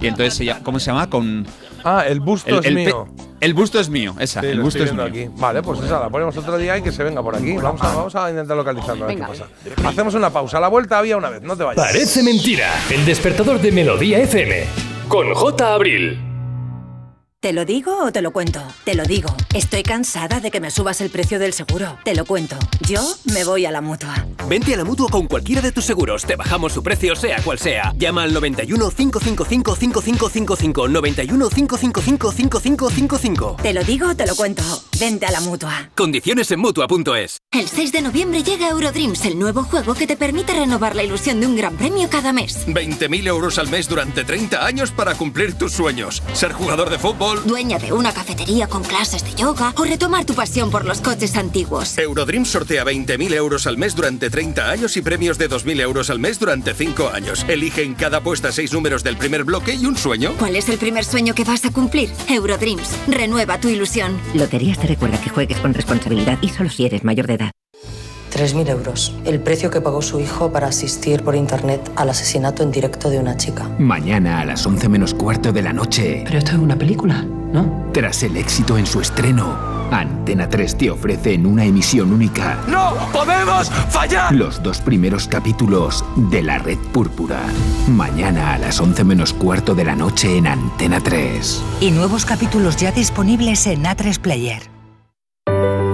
Y entonces, ella, ¿cómo se llama? Con... Ah, el busto El- es el mío. El busto es mío, esa. Sí, el lo busto estoy es mío. aquí. Vale, pues esa la ponemos otro día y que se venga por aquí. Vamos a, vamos a intentar localizarlo a ver qué pasa. Hacemos una pausa. A la vuelta había una vez, no te vayas. Parece mentira. El despertador de Melodía FM. Con J. Abril. ¿Te lo digo o te lo cuento? Te lo digo. Estoy cansada de que me subas el precio del seguro. Te lo cuento. Yo me voy a la mutua. Vente a la mutua con cualquiera de tus seguros. Te bajamos su precio, sea cual sea. Llama al 91 555 5555. 91 555 5555. Te lo digo o te lo cuento. Vente a la mutua. Condiciones en mutua.es. El 6 de noviembre llega Eurodreams, el nuevo juego que te permite renovar la ilusión de un gran premio cada mes. 20.000 euros al mes durante 30 años para cumplir tus sueños. Ser jugador de fútbol. Dueña de una cafetería con clases de yoga o retomar tu pasión por los coches antiguos. Eurodreams sortea 20.000 euros al mes durante 30 años y premios de 2.000 euros al mes durante 5 años. Elige en cada apuesta 6 números del primer bloque y un sueño. ¿Cuál es el primer sueño que vas a cumplir? Eurodreams, renueva tu ilusión. Loterías te recuerda que juegues con responsabilidad y solo si eres mayor de edad. 3.000 euros, el precio que pagó su hijo para asistir por internet al asesinato en directo de una chica. Mañana a las 11 menos cuarto de la noche. Pero esto es una película, ¿no? Tras el éxito en su estreno, Antena 3 te ofrece en una emisión única ¡No podemos fallar! los dos primeros capítulos de La Red Púrpura. Mañana a las 11 menos cuarto de la noche en Antena 3. Y nuevos capítulos ya disponibles en A3 Player.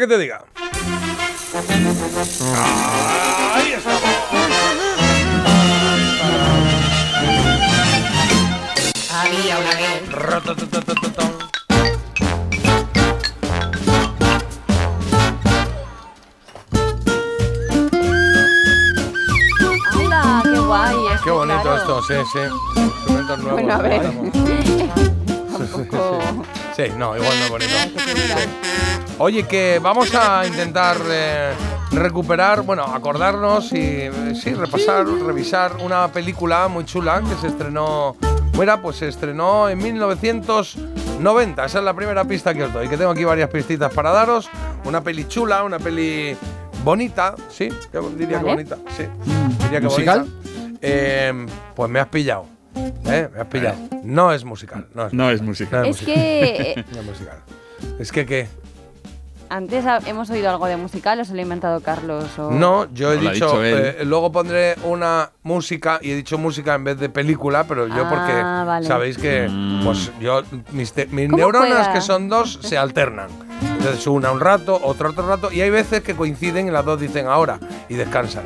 Que te diga. Ahí estamos. Había una vez. ¡Qué bonito claro. esto, sí, sí. Instrumentos nuevos. Bueno, a ver. Tampoco- Sí, no, igual no es bonito. Sí. Oye, que vamos a intentar eh, recuperar, bueno, acordarnos y eh, sí, repasar, revisar una película muy chula que se estrenó. Mira, pues se estrenó en 1990. Esa es la primera pista que os doy. Que tengo aquí varias pistitas para daros. Una peli chula, una peli bonita, sí, que diría que bonita, sí. Diría que ¿Musical? bonita. Eh, pues me has pillado. ¿Eh? Me has pillado. No es musical. No es, No es musical. Es que No es musical. Es que, ¿qué? Antes hemos oído algo de musical o se lo ha inventado Carlos. O... No, yo he No, dicho, eh, luego pondré una música y he dicho música en vez de película, pero yo Ah, porque vale. sabéis que Mm. pues yo mis, te- mis ¿Cómo neuronas juega? que son dos se alternan. Entonces una un rato, otra otro rato y hay veces que coinciden y las dos dicen ahora y descansan.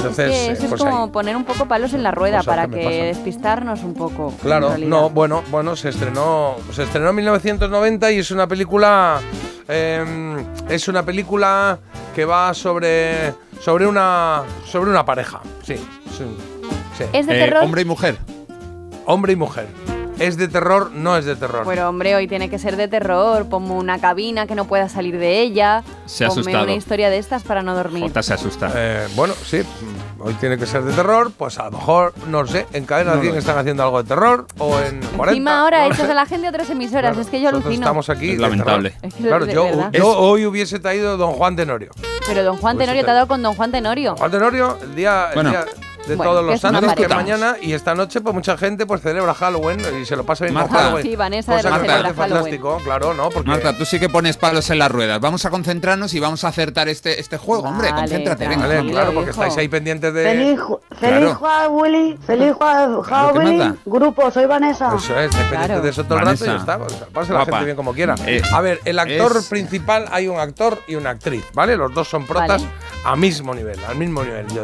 Entonces, Que eh, eso es pues como ahí. poner un poco palos en la rueda Cosas para que despistarnos un poco. Claro, no, bueno, bueno, se estrenó, se estrenó en 1990 y es una película, eh, es una película que va sobre, sobre una, sobre una pareja, sí, sí, sí. ¿Es de Eh, terror? hombre y mujer. hombre y mujer. ¿Es de terror? No es de terror. Pero hombre, hoy tiene que ser de terror. Ponme una cabina que no pueda salir de ella. Se ha Ponme asustado. una historia de estas para no dormir. Jota se asusta. Eh, bueno, sí, hoy tiene que ser de terror, pues a lo mejor, no sé, en Cadena No lo 100 sé. están haciendo algo de terror o en 40. Encima ahora no echas a la gente de otras emisoras. Claro, es que yo nosotros alucino. estamos aquí. Es lamentable. terror. Es que Claro, de yo, hoy hubiese traído Don Juan Tenorio. Pero don Juan Tenorio te ha dado con don Juan Tenorio. Juan Tenorio, el día, el Bueno. día de Bueno, todos los santos, que mañana, y esta noche, pues mucha gente pues celebra Halloween y se lo pasa bien con Marta. Halloween. Sí, Vanessa Cosa de celebra fantástico, claro, ¿no? Porque Marta, tú sí que pones palos en las ruedas. Vamos a concentrarnos y vamos a acertar este, este juego, hombre. Vale, Concéntrate, venga. Vale, claro, porque estáis ahí pendientes de. Feliz, ju- Claro. feliz Halloween, feliz Hall- ¿qué Halloween, grupo, soy Vanessa. Eso es, pendientes Claro. de eso todo el rato y ya está. pues, pase la gente bien como quiera. Eh, a ver, el actor es- principal, hay un actor y una actriz, ¿vale? Los dos son protas Vale. a mismo nivel, al mismo nivel. Yo,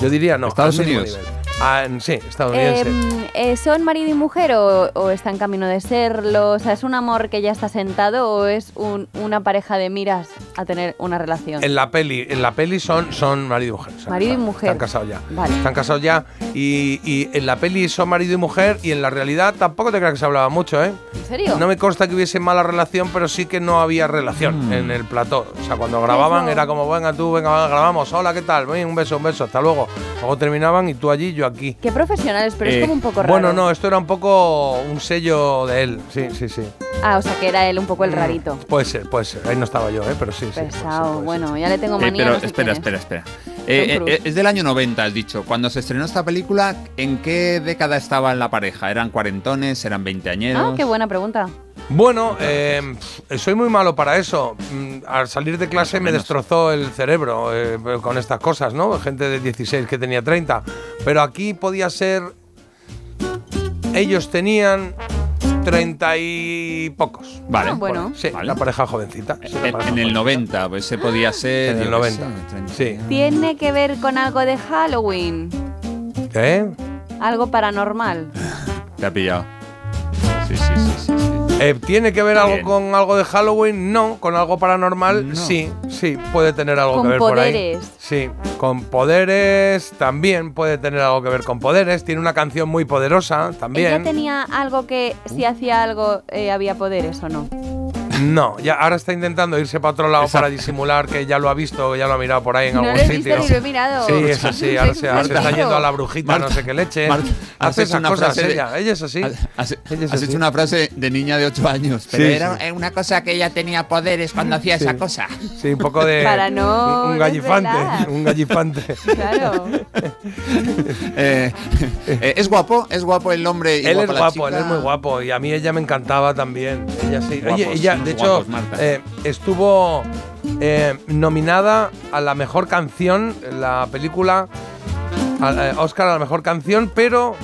yo diría no. ¿Estados Unidos? nivel. Ah, sí, estadounidense. Em, eh, ¿Son marido y mujer o, o está en camino de serlo? O sea, ¿es un amor que ya está sentado o es un- una pareja de miras a tener una relación? En la peli, en la peli son, son marido y mujer. Marido y mujer. Están casados ya. Vale. Están casados ya. Y, y en la peli son marido y mujer. Y en la realidad tampoco te creas que se hablaba mucho, ¿eh? ¿En serio? No me consta que hubiese mala relación, pero sí que no había relación en el plató. O sea, cuando grababan Eso. era como, venga tú, venga, grabamos. Hola, ¿qué tal? Ven, un beso, un beso, hasta luego. Luego terminaban y tú allí, yo aquí. Qué profesionales, pero es Eh, como un poco raro. Bueno, no, esto era un poco un sello de él. Sí, sí, sí. Ah, o sea, que era él un poco el Mm, rarito. Puede ser, puede ser. Ahí no estaba yo, ¿eh? Pero sí, sí. puede ser, Pesado. ser. bueno, ya le tengo Eh, manía. pero no sé espera, espera, espera. Eh, eh, es del año 90, has dicho. Cuando se estrenó esta película, ¿en qué década estaba la pareja? ¿Eran cuarentones? ¿Eran veinteañeros? Ah, qué buena pregunta. Bueno, eh, soy muy malo para eso. Mm, Al salir de clase me destrozó el cerebro eh, con estas cosas, ¿no? Gente de 16 que tenía 30. Pero aquí podía ser... Ellos tenían 30 y pocos. Vale. Ah, bueno. Sí, Vale. la pareja jovencita. sí, la En, pareja en el jovencita. 90, pues se podía ser. En el yo qué 90. sé, 30. Sí. ¿Tiene que ver con algo de Halloween? ¿Eh? ¿Algo paranormal? Te ha pillado. Sí, sí, sí, sí. Eh, ¿Tiene que ver algo con algo de Halloween? No. ¿Con algo paranormal? No. Sí, sí, puede tener algo Con que ver por ahí. poderes. Sí, con poderes también puede tener algo que ver con poderes. Tiene una canción muy poderosa ¿Ella también. tenía algo que si hacía algo eh, había poderes o no? No, ya ahora está intentando irse para otro lado para disimular que ya lo ha visto, que ya lo ha mirado por ahí en No algún lo he sitio. visto ni lo he mirado. Sí, eso sí, ahora se, ahora se está yendo a la brujita, Marta, no sé qué leche. Marta, Hace esas una cosas frase ella, ella es así. Has, has- Ella es has así. hecho una frase de niña de 8 años. Pero Sí, era sí. una cosa que ella tenía poderes cuando hacía Sí. esa cosa. Sí, un poco de. Para no Un, un gallifante. Un gallifante. Claro. Eh, eh, ¿Es guapo? ¿Es guapo el hombre? y Él es la guapo, él es muy guapo y a mí ella me encantaba también. Ella sí. Oye, ella, de hecho, guapos, Marta. eh, estuvo eh, nominada a la mejor canción en la película, eh, Oscar a la mejor canción, pero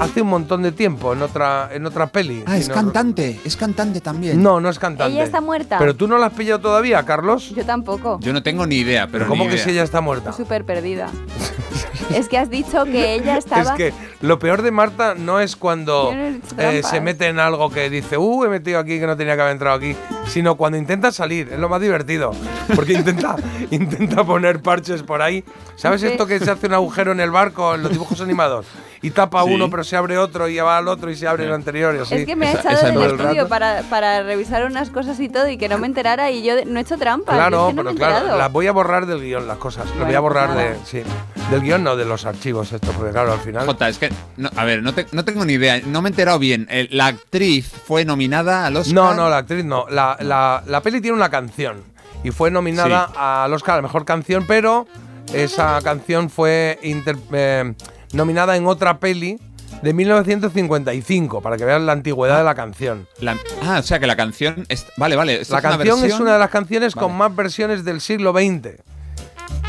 hace un montón de tiempo en otra, en otra peli. Ah, es no- cantante. Es cantante también. No, no es cantante. ¿Ella está muerta? Pero tú no la has pillado todavía, Carlos. Yo tampoco. Yo no tengo ni idea, pero Pero ¿cómo ni que idea. si ella está muerta? Súper perdida. es que has dicho que ella estaba... Es que lo peor de Marta no es cuando no eh, se mete en algo que dice, uh, he metido aquí que no tenía que haber entrado aquí, sino cuando intenta salir, es lo más divertido. Porque intenta, intenta poner parches por ahí. ¿Sabes Sí. esto que se hace un agujero en el barco, en los dibujos animados? Y tapa Sí. uno, pero se abre otro y va al otro y se abre el anterior y así. Es que me ha echado esa del estudio para, para revisar unas cosas y todo y que no me enterara y yo de- no he hecho trampas. Claro, es que no pero me he claro, las voy a borrar del guion, las cosas. Las voy Bueno, a borrar pues de. nada. Sí. Del guion, no de los archivos, esto, porque claro, al final. Jota, es que, no, a ver, no, te- no tengo ni idea, no me he enterado bien. Eh, La actriz fue nominada al Oscar. No, no, la actriz no. La, la- la peli tiene una canción y fue nominada Sí. al Oscar a la mejor canción, pero esa canción fue inter- eh, nominada en otra peli de 1955, para que vean la antigüedad de la canción. La- ah, o sea que la canción. es- vale, vale. La es una canción es una de las canciones con más versiones del siglo XX.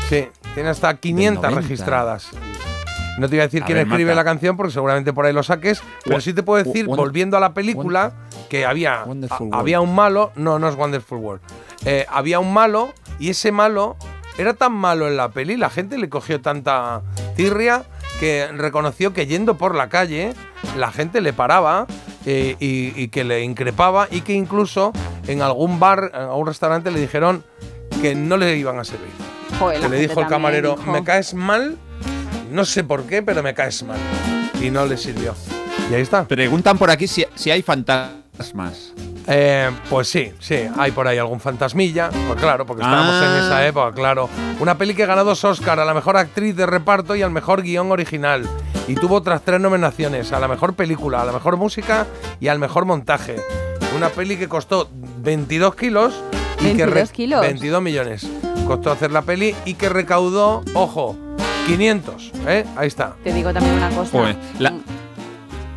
Sí, tiene hasta 500 90. registradas. No te iba a decir A quién ver, escribe Marta. la canción porque seguramente por ahí lo saques, pero sí te puedo decir, Wonder- volviendo a la película, que había, a- había un malo, no, no es Wonderful World, Eh, había un malo y ese malo era tan malo en la peli, la gente le cogió tanta tirria que reconoció que yendo por la calle la gente le paraba eh, y, y que le increpaba y que incluso en algún bar, en algún restaurante le dijeron que no le iban a servir. Joder, que le dijo el camarero, dijo. me caes mal, no sé por qué, pero me caes mal. Y no le sirvió. Y ahí está. Preguntan por aquí si, si hay fantasmas. Eh, pues sí, sí, hay por ahí algún fantasmilla. Pues claro, porque estábamos Ah. en esa época, claro. Una peli que ganó dos Oscar a la mejor actriz de reparto y al mejor guion original. Y tuvo otras tres nominaciones: a la mejor película, a la mejor música y al mejor montaje. Una peli que costó 22 kilos. Y que 22 kilos. 22 millones. Costó hacer la peli y que recaudó, ojo, 500. ¿eh? Ahí está. Te digo también una cosa. Joder, la-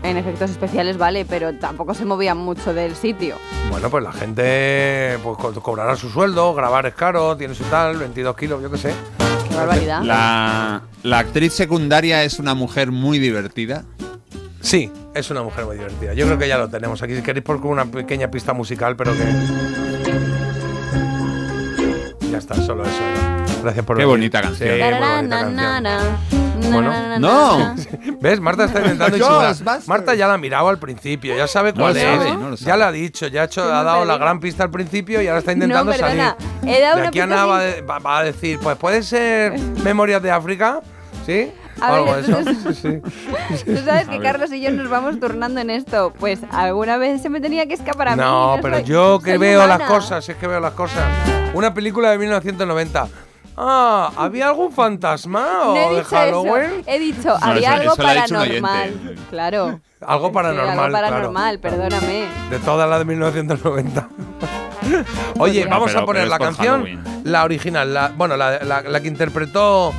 En efectos especiales vale, pero tampoco se movían mucho del sitio. Bueno, pues la gente pues co- cobrará su sueldo, grabar es caro, tiene su tal, 22 kilos, yo qué sé. Qué barbaridad. La, la actriz secundaria es una mujer muy divertida. Sí, es una mujer muy divertida. Yo creo que ya lo tenemos aquí. Si queréis por una pequeña pista musical, pero que. Ya está, solo eso. ¿No? Gracias por Qué venir. bonita canción. Sí, na, na, na, Bueno. No. ¿Ves? Marta está intentando Dios. Marta ya la ha mirado al principio, ya sabe No cuál lo es. sabe, no Ya la ha dicho, ya ha, hecho, ha no, dado la gran pista al principio y ahora está intentando No, salir. He dado de una aquí a pista nada va, de- va- va a decir, pues puede ser Memorias de África, ¿sí? A ver, de eso. entonces- Sí. Tú sabes A que ver. Carlos y yo nos vamos turnando en esto. Pues alguna vez se me tenía que escapar a mí. No, pero soy- yo que veo humana. las cosas, es que veo las cosas. Una película de 1990. Ah, ¿había algún fantasma o No he de dicho eso. Halloween? He dicho, No, había eso- algo paranormal. Claro. Algo Sí, paranormal. algo claro. paranormal, perdóname. De todas las de 1990. Oye, No, vamos pero- a poner la canción, Halloween. la original, la, bueno, la, la- la que interpretó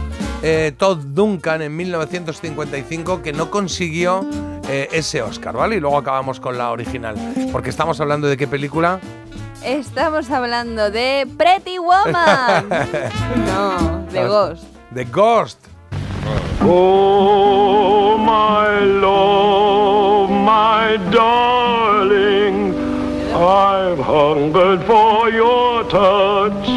eh, Todd Duncan en 1955, que no consiguió eh, ese Oscar, ¿vale? Y luego acabamos con la original, porque estamos hablando de qué película. Estamos hablando de Pretty Woman. no, de Ghost. The Ghost. Oh, my love, my darling, I've hungered for your touch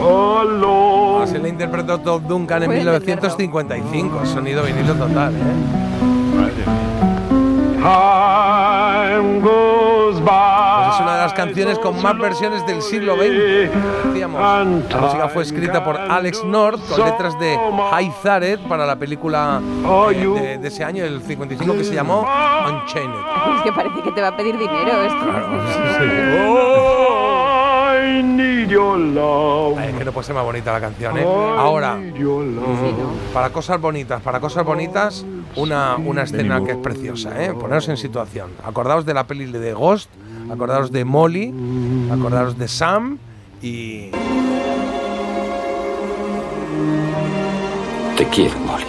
alone. Así la interpretó Todd Duncan en Puede 1955, sonido vinilo total, ¿eh? Time goes by. Pues es una de las canciones con más versiones del siglo XX. Decíamos, la música fue escrita por Alex North con letras de High Zaret para la película eh, de, de ese año, el 55, que se llamó Unchained. Es que parece que te va a pedir dinero esto. Oh, I need your love. Ay, es que no puede ser más bonita la canción, ¿eh? Ahora, I para cosas bonitas, para cosas bonitas, una, una escena que es preciosa, ¿eh? Poneros en situación. Acordaos de la peli de Ghost, acordaos de Molly, acordaos de Sam y... Te quiero, Molly.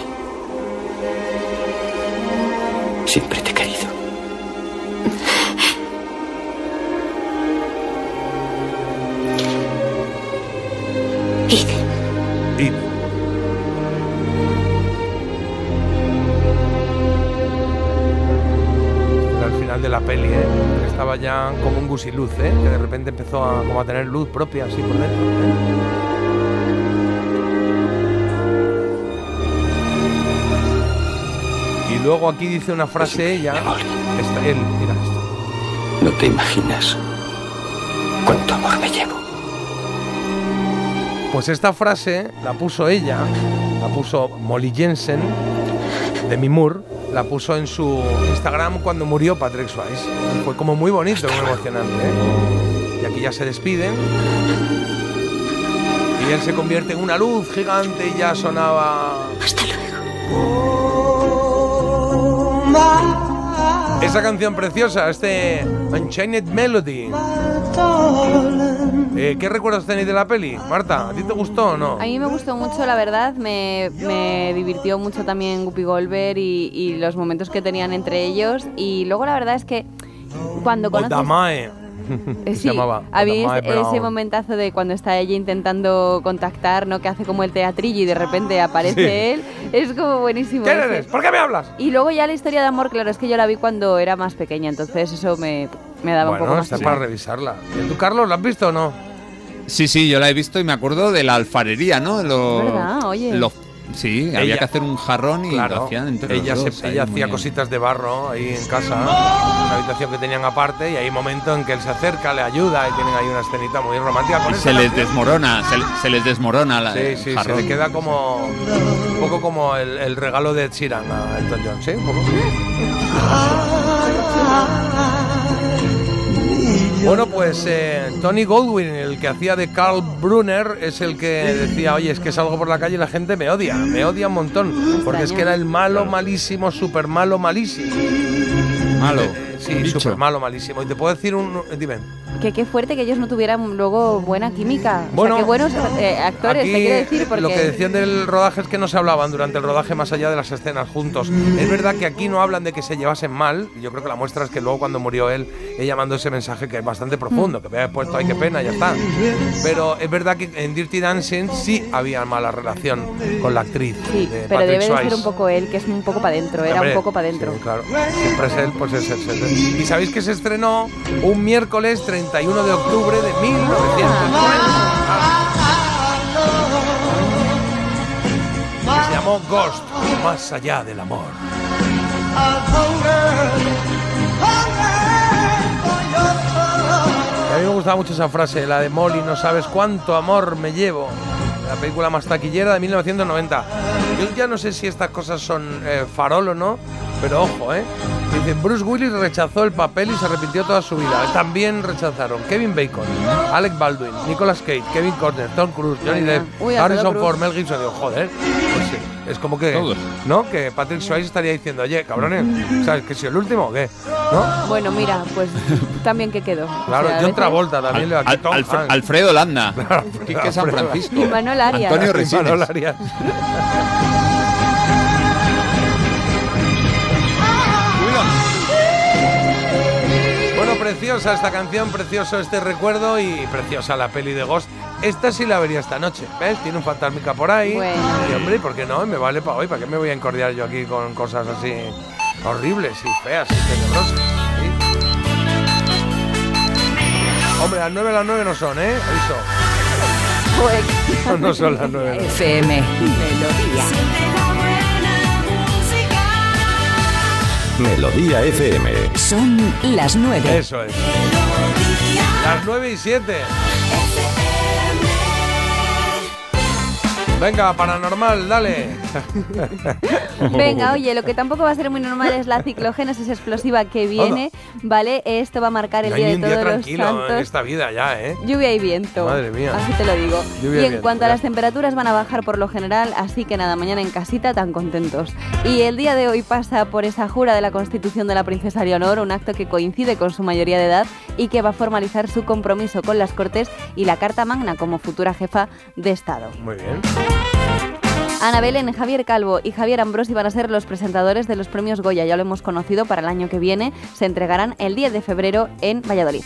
Siempre te y Era al final de la peli, ¿eh? Estaba ya como un gusiluz, ¿eh? Que de repente empezó a, como a tener luz propia así por dentro. ¿eh? Y luego aquí dice una frase ella. Esta, él, mira esto. No te imaginas cuánto amor me llevo. Pues esta frase la puso ella, la puso Molly Jensen, de Mimur, la puso en su Instagram cuando murió Patrick Swayze. Fue como muy bonito, muy emocionante. ¿eh? Y aquí ya se despiden. Y él se convierte en una luz gigante y ya sonaba. Hasta luego. Esa canción preciosa, este Unchained Melody. Eh, ¿Qué recuerdos tenéis de la peli? Marta, ¿a ti te gustó o no? A mí me gustó mucho, la verdad, me, me divirtió mucho también Guppy Goldberg y, y los momentos que tenían entre ellos. Y luego la verdad es que cuando conoces... Eh, Se Sí, llamaba. había Odamae ese, momentazo de cuando está ella intentando contactar, ¿no? Que hace como el teatrillo y de repente aparece Sí. él. Es como buenísimo. ¿Quién eres? ¿Por qué me hablas? Y luego ya la historia de amor, claro, es que yo la vi cuando era más pequeña, entonces eso me, me daba un poco Bueno, más. está para revisarla. ¿Y ¿Tú, Carlos, la has visto o no? Sí, sí, yo la he visto y me acuerdo de la alfarería, ¿no? Lo, ¿Verdad? Oye. lo- sí, había Ella- que hacer un jarrón y lo Claro, hacían entre ella, los se- dos, ahí ella hacía cositas de barro ahí en casa, una habitación que tenían aparte y hay momento en que él se acerca, le ayuda y tienen ahí una escenita muy romántica. Con Y se les desmorona, se, le- se les desmorona la, Sí, el sí, se jarrón. le queda como un poco como el, el regalo de Sheeran a Elton John, ¿sí? Un poco. Bueno, pues eh, Tony Goldwyn, el que hacía de Carl Brunner, es el que decía, oye, es que salgo por la calle y la gente me odia, me odia un montón, porque es que era el malo malísimo, súper malo malísimo. Malo. Eh, sí, súper malo malísimo. Y te puedo decir un... Dime. Que qué fuerte que ellos no tuvieran luego buena química. Bueno, o sea, qué buenos eh, actores, Aquí, te quiero decir, porque... Lo que decían del rodaje es que no se hablaban durante el rodaje más allá de las escenas juntos. Es verdad que aquí no hablan de que se llevasen mal. Yo creo que la muestra es que luego cuando murió él, ella mandó ese mensaje que es bastante profundo, que me había puesto, ay, qué pena, ya está. Pero es verdad que en Dirty Dancing sí había mala relación con la actriz. Sí, de pero Patrick debe de ser un poco él, que es un poco para adentro, era Hombre, un poco para adentro. sí, claro. Siempre es él, pues es él. Y sabéis que se estrenó un miércoles 31 de octubre de 1990. Que se llamó Ghost, más allá del amor. A mí me gustaba mucho esa frase, la de Molly, no sabes cuánto amor me llevo. La película más taquillera de 1990. Yo ya no sé si estas cosas son eh, farol o no, pero ojo, ¿eh? Dice, Bruce Willis rechazó el papel y se arrepintió toda su vida. También rechazaron Kevin Bacon, Alec Baldwin, Nicolas Cage, Kevin Costner, Tom Cruise, Johnny. Depp, Uy, Harrison. Ford, Mel Gibson. Digo, joder, pues sí, es como que, Todos. ¿no? Que Patrick Swayze estaría diciendo, oye, cabrones, ¿sabes que soy el último o qué? ¿No? Bueno, mira, pues también que quedó. O Claro, sea, a John veces- Travolta también le va Al- Tom Alfre- Hanks. Alfredo Landa, Quique San. Francisco, Y Manuel Arias. Antonio Resines. Manuel Arias. Preciosa esta canción, precioso este recuerdo y preciosa la peli de Ghost. Esta sí la vería esta noche, ¿ves? Tiene un fantasmica por ahí. Bueno. Y hombre, ¿por qué no? Me vale para hoy. ¿Para qué me voy a encordiar yo aquí con cosas así horribles y feas y tenebrosas? ¿sí? Hombre, las 9 las 9 no son, ¿eh? Aviso. Pues, No son las 9. FM Melodía. Melodía FM. Son las 9. Eso es. Las 9 y 7. Venga, paranormal, dale. Venga, oye, lo que tampoco va a ser muy normal es la ciclogénesis explosiva que viene, ¿vale? Esto va a marcar el No día de un día todos los tranquilo en santos. esta vida ya, ¿eh? Lluvia y viento. Madre mía. Así te lo digo. Lluvia y en cuanto a las temperaturas van a bajar por lo general, así que nada, mañana en casita tan contentos. Y el día de hoy pasa por esa jura de la Constitución de la Princesa Leonor, un acto que coincide con su mayoría de edad y que va a formalizar su compromiso con las Cortes y la Carta Magna como futura jefa de Estado. Muy bien. Ana Belén, Javier Calvo y Javier Ambrosi van a ser los presentadores de los premios Goya. Ya lo hemos conocido para el año que viene. Se entregarán el 10 de febrero en Valladolid.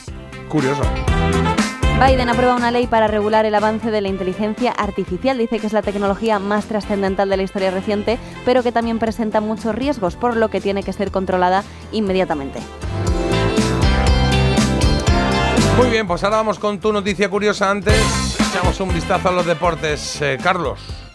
Curioso. Biden aprueba una ley para regular el avance de la inteligencia artificial. Dice que es la tecnología más trascendental de la historia reciente, pero que también presenta muchos riesgos, por lo que tiene que ser controlada inmediatamente. Muy bien, pues ahora vamos con tu noticia curiosa antes. Echamos un vistazo a los deportes. Eh, Carlos.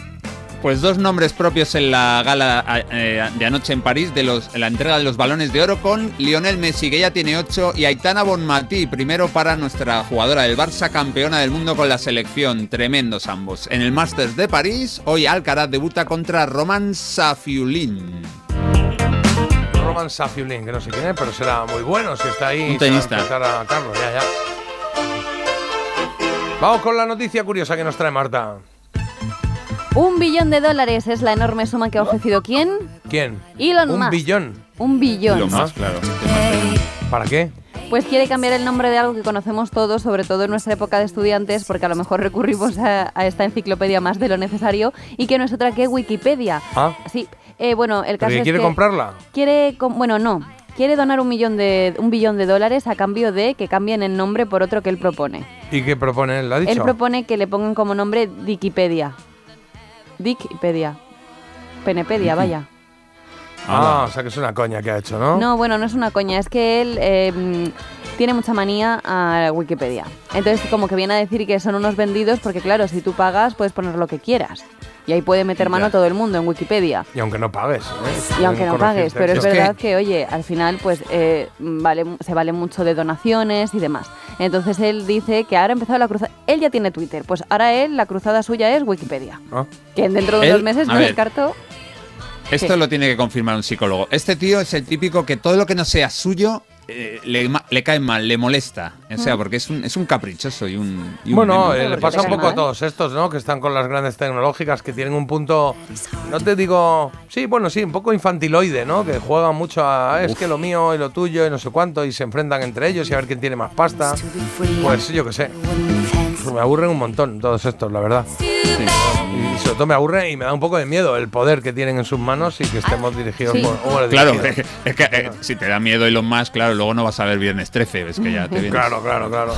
Pues dos nombres propios en la gala eh, de anoche en París de los, la entrega de los balones de oro con Lionel Messi, que ya tiene ocho, y Aitana Bonmatí, primero para nuestra jugadora del Barça, campeona del mundo con la selección. Tremendos ambos. En el Masters de París, hoy Alcaraz debuta contra Roman Safiulin. Roman Safiulin, que no sé quién es, pero será muy bueno si está ahí. Un a tenista. enfrentar a Carlos, ya, ya. Vamos con la noticia curiosa que nos trae Marta. Un billón de dólares es la enorme suma que ha ofrecido quién? ¿Quién? Elon Un Musk. billón. Un billón. Lo más, claro. ¿Para qué? pues quiere cambiar el nombre de algo que conocemos todos, sobre todo en nuestra época de estudiantes, porque a lo mejor recurrimos a, a esta enciclopedia más de lo necesario y que no es otra que Wikipedia. Ah. Sí, eh, bueno, el ¿Pero caso es quiere que comprarla? quiere, com- bueno, no, quiere donar un millón de un billón de dólares a cambio de que cambien el nombre por otro que él propone. ¿Y qué propone él? ¿Lo ha dicho? Él propone que le pongan como nombre Wikipedia. Wikipedia. Penepedia, vaya. Ah, o sea que es una coña que ha hecho, ¿no? No, bueno, no es una coña, es que él eh, tiene mucha manía a Wikipedia. Entonces, como que viene a decir que son unos vendidos, porque claro, si tú pagas, puedes poner lo que quieras. Y ahí puede meter mano Ya. todo el mundo en Wikipedia. Y aunque no pagues. ¿eh? Y aunque no pagues, pero es, verdad que, oye, al final, pues eh, vale, se vale mucho de donaciones y demás. Entonces él dice que ahora ha empezado la cruzada. Él ya tiene Twitter, pues ahora él, la cruzada suya es Wikipedia. Ah. Que dentro de unos meses no descarto. Esto ¿Qué? lo tiene que confirmar un psicólogo. Este tío es el típico que todo lo que no sea suyo eh, le, ma- le cae mal, le molesta. O sea, Mm. porque es un, es un caprichoso y un. y un Bueno, eh, le pasa un poco a todos estos, ¿no? Que están con las grandes tecnológicas, que tienen un punto, no te digo, sí, bueno, sí, un poco infantiloide, ¿no? Que juegan mucho a, "Ah, es que lo mío y lo tuyo y no sé cuánto, y se enfrentan entre ellos y a ver quién tiene más pasta. Pues yo qué sé. Me aburren un montón todos estos, la verdad. Y sobre todo me aburre y me da un poco de miedo el poder que tienen en sus manos y que estemos dirigidos Sí. por... bueno, Claro, dirigidos. es que eh, si te da miedo Elon Musk, claro, luego no vas a ver Viernes 13, ves que ya te vienes. Claro, claro, claro.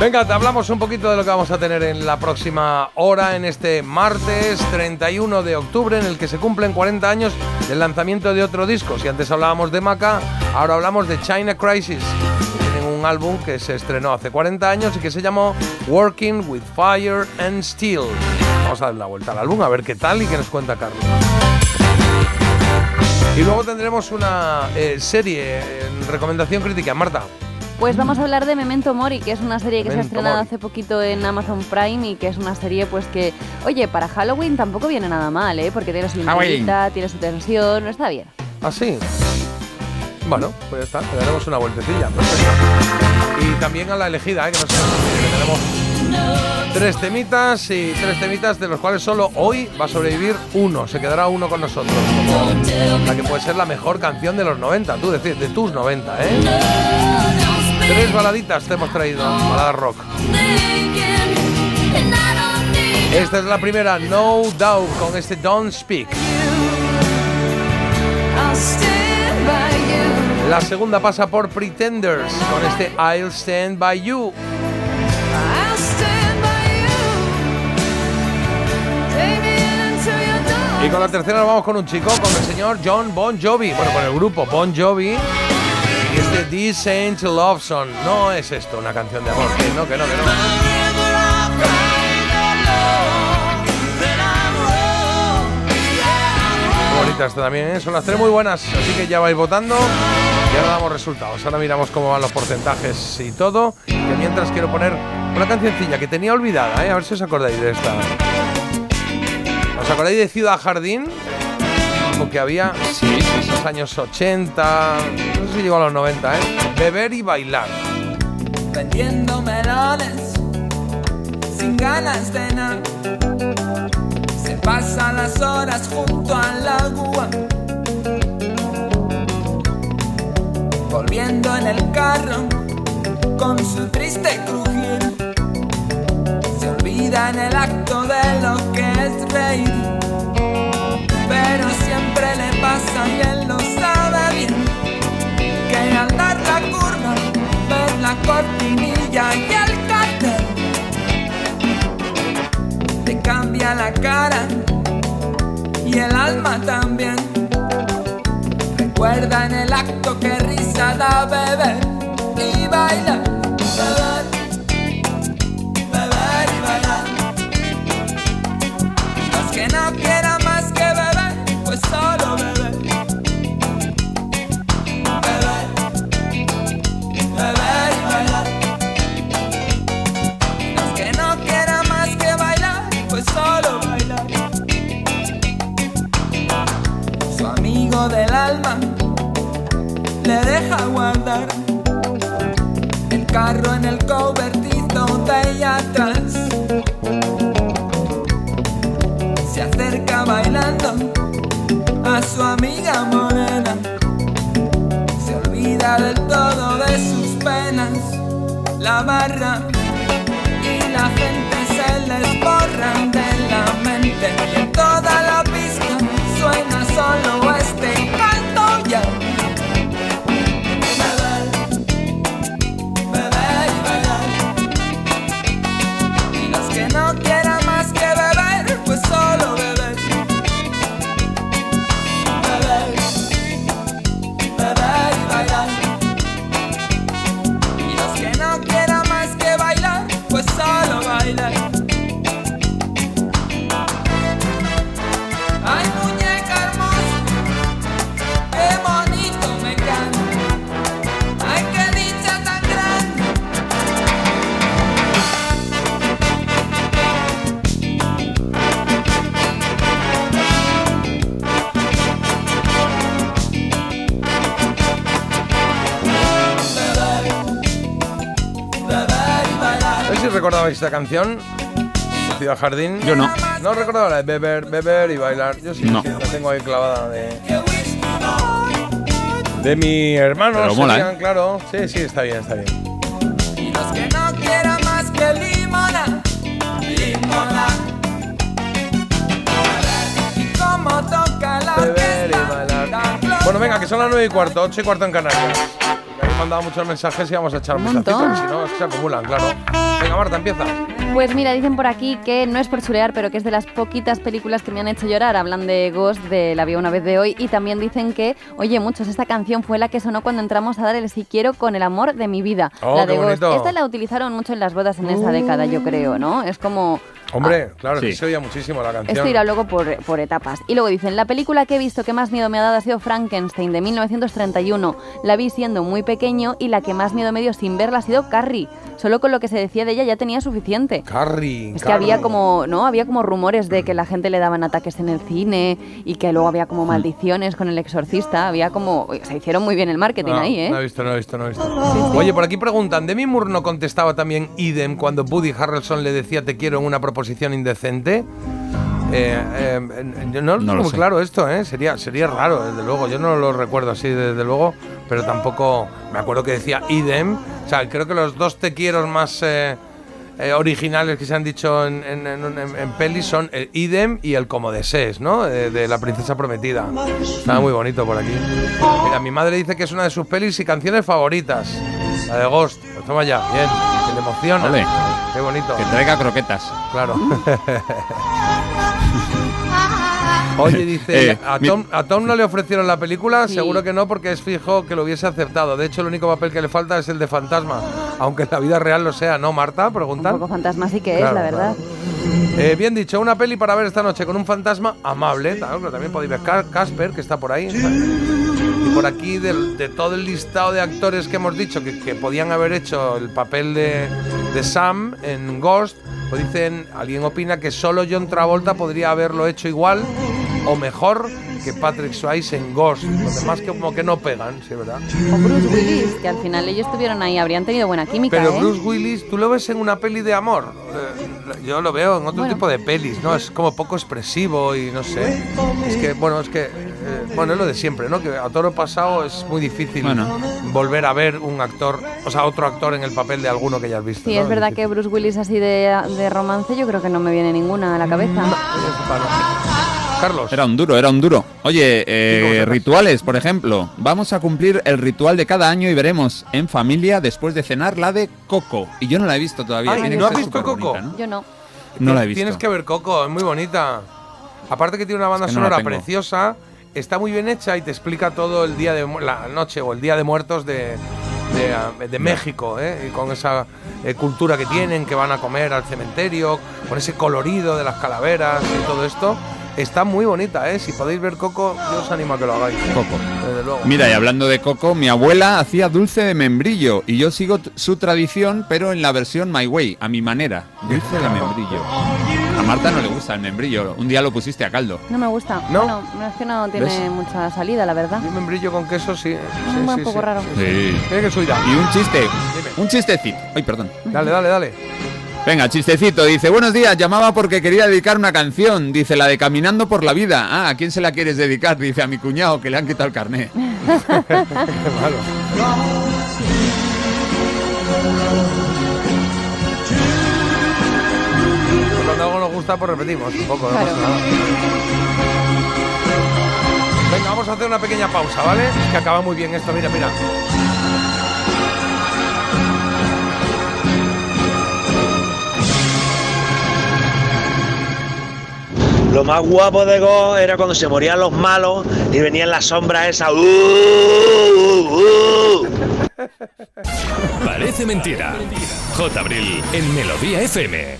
Venga, te hablamos un poquito de lo que vamos a tener en la próxima hora, en este martes 31 de octubre, en el que se cumplen 40 años del lanzamiento de otro disco. Si antes hablábamos de Maca, ahora hablamos de China Crisis. Un álbum que se estrenó hace 40 años y que se llamó Working with Fire and Steel. Vamos a dar la vuelta al álbum, a ver qué tal y qué nos cuenta Carlos. Y luego tendremos una eh, serie en recomendación crítica. Marta. Pues vamos a hablar de Memento Mori, que es una serie que se ha estrenado Mori. hace poquito en Amazon Prime y que es una serie pues que, oye, para Halloween tampoco viene nada mal, ¿eh? Porque tiene su intriguita, tiene su tensión, no está bien. ¿Ah, sí? Bueno, pues ya está, le daremos una vueltecilla. Perfecto. Y también a la elegida, ¿eh? que no sé, que tenemos tres temitas y tres temitas de los cuales solo hoy va a sobrevivir uno, se quedará uno con nosotros. La que puede ser la mejor canción de los 90, tú decís, de tus 90, ¿eh? Tres baladitas te hemos traído, baladas rock. Esta es la primera, No Doubt, con este Don't Speak. La segunda pasa por Pretenders, con este I'll Stand By You. Y con la tercera nos vamos con un chico, con el señor John Bon Jovi. Bueno, con el grupo Bon Jovi. Y este This Ain't Love Song. No es esto una canción de amor. Que no, que no, que no. Muy bonita esta también, ¿eh? Son las tres muy buenas. Así que ya vais votando. Y ahora damos resultados. Ahora miramos cómo van los porcentajes y todo. Que mientras quiero poner una cancioncilla que tenía olvidada, ¿eh? A ver si os acordáis de esta. ¿Os acordáis de Ciudad Jardín? Porque había en los años 80, no sé si llegó a los 90, ¿eh? Beber y bailar. vendiendo melones sin ganas de nada. Se pasan las horas junto al agua, volviendo en el carro con su triste crujir. Se olvida en el acto de lo que es reír, pero siempre le pasa y él lo sabe bien que al dar la curva ver la cortinilla y el cartel te cambia la cara y el alma también recuerda en el acto que risa da beber y bailar. Beber beber y bailar. Los que no quieran le deja guardar el carro en el cobertizo de ahí atrás. Se acerca bailando a su amiga morena libra del todo de sus penas la barra y la gente se les borra de la mente recordabais esta canción. Ciudad Jardín. Yo no. No recordaba la de beber, beber y bailar. Yo sí, No. sí, la tengo ahí clavada de. De mi hermano, Pero mola, serían, ¿eh? claro. Sí, sí, está bien, está bien. Y los que no quieran más que limona, limona. Y como toca la Beber y bailar. Bueno, venga, que son las 9 y cuarto, 8 y cuarto en Canarias. Que habéis mandado muchos mensajes y vamos a echar un Un si no, se acumulan, claro. Venga, Marta, empieza. Pues mira, dicen por aquí que no es por chulear, pero que es de las poquitas películas que me han hecho llorar. Hablan de Ghost, de La vi una vez de hoy, y también dicen que, oye, muchos, esta canción fue la que sonó cuando entramos a dar el si quiero con el amor de mi vida. Oh, la de Ghost. bonito. Esta la utilizaron mucho en las bodas en esa década, yo creo, ¿no? Es como... Hombre, claro, sí. que se oía muchísimo la canción. Esto irá luego por, por etapas. Y luego dicen, la película que he visto que más miedo me ha dado ha sido Frankenstein de 1931. La vi siendo muy pequeño y la que más miedo me dio sin verla ha sido Carrie. Solo con lo que se decía de ella ya tenía suficiente. Carrie. Es que había como, ¿no? Había como rumores de que la gente le daban ataques en el cine y que luego había como maldiciones con el exorcista. Había como... Se hicieron muy bien el marketing No, ahí, ¿eh? No he visto, no he visto, no he visto. Oye, por aquí preguntan, ¿Demi Moore no contestaba también idem cuando Woody Harrelson le decía te quiero en una proposición indecente? Eh, eh, no, lo No lo muy sé. claro esto, ¿eh? Sería, sería raro, desde luego. Yo no lo recuerdo así, desde luego, pero tampoco me acuerdo que decía idem. O sea, creo que los dos te quiero más eh, eh, originales que se han dicho en, en, en, pelis son el idem y el como desees, ¿no? Eh, de la princesa prometida. Está muy bonito por aquí. Mira, mi madre dice que es una de sus pelis y canciones favoritas. La de Ghost. Pues toma ya, bien. Que le emociona. Ole. Qué bonito. Que traiga croquetas. Claro. Oye, dice, Eh, ¿a, mi- Tom, a Tom no le ofrecieron la película? Seguro que no, porque es fijo que lo hubiese aceptado. De hecho, el único papel que le falta es el de fantasma. Aunque en la vida real lo sea, ¿no, Marta? Un Preguntan. poco fantasma sí que Claro, es, la verdad. Eh, bien dicho, una peli para ver esta noche con un fantasma amable. Claro, que también podéis ver Ca- Casper, que está por ahí. Y por aquí, de, todo el listado de actores que hemos dicho que, que podían haber hecho el papel de, de Sam en Ghost, pues dicen, alguien opina que solo John Travolta podría haberlo hecho igual o mejor que Patrick Swayze en Ghost. Los demás que como que no pegan, sí, ¿verdad? O Bruce Willis, que al final ellos estuvieron ahí, habrían tenido buena química, Pero ¿eh? Bruce Willis, ¿tú lo ves en una peli de amor? Eh, yo lo veo en otro Bueno. tipo de pelis, ¿no? Es como poco expresivo y no sé. Es que, bueno, es que, eh, bueno, es lo de siempre, ¿no? Que a toro pasado es muy difícil Bueno. volver a ver un actor, o sea, otro actor en el papel de alguno que ya has visto. Sí, ¿no? es verdad que Bruce Willis así de, de romance, yo creo que no me viene ninguna a la cabeza. Carlos. Era un duro, era un duro. Oye, eh, rituales, por ejemplo. Vamos a cumplir el ritual de cada año y veremos en familia, después de cenar, la de Coco. Y yo no la he visto todavía. Ay, Tiene ¿no has visto Coco? ¿no? Yo no. No la he visto. Tienes que ver Coco, es muy bonita. Aparte que tiene una banda Es que no la sonora preciosa, está muy bien hecha y te explica todo el día de la noche o el día de muertos de, de, ah, de México, ¿eh? y con esa eh, cultura que tienen, que van a comer al cementerio, con ese colorido de las calaveras y todo esto. Está muy bonita, ¿eh? Si podéis ver Coco, yo os animo a que lo hagáis. Coco. Desde luego. Mira, y hablando de Coco, mi abuela hacía dulce de membrillo y yo sigo su tradición, pero en la versión My Way, a mi manera. Dulce de membrillo. A Marta no le gusta el membrillo. Un día lo pusiste a caldo. No me gusta. ¿No? Bueno, no, es que no tiene ¿Ves? mucha salida, la verdad. Un membrillo con queso, sí. sí, un sí, poco sí. raro. Sí. Tiene que subir. Y un chiste. Un chistecito. Ay, perdón. Dale, dale, dale. Venga, chistecito. Dice, buenos días, llamaba porque quería dedicar una canción. Dice, la de Caminando por la Vida. Ah, ¿a quién se la quieres dedicar? Dice, a mi cuñado, que le han quitado el carnet. Qué malo. Cuando algo nos gusta, pues repetimos un poco. no pasa nada. Venga, vamos a hacer una pequeña pausa, ¿vale? Es que acaba muy bien esto, mira, mira. Lo más guapo de Go era cuando se morían los malos y venían las sombras esas. ¡Uh, uh, uh! Parece mentira. J. Abril en Melodía FM.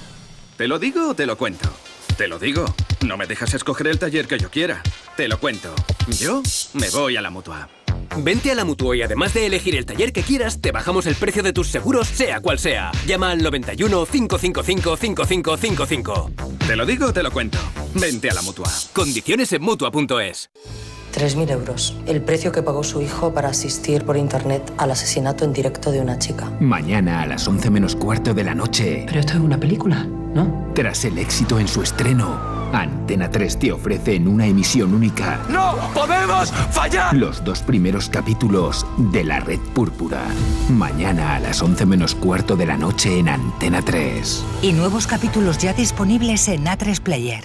¿Te lo digo o te lo cuento? Te lo digo. No me dejas escoger el taller que yo quiera. Te lo cuento. Yo me voy a la mutua. Vente a la Mutua y además de elegir el taller que quieras, te bajamos el precio de tus seguros, sea cual sea. Llama al 91 555 5555. Te lo digo o te lo cuento. Vente a la mutua. Condiciones en Mutua.es 3.000 euros. El precio que pagó su hijo para asistir por internet al asesinato en directo de una chica. Mañana a las 11 menos cuarto de la noche. Pero esto es una película, ¿no? Tras el éxito en su estreno, Antena 3 te ofrece en una emisión única ¡No podemos fallar! los dos primeros capítulos de La Red Púrpura. Mañana a las 11 menos cuarto de la noche en Antena 3. Y nuevos capítulos ya disponibles en A3 Player.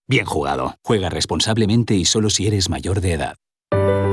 bien jugado. Juega responsablemente y solo si eres mayor de edad.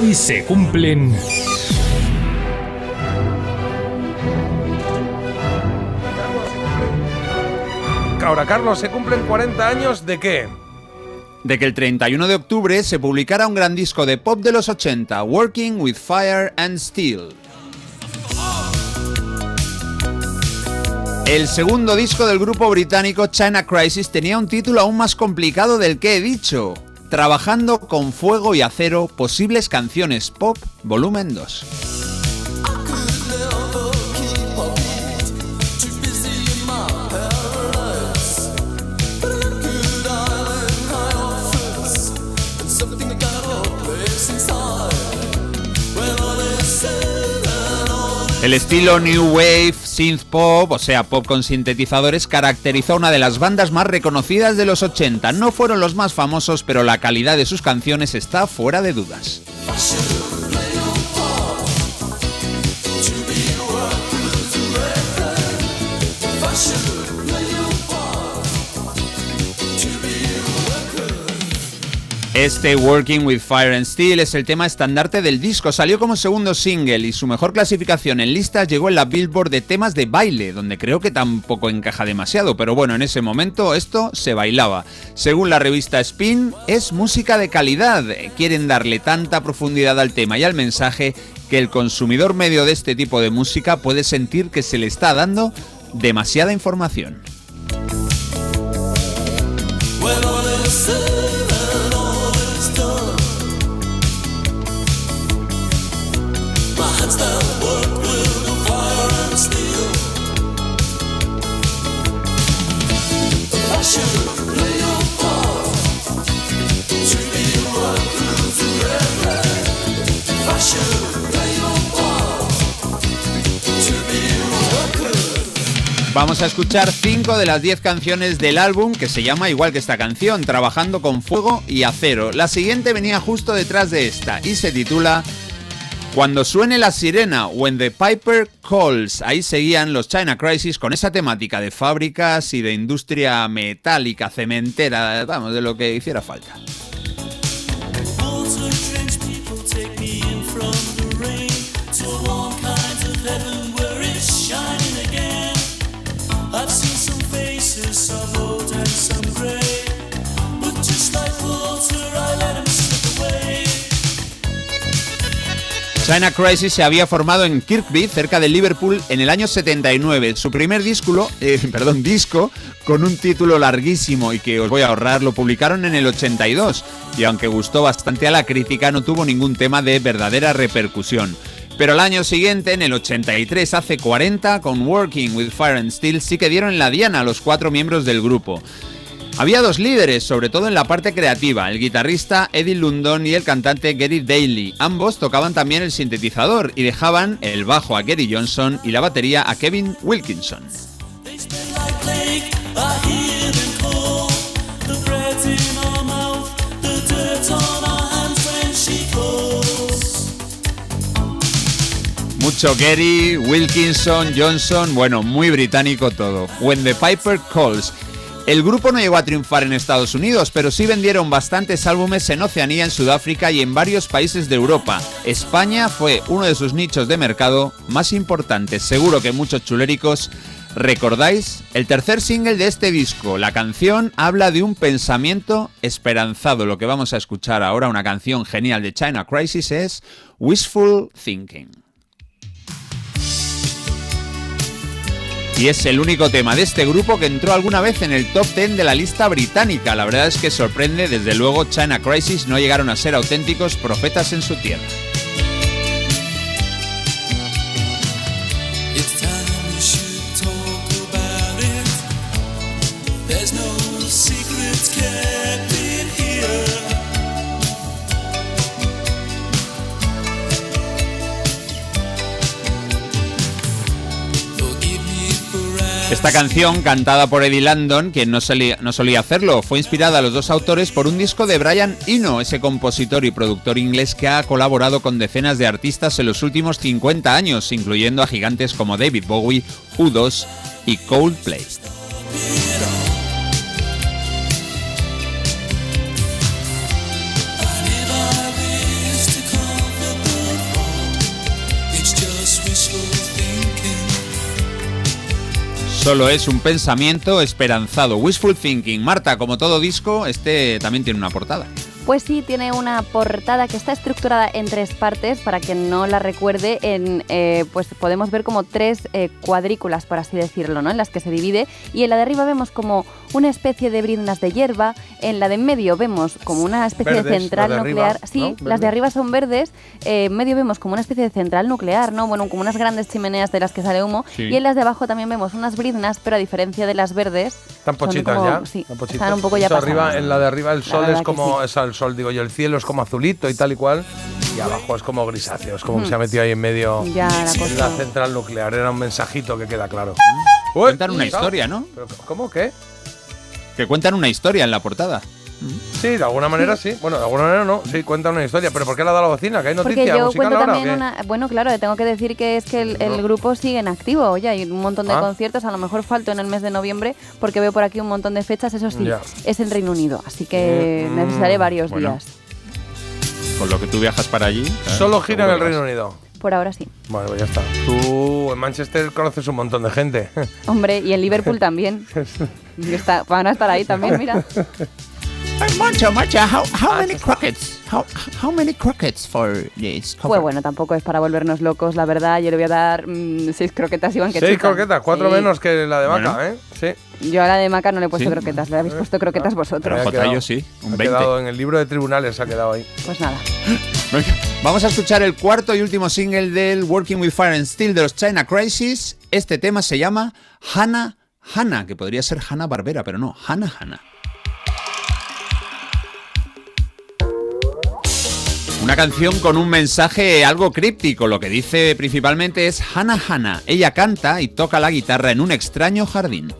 Hoy se cumplen... Ahora, Carlos, ¿se cumplen 40 años de qué? de que el 31 de octubre se publicara un gran disco de pop de los 80, Working with Fire and Steel. El segundo disco del grupo británico China Crisis tenía un título aún más complicado del que he dicho, Trabajando con fuego y acero, posibles canciones pop, volumen 2. El estilo New Wave, synth pop, o sea, pop con sintetizadores, caracterizó a una de las bandas más reconocidas de los 80. No fueron los más famosos, pero la calidad de sus canciones está fuera de dudas. Este Working with Fire and Steel es el tema estandarte del disco. Salió como segundo single y su mejor clasificación en listas llegó en la Billboard de temas de baile, donde creo que tampoco encaja demasiado, pero bueno, en ese momento esto se bailaba. Según la revista Spin, es música de calidad. Quieren darle tanta profundidad al tema y al mensaje que el consumidor medio de este tipo de música puede sentir que se le está dando demasiada información. Vamos a escuchar 5 de las 10 canciones del álbum que se llama igual que esta canción, Trabajando con Fuego y Acero. La siguiente venía justo detrás de esta y se titula Cuando suene la sirena, When the Piper Calls. Ahí seguían los China Crisis con esa temática de fábricas y de industria metálica, cementera, vamos, de lo que hiciera falta. China Crisis se había formado en Kirkby, cerca de Liverpool, en el año 79. Su primer disco, eh, perdón, disco con un título larguísimo y que os voy a ahorrar, lo publicaron en el 82. Y aunque gustó bastante a la crítica, no tuvo ningún tema de verdadera repercusión. Pero el año siguiente, en el 83, hace 40, con Working with Fire and Steel, sí que dieron la diana a los cuatro miembros del grupo. Había dos líderes, sobre todo en la parte creativa, el guitarrista Eddie Lundon y el cantante Gary Daly. Ambos tocaban también el sintetizador y dejaban el bajo a Gary Johnson y la batería a Kevin Wilkinson. Mucho Gary, Wilkinson, Johnson, bueno, muy británico todo. When the Piper Calls. El grupo no llegó a triunfar en Estados Unidos, pero sí vendieron bastantes álbumes en Oceanía, en Sudáfrica y en varios países de Europa. España fue uno de sus nichos de mercado más importantes. Seguro que muchos chuléricos recordáis el tercer single de este disco. La canción habla de un pensamiento esperanzado. Lo que vamos a escuchar ahora, una canción genial de China Crisis, es Wishful Thinking. Y es el único tema de este grupo que entró alguna vez en el top 10 de la lista británica. La verdad es que sorprende, desde luego China Crisis no llegaron a ser auténticos profetas en su tierra. Esta canción, cantada por Eddie Landon, quien no solía, no solía hacerlo, fue inspirada a los dos autores por un disco de Brian Eno, ese compositor y productor inglés que ha colaborado con decenas de artistas en los últimos 50 años, incluyendo a gigantes como David Bowie, U2 y Coldplay. Solo es un pensamiento esperanzado. Wishful Thinking. Marta, como todo disco, este también tiene una portada. Pues sí, tiene una portada que está estructurada en tres partes, para quien no la recuerde, en, eh, pues podemos ver como tres eh, cuadrículas, por así decirlo, ¿no? en las que se divide. Y en la de arriba vemos como una especie de brindas de hierba, en la de en medio vemos como una especie de Verdes, central las de arriba, nuclear. sí, ¿no? las de arriba son verdes, eh, en medio vemos como una especie de central nuclear, ¿no? Bueno, como unas grandes chimeneas de las que sale humo. Sí. Y en las de abajo también vemos unas briznas, pero a diferencia de las verdes, Están pochitas como- ya. Sí, están un poco ya arriba, pasadas. En la de arriba el sol es como, sí. es el sol, digo yo, el cielo es como azulito y tal y cual. Y abajo es como grisáceo, es como que se ha metido ahí en medio Ya, la central nuclear. Era un mensajito que queda claro. Cuentan una historia, ¿no? Pero, ¿Cómo? ¿Qué? Que cuentan una historia en la portada. Sí, de alguna manera sí. Bueno, de alguna manera no. Sí, cuenta una historia. ¿Pero por qué la da la bocina? ¿Que hay Porque noticia yo musical cuento ahora o también qué? una... Bueno, claro, tengo que decir que es que el, el grupo sigue en activo. Oye, hay un montón de Ah. conciertos, a lo mejor falto en el mes de noviembre, porque veo por aquí un montón de fechas, eso sí, Ya. es en Reino Unido, así que Mm, necesitaré varios bueno. días. Con lo que tú viajas para allí. ¿sabes? Solo gira en el Reino. Unido. Por ahora sí. Bueno, pues ya está. Tú en Manchester conoces un montón de gente. Hombre, y en Liverpool también. Está- van a estar ahí también, mira. Hey, Moncho, Moncho, how, how many croquets? How, how many croquets for this cover? Pues bueno, tampoco es para volvernos locos, la verdad. Yo le voy a dar mm, seis croquetas, Iván, que Seis chupan. croquetas, cuatro Sí. menos que la de vaca, Bueno. ¿eh? Sí. Yo a la de Maca no le he puesto Sí. croquetas, le habéis puesto croquetas vosotros. Ha quedado- sí, un ha 20. quedado en el libro de tribunales, ha quedado ahí. Pues nada. Vamos a escuchar el cuarto y último single del Working with Fire and Steel de los China Crisis. Este tema se llama Hannah Hannah, que podría ser Hannah Barbera, pero no, Hannah Hannah. Una canción con un mensaje algo críptico. Lo que dice principalmente es Hannah Hannah. Ella canta y toca la guitarra en un extraño jardín.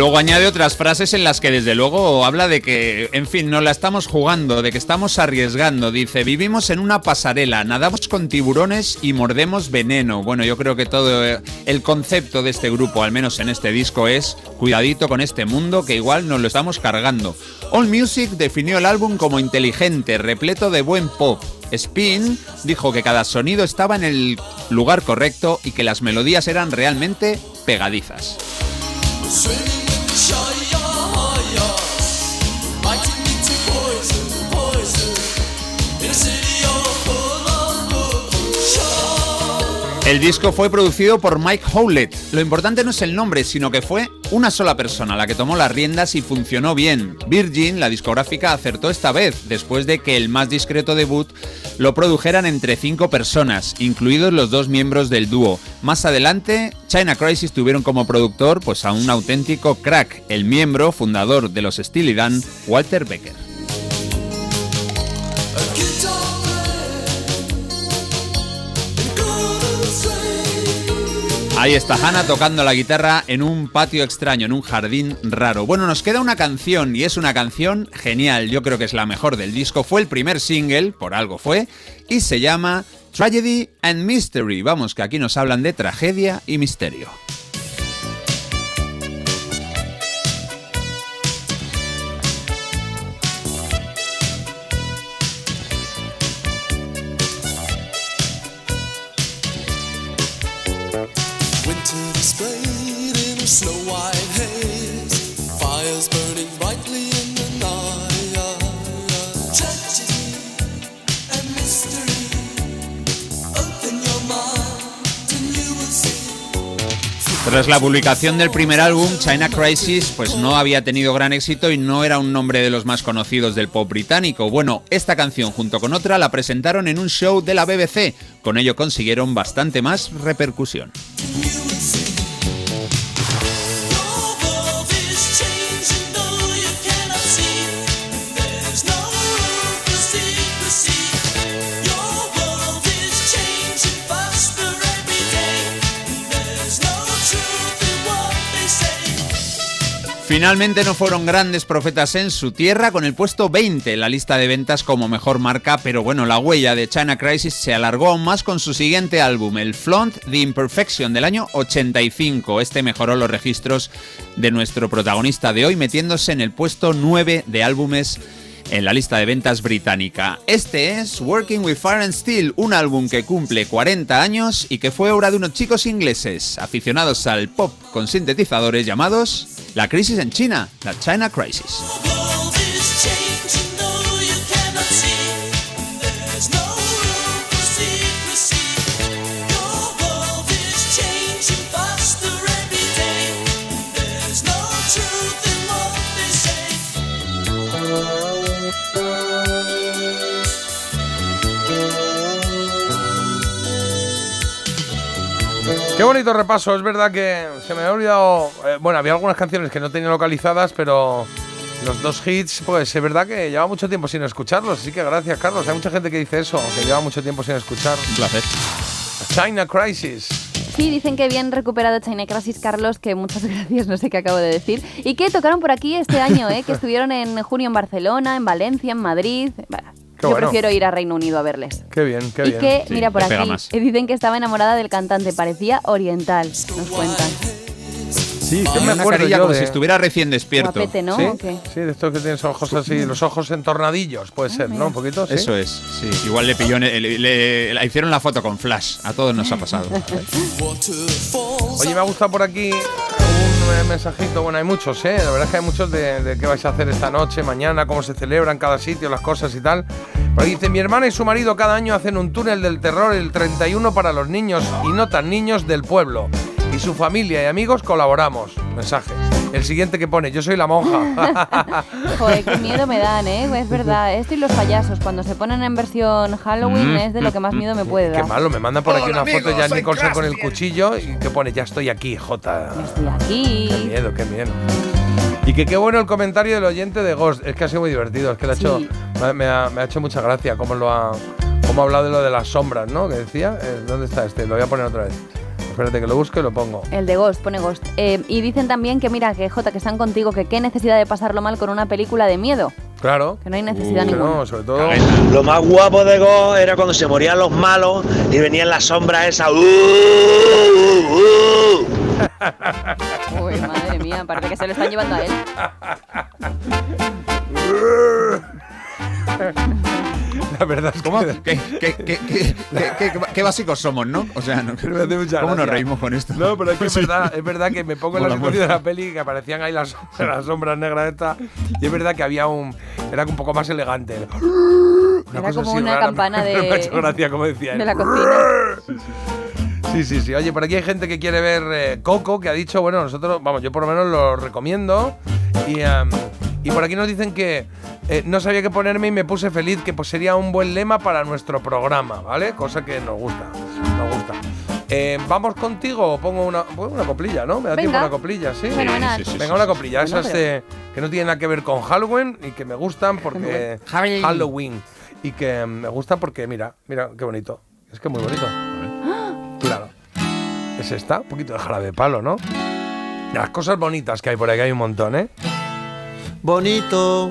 Luego añade otras frases en las que desde luego habla de que, en fin, no la estamos jugando, de que estamos arriesgando. Dice, vivimos en una pasarela, nadamos con tiburones y mordemos veneno. Bueno, yo creo que todo eh, el concepto de este grupo, al menos en este disco, es cuidadito con este mundo que igual nos lo estamos cargando. All Music definió el álbum como inteligente, repleto de buen pop. Spin dijo que cada sonido estaba en el lugar correcto y que las melodías eran realmente pegadizas. El disco fue producido por Mike Howlett. Lo importante no es el nombre, sino que fue una sola persona la que tomó las riendas y funcionó bien. Virgin, la discográfica, acertó esta vez, después de que el más discreto debut lo produjeran entre cinco personas, incluidos los dos miembros del dúo. Más adelante, China Crisis tuvieron como productor pues, a un auténtico crack, el miembro fundador de los Steely Dan, Walter Becker. Ahí está Hannah tocando la guitarra en un patio extraño, en un jardín raro. Bueno, nos queda una canción y es una canción genial. Yo creo que es la mejor del disco. Fue el primer single, por algo fue, y se llama Tragedy and Mystery. Vamos, que aquí nos hablan de tragedia y misterio. Tras la publicación del primer álbum, China Crisis, pues no había tenido gran éxito y no era un nombre de los más conocidos del pop británico. Bueno, esta canción junto con otra la presentaron en un show de la BBC. Con ello consiguieron bastante más repercusión. Finalmente no fueron grandes profetas en su tierra, con el puesto 20 en la lista de ventas como mejor marca, pero bueno, la huella de China Crisis se alargó aún más con su siguiente álbum, el Flaunt The Imperfection del año 85. Este mejoró los registros de nuestro protagonista de hoy, metiéndose en el puesto 9 de álbumes en la lista de ventas británica. Este es Working with Fire and Steel, un álbum que cumple 40 años y que fue obra de unos chicos ingleses aficionados al pop con sintetizadores llamados La Crisis en China, la China Crisis. Qué bonito repaso, es verdad que se me había olvidado. eh, bueno, había algunas canciones que no tenía localizadas, pero los dos hits, pues es verdad que lleva mucho tiempo sin escucharlos. Así que gracias, Carlos. Hay mucha gente que dice eso, que lleva mucho tiempo sin escuchar. Un placer. China Crisis. Sí, dicen que bien recuperado China Crisis, Carlos, que muchas gracias, no sé qué acabo de decir. Y que tocaron por aquí este año, ¿eh? que estuvieron en junio en Barcelona, en Valencia, en Madrid. Bueno, Qué yo bueno. prefiero ir a Reino Unido a verles. Qué bien, qué y bien. que, mira por aquí, dicen que estaba enamorada del cantante, parecía oriental, nos cuentan. Sí, que me acuerdo yo como de- si estuviera recién despierto. Guapete, ¿no? ¿Sí? De estos que tienes ojos así, los ojos entornadillos, puede ser, ¿no? Un poquito, sí. Eso es, sí. Igual le pilló, le, le- le hicieron la foto con flash. A todos nos ha pasado. Oye, me ha gustado por aquí un mensajito. Bueno, hay muchos, ¿eh? La verdad es que hay muchos de, de qué vais a hacer esta noche, mañana, cómo se celebran cada sitio, las cosas y tal. Por aquí dice, mi hermana y su marido cada año hacen un túnel del terror el 31 para los niños y no tan niños del pueblo. Y su familia y amigos colaboramos. Mensaje. El siguiente que pone, yo soy la monja. Joder, qué miedo me dan, ¿eh? Es verdad, esto y los payasos, cuando se ponen en versión Halloween Mm, es de lo que más miedo me puede Qué dar. malo, me mandan por aquí Hola, una foto de amigos, Jan soy Nicholson con el cuchillo y que pone, ya estoy aquí, Jota. Estoy aquí. Qué miedo, qué miedo. Y que qué bueno el comentario del oyente de Ghost. Es que ha sido muy divertido. Es que le ha hecho, Sí. me, me ha, me ha hecho mucha gracia cómo lo ha, cómo ha hablado de lo de las sombras, ¿no? Que decía. Eh, ¿Dónde está este? Lo voy a poner otra vez. Espérate que lo busque y lo pongo. El de Ghost, pone Ghost. Eh, y dicen también que, mira, que Jota, que están contigo, que qué necesidad de pasarlo mal con una película de miedo. Claro. Que no hay necesidad Que ninguna. no, sobre todo. Lo más guapo de Go era cuando se morían los malos y venían las sombras esas. ¡uh, uh, uh! Uy, madre mía, parece que se lo están llevando a él. La verdad es ¿Cómo? que. ¿Qué, qué, qué, qué- qué- qué- qué básicos somos, no? O sea, no- ¿cómo nos reímos con esto? No, pero es que es verdad, es verdad que me pongo en la situación de la peli que aparecían ahí las, las sombras negras estas. Y es verdad que había un. Era un poco más elegante. Era como una rara. campana de- Me ha hecho gracia, como decía él. De la cocina. Sí, sí, sí. Oye, por aquí hay gente que quiere ver eh, Coco, que ha dicho, bueno, nosotros, vamos, yo por lo menos lo recomiendo. Y, y por aquí nos dicen que eh, no sabía qué ponerme y me puse feliz, que pues sería un buen lema para nuestro programa, ¿vale? Cosa que nos gusta, nos gusta. Eh, ¿Vamos contigo o pongo una, pongo una coplilla, no? ¿Me da Venga. tiempo una coplilla? Sí. Fenomenal. Sí, sí, sí, Venga, sí, una sí. coplilla. Bueno, Esas eh, que no tienen nada que ver con Halloween y que me gustan porque... Halloween. Halloween. Y que me gustan porque, mira, mira, qué bonito. Es que muy bonito. Claro. Es esta, un poquito de jarabe de palo, ¿no? Las cosas bonitas que hay por ahí, que hay un montón, ¿eh? Bonito,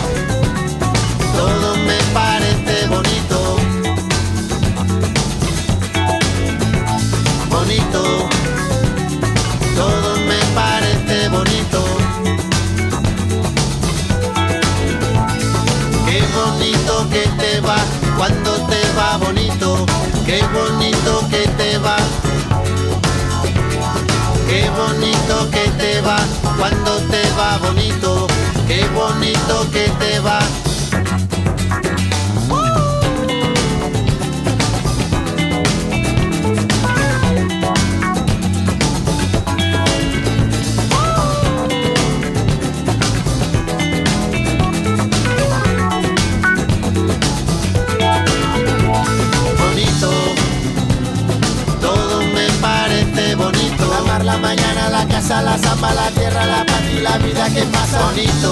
bonito. Qué bonito que te va. La mañana, la casa, la samba, la tierra, la la vida que pasa bonito.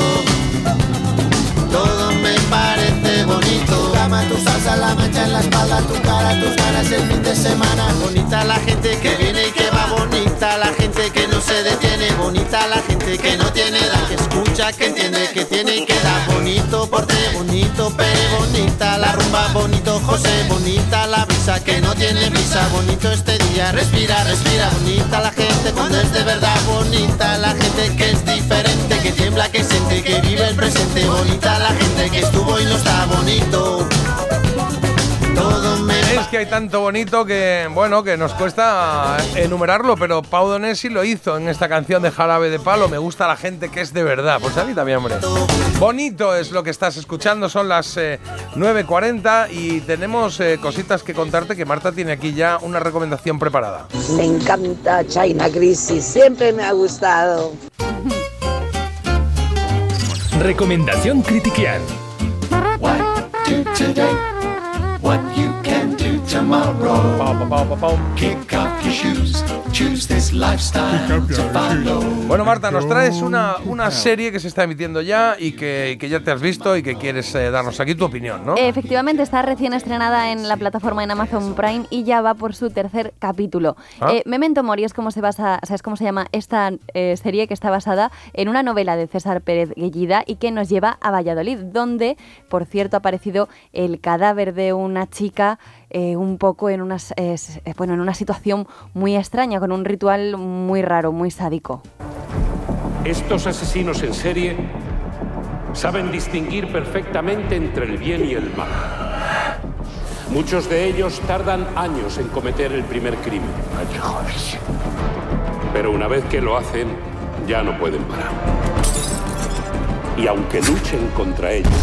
Todo me parece bonito. Tu cama, tu salsa, la mancha en la espalda, tu cara, tus ganas el fin de semana. Bonita la gente que viene y que va bonita, la gente que no se detiene, bonita la gente que no tiene edad, que escucha, que entiende, que tiene y que da bonito porte, bonito pere, bonita la rumba, bonito José, bonita la que no tiene brisa, bonito este día, respira, respira, bonita la gente cuando es de verdad, bonita la gente que es diferente, que tiembla, que siente, que vive el presente, bonita la gente que estuvo y no está bonito. Todo me Es que hay tanto bonito que, bueno, que nos cuesta enumerarlo, pero Pau Donesi lo hizo en esta canción de Jarabe de Palo. Me gusta la gente que es de verdad. Pues a mí también, hombre. Bonito es lo que estás escuchando. Son las eh, 9.40 y tenemos eh, cositas que contarte que Marta tiene aquí ya una recomendación preparada. Me encanta China Crisis, siempre me ha gustado. Recomendación Critiquial. do today what you can do tomorrow. Kick off your shoes, choose this lifestyle to follow. Bueno, Marta, nos traes una, una serie que se está emitiendo ya y que, que ya te has visto y que quieres eh, darnos aquí tu opinión, ¿no? Efectivamente, está recién estrenada en la plataforma en Amazon Prime y ya va por su tercer capítulo. Ah. Eh, Memento Mori es como se basa, ¿sabes cómo se llama esta eh, serie que está basada en una novela de César Pérez Guellida y que nos lleva a Valladolid, donde, por cierto, ha aparecido el cadáver de una chica eh, un poco en, unas, eh, eh, bueno, en una situación muy extraña, con un ritual muy raro, muy sádico. Estos asesinos en serie saben distinguir perfectamente entre el bien y el mal. Muchos de ellos tardan años en cometer el primer crimen. Pero una vez que lo hacen, ya no pueden parar. Y aunque luchen contra ellos,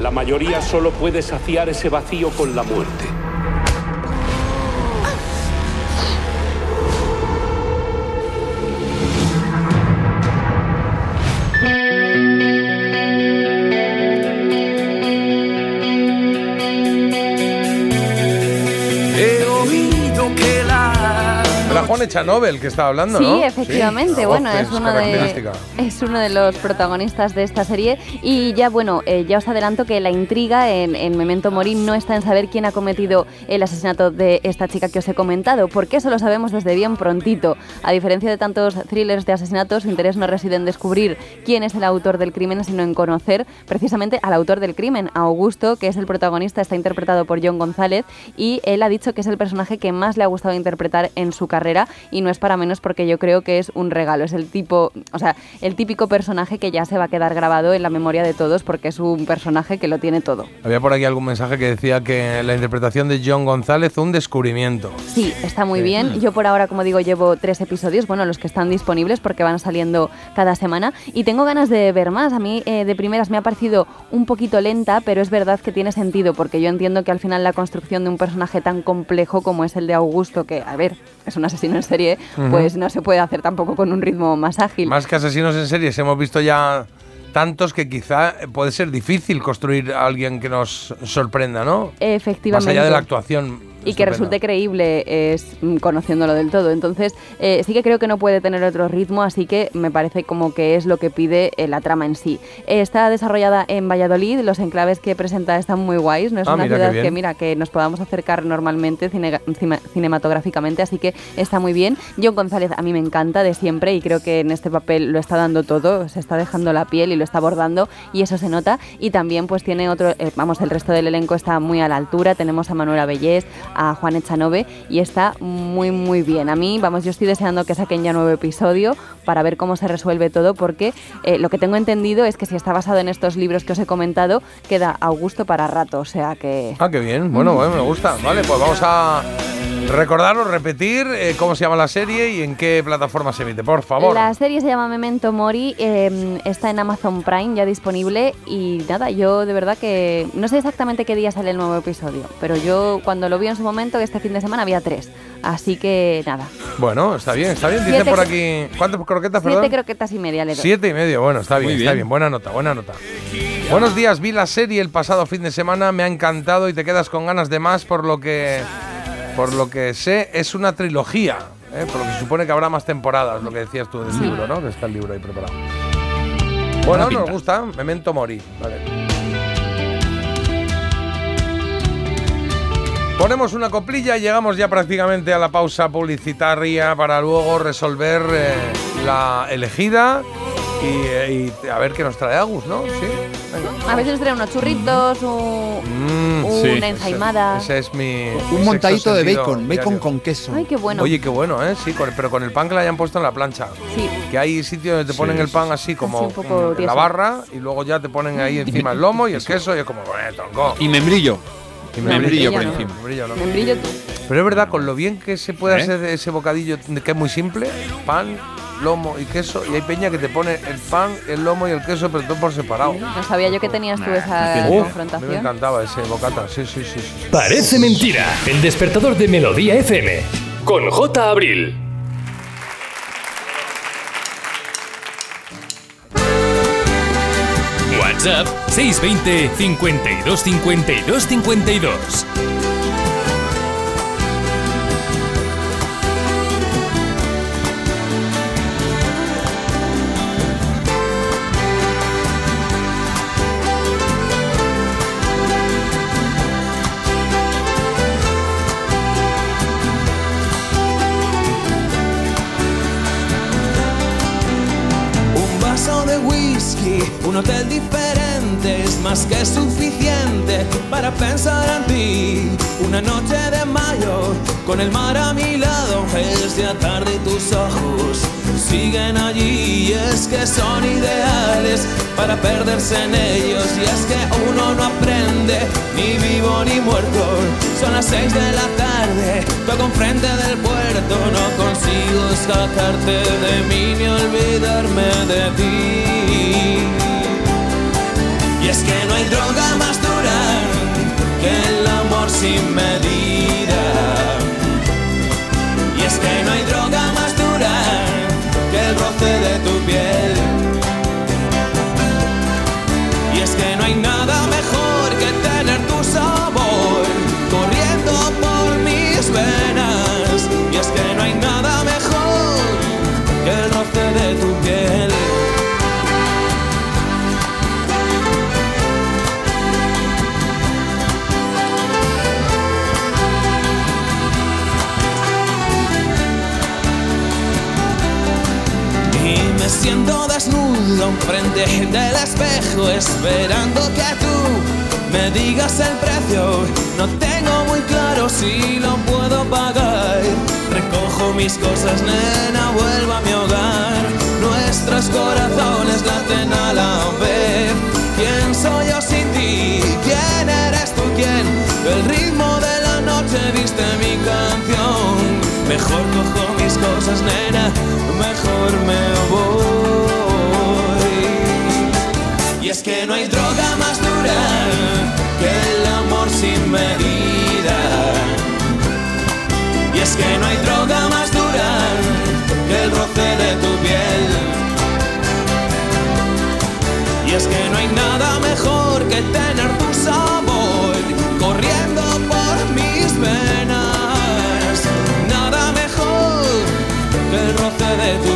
la mayoría solo puede saciar ese vacío con la muerte. Juan Echanobel que estaba hablando, Sí, ¿no? efectivamente. Bueno, es uno, de, es uno de los protagonistas de esta serie. Y ya, bueno, eh, ya os adelanto que la intriga en, en Memento Mori no está en saber quién ha cometido el asesinato de esta chica que os he comentado, porque eso lo sabemos desde bien prontito. A diferencia de tantos thrillers de asesinatos, su interés no reside en descubrir quién es el autor del crimen, sino en conocer precisamente al autor del crimen, a Augusto, que es el protagonista, está interpretado por John González, y él ha dicho que es el personaje que más le ha gustado interpretar en su carrera, y no es para menos porque yo creo que es un regalo, es el tipo, o sea, el típico personaje que ya se va a quedar grabado en la memoria de todos porque es un personaje que lo tiene todo. Había por aquí algún mensaje que decía que la interpretación de John González un descubrimiento. Sí, está muy bien. Yo por ahora, como digo, llevo tres episodios, bueno, los que están disponibles porque van saliendo cada semana y tengo ganas de ver más. A mí eh, de primeras me ha parecido un poquito lenta, pero es verdad que tiene sentido porque yo entiendo que al final la construcción de un personaje tan complejo como es el de Augusto, que, a ver, es un asesino en serie, pues no se puede hacer tampoco con un ritmo más ágil. Más que asesinos en series, hemos visto ya tantos que quizá puede ser difícil construir a alguien que nos sorprenda, ¿no? Efectivamente. Más allá de la actuación y que resulte creíble es mm, conociéndolo del todo. Entonces, eh, sí que creo que no puede tener otro ritmo, así que me parece como que es lo que pide eh, la trama en sí. Eh, está desarrollada en Valladolid, los enclaves que presenta están muy guays, no es Ah, una ciudad que mira que nos podamos acercar normalmente cine- cinematográficamente, así que está muy bien. John González a mí me encanta de siempre y creo que en este papel lo está dando todo, se está dejando la piel y lo está abordando y eso se nota. Y también pues tiene otro, vamos, el resto del elenco está muy a la altura. Tenemos a Manuela Bellés, a Juan Echanove y está muy muy bien. A mí, vamos, yo estoy deseando que saquen ya nuevo episodio para ver cómo se resuelve todo porque eh, lo que tengo entendido es que si está basado en estos libros que os he comentado, queda a gusto para rato, o sea que... Ah, qué bien. Bueno, bueno, me gusta. Vale, pues vamos a recordar o repetir eh, cómo se llama la serie y en qué plataforma se emite, por favor. La serie se llama Memento Mori, eh, está en Amazon Prime ya disponible y nada, yo de verdad que no sé exactamente qué día sale el nuevo episodio, pero yo cuando lo vi en su momento, este fin de semana había tres, así que nada, Bueno, está bien, está bien. Dice Siete por aquí. ¿Cuántas croquetas, siete perdón? croquetas y media le doy. Siete y medio, bueno, está bien, Muy está bien. bien. Buena nota, buena nota. Buenos días, vi la serie el pasado fin de semana, me ha encantado y te quedas con ganas de más por lo que, por lo que sé, es una trilogía. ¿eh? Por lo que se supone que habrá más temporadas, lo que decías tú del libro, ¿no? Que está el libro ahí preparado. Bueno, nos gusta, Memento Mori. Vale. Ponemos una coplilla y llegamos ya prácticamente a la pausa publicitaria para luego resolver eh, la elegida y, eh, y a ver qué nos trae Agus, ¿no? Sí. Venga. A veces nos traen unos churritos, un- Mm, una sí. ensaimada. Ese es mi. Un montadito de bacon, bacon con queso. Ay, qué bueno. Oye, qué bueno, ¿eh? Sí, con- pero con el pan que le hayan puesto en la plancha. Sí. Que hay sitios donde te Sí, ponen el pan así como un poco mm, en la barra y luego ya te ponen ahí encima el lomo y el queso y es como, bueno, tronco. Y membrillo. Y membrillo por ¿no? encima. Membrillo, ¿no? Membrillo tú. Pero es verdad, con lo bien que se puede ¿Eh? hacer ese bocadillo, que es muy simple, pan, lomo y queso, y hay peña que te pone el pan, el lomo y el queso, pero todo por separado. No sabía yo que tenías tú esa mí me confrontación. encantaba ese bocata, sí, sí, sí. sí. Parece mentira. El despertador de Melodía FM. Con J. Abril. WhatsApp 620 52 52 52. Pensar en ti. Una noche de mayo con el mar a mi lado es ya tarde y tus ojos siguen allí y es que son ideales para perderse en ellos y es que uno no aprende ni vivo ni muerto. Son las seis de la tarde, toco enfrente del puerto, no consigo sacarte de mí ni olvidarme de ti. Y es que no hay droga más sin medida. Y es que no hay droga desnudo frente del espejo esperando que tú me digas el precio. No tengo muy claro si lo puedo pagar. Recojo mis cosas, nena, vuelvo a mi hogar. Nuestros corazones laten a la vez. ¿Quién soy yo sin ti? ¿Quién eres tú? ¿Quién? El ritmo de la noche viste mi canción. Mejor cojo mis cosas, nena, mejor me voy. Y es que no hay droga más dura que el amor sin medida. Y es que no hay droga más dura que el roce de tu piel. Y es que no hay nada mejor que tener tu sabor corriendo por mis venas. Nada mejor que el roce de tu piel.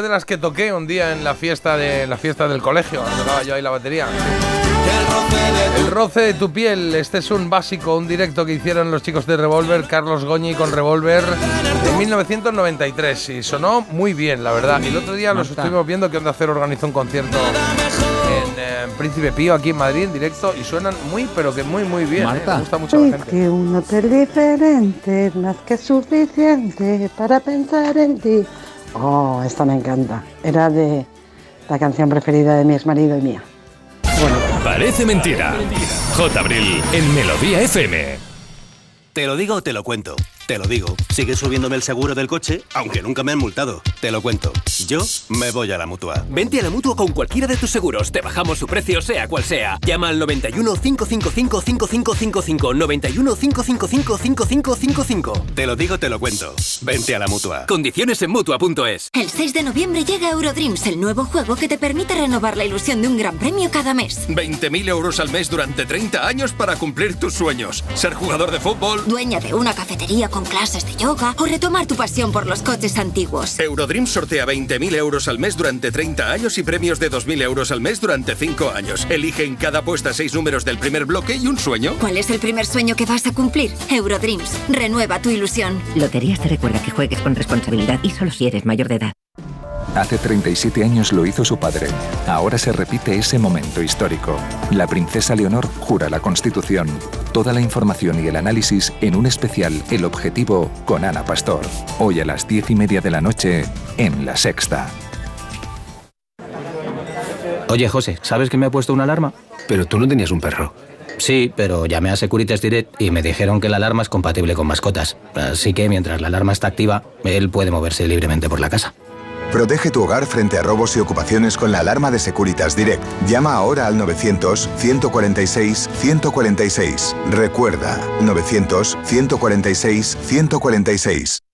Fue de las que toqué un día en la fiesta de la fiesta del colegio. Tocaba yo ahí la batería. El roce de tu piel, este es un básico, un directo que hicieron los chicos de Revolver, Carlos Goñi con Revolver en 1993 y sonó muy bien, la verdad. Y el otro día los estuvimos viendo que Onda Cero organizó un concierto en eh, Príncipe Pío aquí en Madrid en directo y suenan muy, pero que muy, muy bien. ¿eh? Me gusta mucho la gente. que un hotel diferente, más que suficiente para pensar en ti. Oh, esta me encanta. Era de la canción preferida de mi exmarido y mía. Parece mentira. J. Abril en Melodía FM. Te lo digo o te lo cuento. Te lo digo. Sigue subiéndome el seguro del coche, aunque nunca me han multado. Te lo cuento. Yo me voy a la mutua. Vente a la mutua con cualquiera de tus seguros. Te bajamos su precio, sea cual sea. Llama al 91 555 5555. 91 555 5555. Te lo digo, te lo cuento. Vente a la mutua. Condiciones en mutua.es. El 6 de noviembre llega Eurodreams, el nuevo juego que te permite renovar la ilusión de un gran premio cada mes. 20.000 euros al mes durante 30 años para cumplir tus sueños. Ser jugador de fútbol. Dueña de una cafetería con clases de yoga o retomar tu pasión por los coches antiguos. Eurodream sortea 20.000 euros al mes durante 30 años y premios de 2.000 euros al mes durante 5 años. Elige en cada apuesta 6 números del primer bloque y un sueño. ¿Cuál es el primer sueño que vas a cumplir? Eurodreams. Renueva tu ilusión. Loterías te recuerda que juegues con responsabilidad y solo si eres mayor de edad. Hace 37 años lo hizo su padre. Ahora se repite ese momento histórico. La princesa Leonor jura la Constitución. Toda la información y el análisis en un especial El Objetivo con Ana Pastor. Hoy a las 10 y media de la noche en La Sexta. Oye, José, ¿sabes que me ha puesto una alarma? Pero tú no tenías un perro. Sí, pero llamé a Securitas Direct y me dijeron que la alarma es compatible con mascotas. Así que mientras la alarma está activa, él puede moverse libremente por la casa. Protege tu hogar frente a robos y ocupaciones con la alarma de Securitas Direct. Llama ahora al 900-146-146. Recuerda, 900-146-146.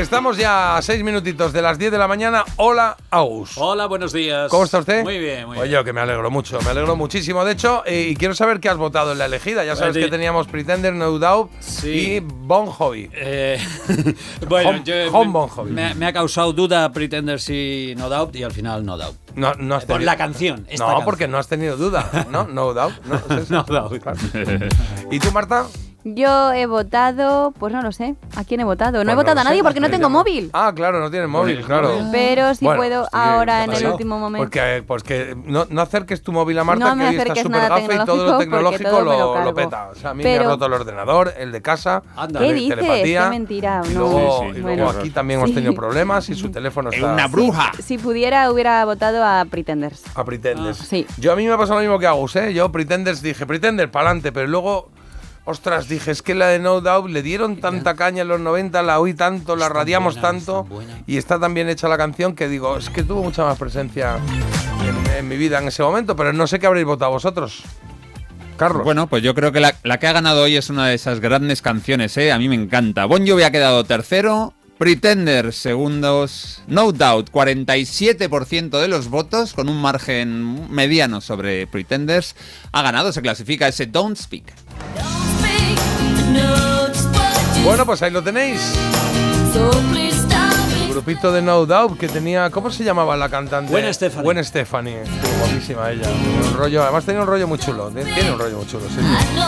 Estamos ya a seis minutitos de las 10 de la mañana. Hola, Agus. Hola, buenos días. ¿Cómo está usted? Muy bien, muy bien. yo que me alegro mucho, me alegro muchísimo. De hecho, eh, y quiero saber qué has votado en la elegida. Ya sabes que teníamos Pretender, No Doubt y Bon Jovi. Eh, bueno, Home- yo, Home me, Bon Jovi. me- me ha causado duda Pretenders y No Doubt y al final No Doubt. No, no has Por tenido- la canción. esta No, canción. porque no has tenido duda, ¿no? No Doubt. No, es. No Doubt. Claro. ¿Y tú, Marta? Yo he votado, pues no lo sé. ¿A quién he votado? No Pues he votado lo a nadie sé, porque no te tengo llamo. móvil. Ah, claro, no tienes móvil, claro. Pero sí Bueno, puedo sí, ahora ¿qué en el último momento. Porque, pues que no, no acerques tu móvil a Marta, No que hoy está súper gafa y todo lo tecnológico, todo lo lo, peta. O sea, a mí me ha roto el ordenador, el de casa, ¿Qué de dices? telepatía. Qué mentira. Y No. luego, Sí, y luego bueno. aquí también hemos tenido problemas y su teléfono está... Si pudiera, hubiera votado a Pretenders. A Pretenders. sí. Yo a mí me ha pasado lo mismo que a Agus, ¿eh? Yo Pretenders dije, Pretenders, para adelante, pero luego, ostras, dije, es que la de No Doubt le dieron tanta caña en los 90, la oí tanto, la radiamos buena, tanto y está tan bien hecha la canción que digo, es que tuvo mucha más presencia en, en mi vida en ese momento, pero no sé qué habréis votado vosotros. Carlos. Bueno, pues yo creo que la, la que ha ganado hoy es una de esas grandes canciones, ¿eh? A mí me encanta. Bon Jovi ha quedado tercero, Pretender segundos, No Doubt 47% de los votos, con un margen mediano sobre Pretenders. Ha ganado, se clasifica ese Don't Speak. Bueno, pues ahí lo tenéis. Grupito de No Doubt que tenía, ¿cómo se llamaba la cantante? Gwen Stefani. Gwen Stefani. Estuvo guapísima ella. Un rollo, además tenía un rollo muy chulo. Tiene un rollo muy chulo, sí, sí.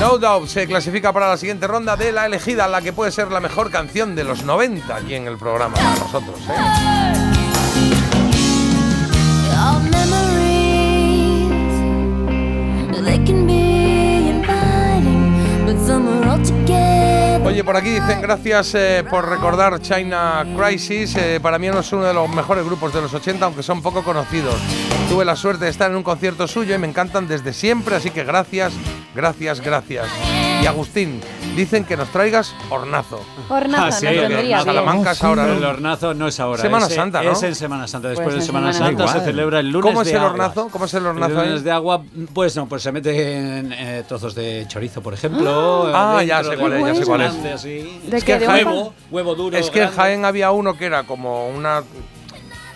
No Doubt se clasifica para la siguiente ronda de la elegida, la que puede ser la mejor canción de los 90 aquí en el programa para nosotros. ¿eh? Oye, por aquí dicen gracias eh, por recordar China Crisis. Eh, para mí no es uno de los mejores grupos de los 80, aunque son poco conocidos. Tuve la suerte de estar en un concierto suyo y me encantan desde siempre, así que gracias, gracias, gracias. Y Agustín, dicen que nos traigas hornazo. Hornazo, Ah, sí, hornazo. bien. Salamanca es ahora, ¿no? El hornazo no es ahora. Semana es, Santa, ¿no? Es en Semana Santa. Después Pues de Semana Semana Santa Santa. se celebra el lunes ¿Cómo es de el aguas. hornazo? ¿Cómo es el hornazo El ahí? lunes de agua, pues no, pues se meten eh, trozos de chorizo, por ejemplo. Ah, dentro ya sé cuál es, ya sé cuál es. grande, así. ¿De Es que ¿De Jaén- Huevo, huevo duro. Es que en. Jaén había uno que era como una.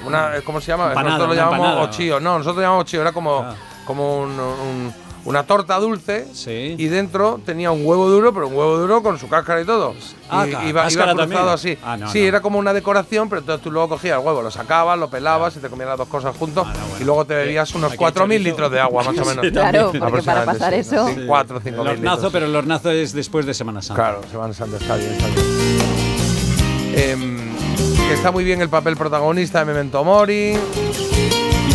una ¿Cómo se llama? Empanada, nosotros lo llamamos empanada. ochío. No, nosotros lo llamamos ochío. Era como, Ah. como un- un- una torta dulce Sí. y dentro tenía un huevo duro, pero un huevo duro con su cáscara y todo. Ah, y iba, iba cruzado también. así. Ah, no, sí, no. era como una decoración, pero entonces tú luego cogías el huevo, lo sacabas, lo pelabas y te comías las dos cosas juntos y luego te bebías unos Aquí el 4.000 chorizo- litros de agua, más o menos. Sí, Claro, porque para pasar sí, eso- sí, 4 o 5 El mil hornazo, litros. pero el hornazo es después de Semana Santa. Claro, Semana Santa está bien, está bien. Em, está muy bien el papel protagonista de Memento Mori.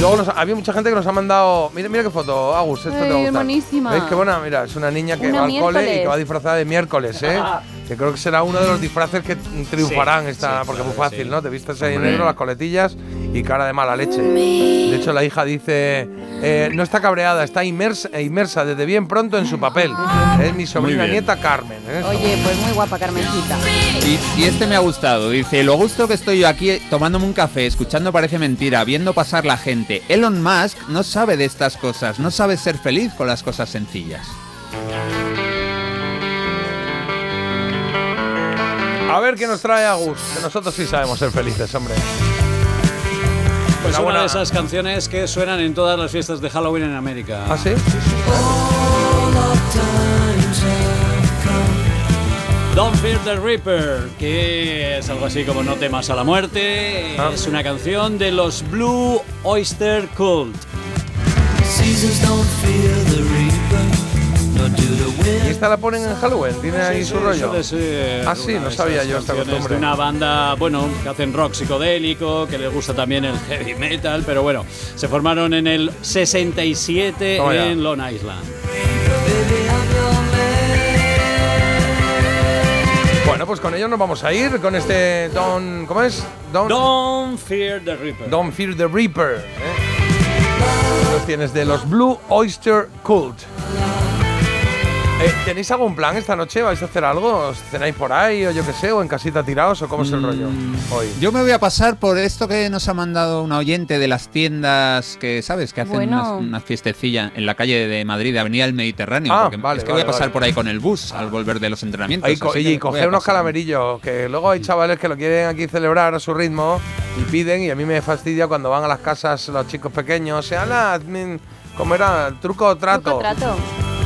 Luego nos- había mucha gente que nos ha mandado. Mira, mira qué foto, Agus, esto te va a Ay, gustar. monísima. ¿Veis qué buena? Mira, es una niña que Una va al cole y que va disfrazada de miércoles, ¿eh? que creo que será uno de los disfraces que triunfarán Sí, esta, sí, porque es muy claro, fácil, sí. ¿no? Te vistes ahí en negro, las coletillas y cara de mala leche. De hecho, la hija dice, eh, no está cabreada, está inmersa, inmersa desde bien pronto en su papel. Es mi sobrina nieta Carmen. ¿eh? Oye, pues muy guapa, Carmencita. Y, y este me ha gustado. Dice, lo gusto que estoy yo aquí tomándome un café, escuchando Parece Mentira, viendo pasar la gente. Elon Musk no sabe de estas cosas, no sabe ser feliz con las cosas sencillas. A ver qué nos trae Agus, que nosotros sí sabemos ser felices, hombre. Pues Una de esas canciones que suenan en todas las fiestas de Halloween en América. ¿Ah, sí? Don't Fear the Reaper, que es algo así como No temas a la muerte. Ah. Es una canción de los Blue Oyster Cult. ¿Y esta la ponen en Halloween? ¿Tiene ahí su sí, rollo? ser Ah, sí, no sabía yo esta costumbre. De una banda, bueno, que hacen rock psicodélico, que les gusta también el heavy metal, pero bueno, se formaron en el 67 Toma ya. en Long Island. Bueno, pues con ellos nos vamos a ir, con este Don... ¿Cómo es? Don, Don't Fear the Reaper. Don't Fear the Reaper. ¿eh? Los tienes de los Blue Oyster Cult. Eh, ¿Tenéis algún plan esta noche? ¿Vais a hacer algo? ¿Os cenáis por ahí o yo qué sé? ¿O en casita tirados o cómo es el rollo hoy? Yo me voy a pasar por esto que nos ha mandado una oyente de las tiendas que, ¿sabes? Que hacen Bueno. unas fiestecillas en la calle de Madrid, Avenida del Mediterráneo. Ah, porque vale, es que vale, voy a pasar vale. por ahí con el bus al volver de los entrenamientos. Ahí co- y coger unos calamerillos, que luego hay chavales que lo quieren aquí celebrar a su ritmo y piden, y a mí me fastidia cuando van a las casas los chicos pequeños, se ala, min- ¿cómo era? Truco o trato. Truco trato.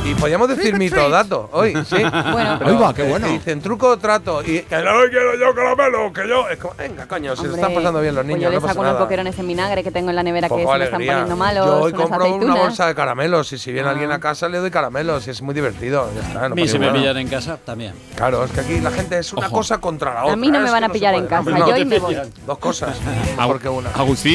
Y podíamos decir mito o dato hoy, sí. Bueno. Pero, va, qué bueno. que dicen truco o trato y que no quiero yo caramelo, que yo. Es como, venga, coño, se lo Hombre, están pasando bien los pues niños. yo les no pasa saco unos nada. boquerones en vinagre que tengo en la nevera Poco que se me están poniendo malos. Yo hoy compro una bolsa de caramelos y si viene Ah. alguien a casa le doy caramelos y es muy divertido. Ya está, A no mí si me pillan en casa, también. Claro, es que aquí la gente es una cosa contra la otra. A mí no me van a pillar se en casa, No, yo y me voy. Dos cosas, mejor que una. Agustín,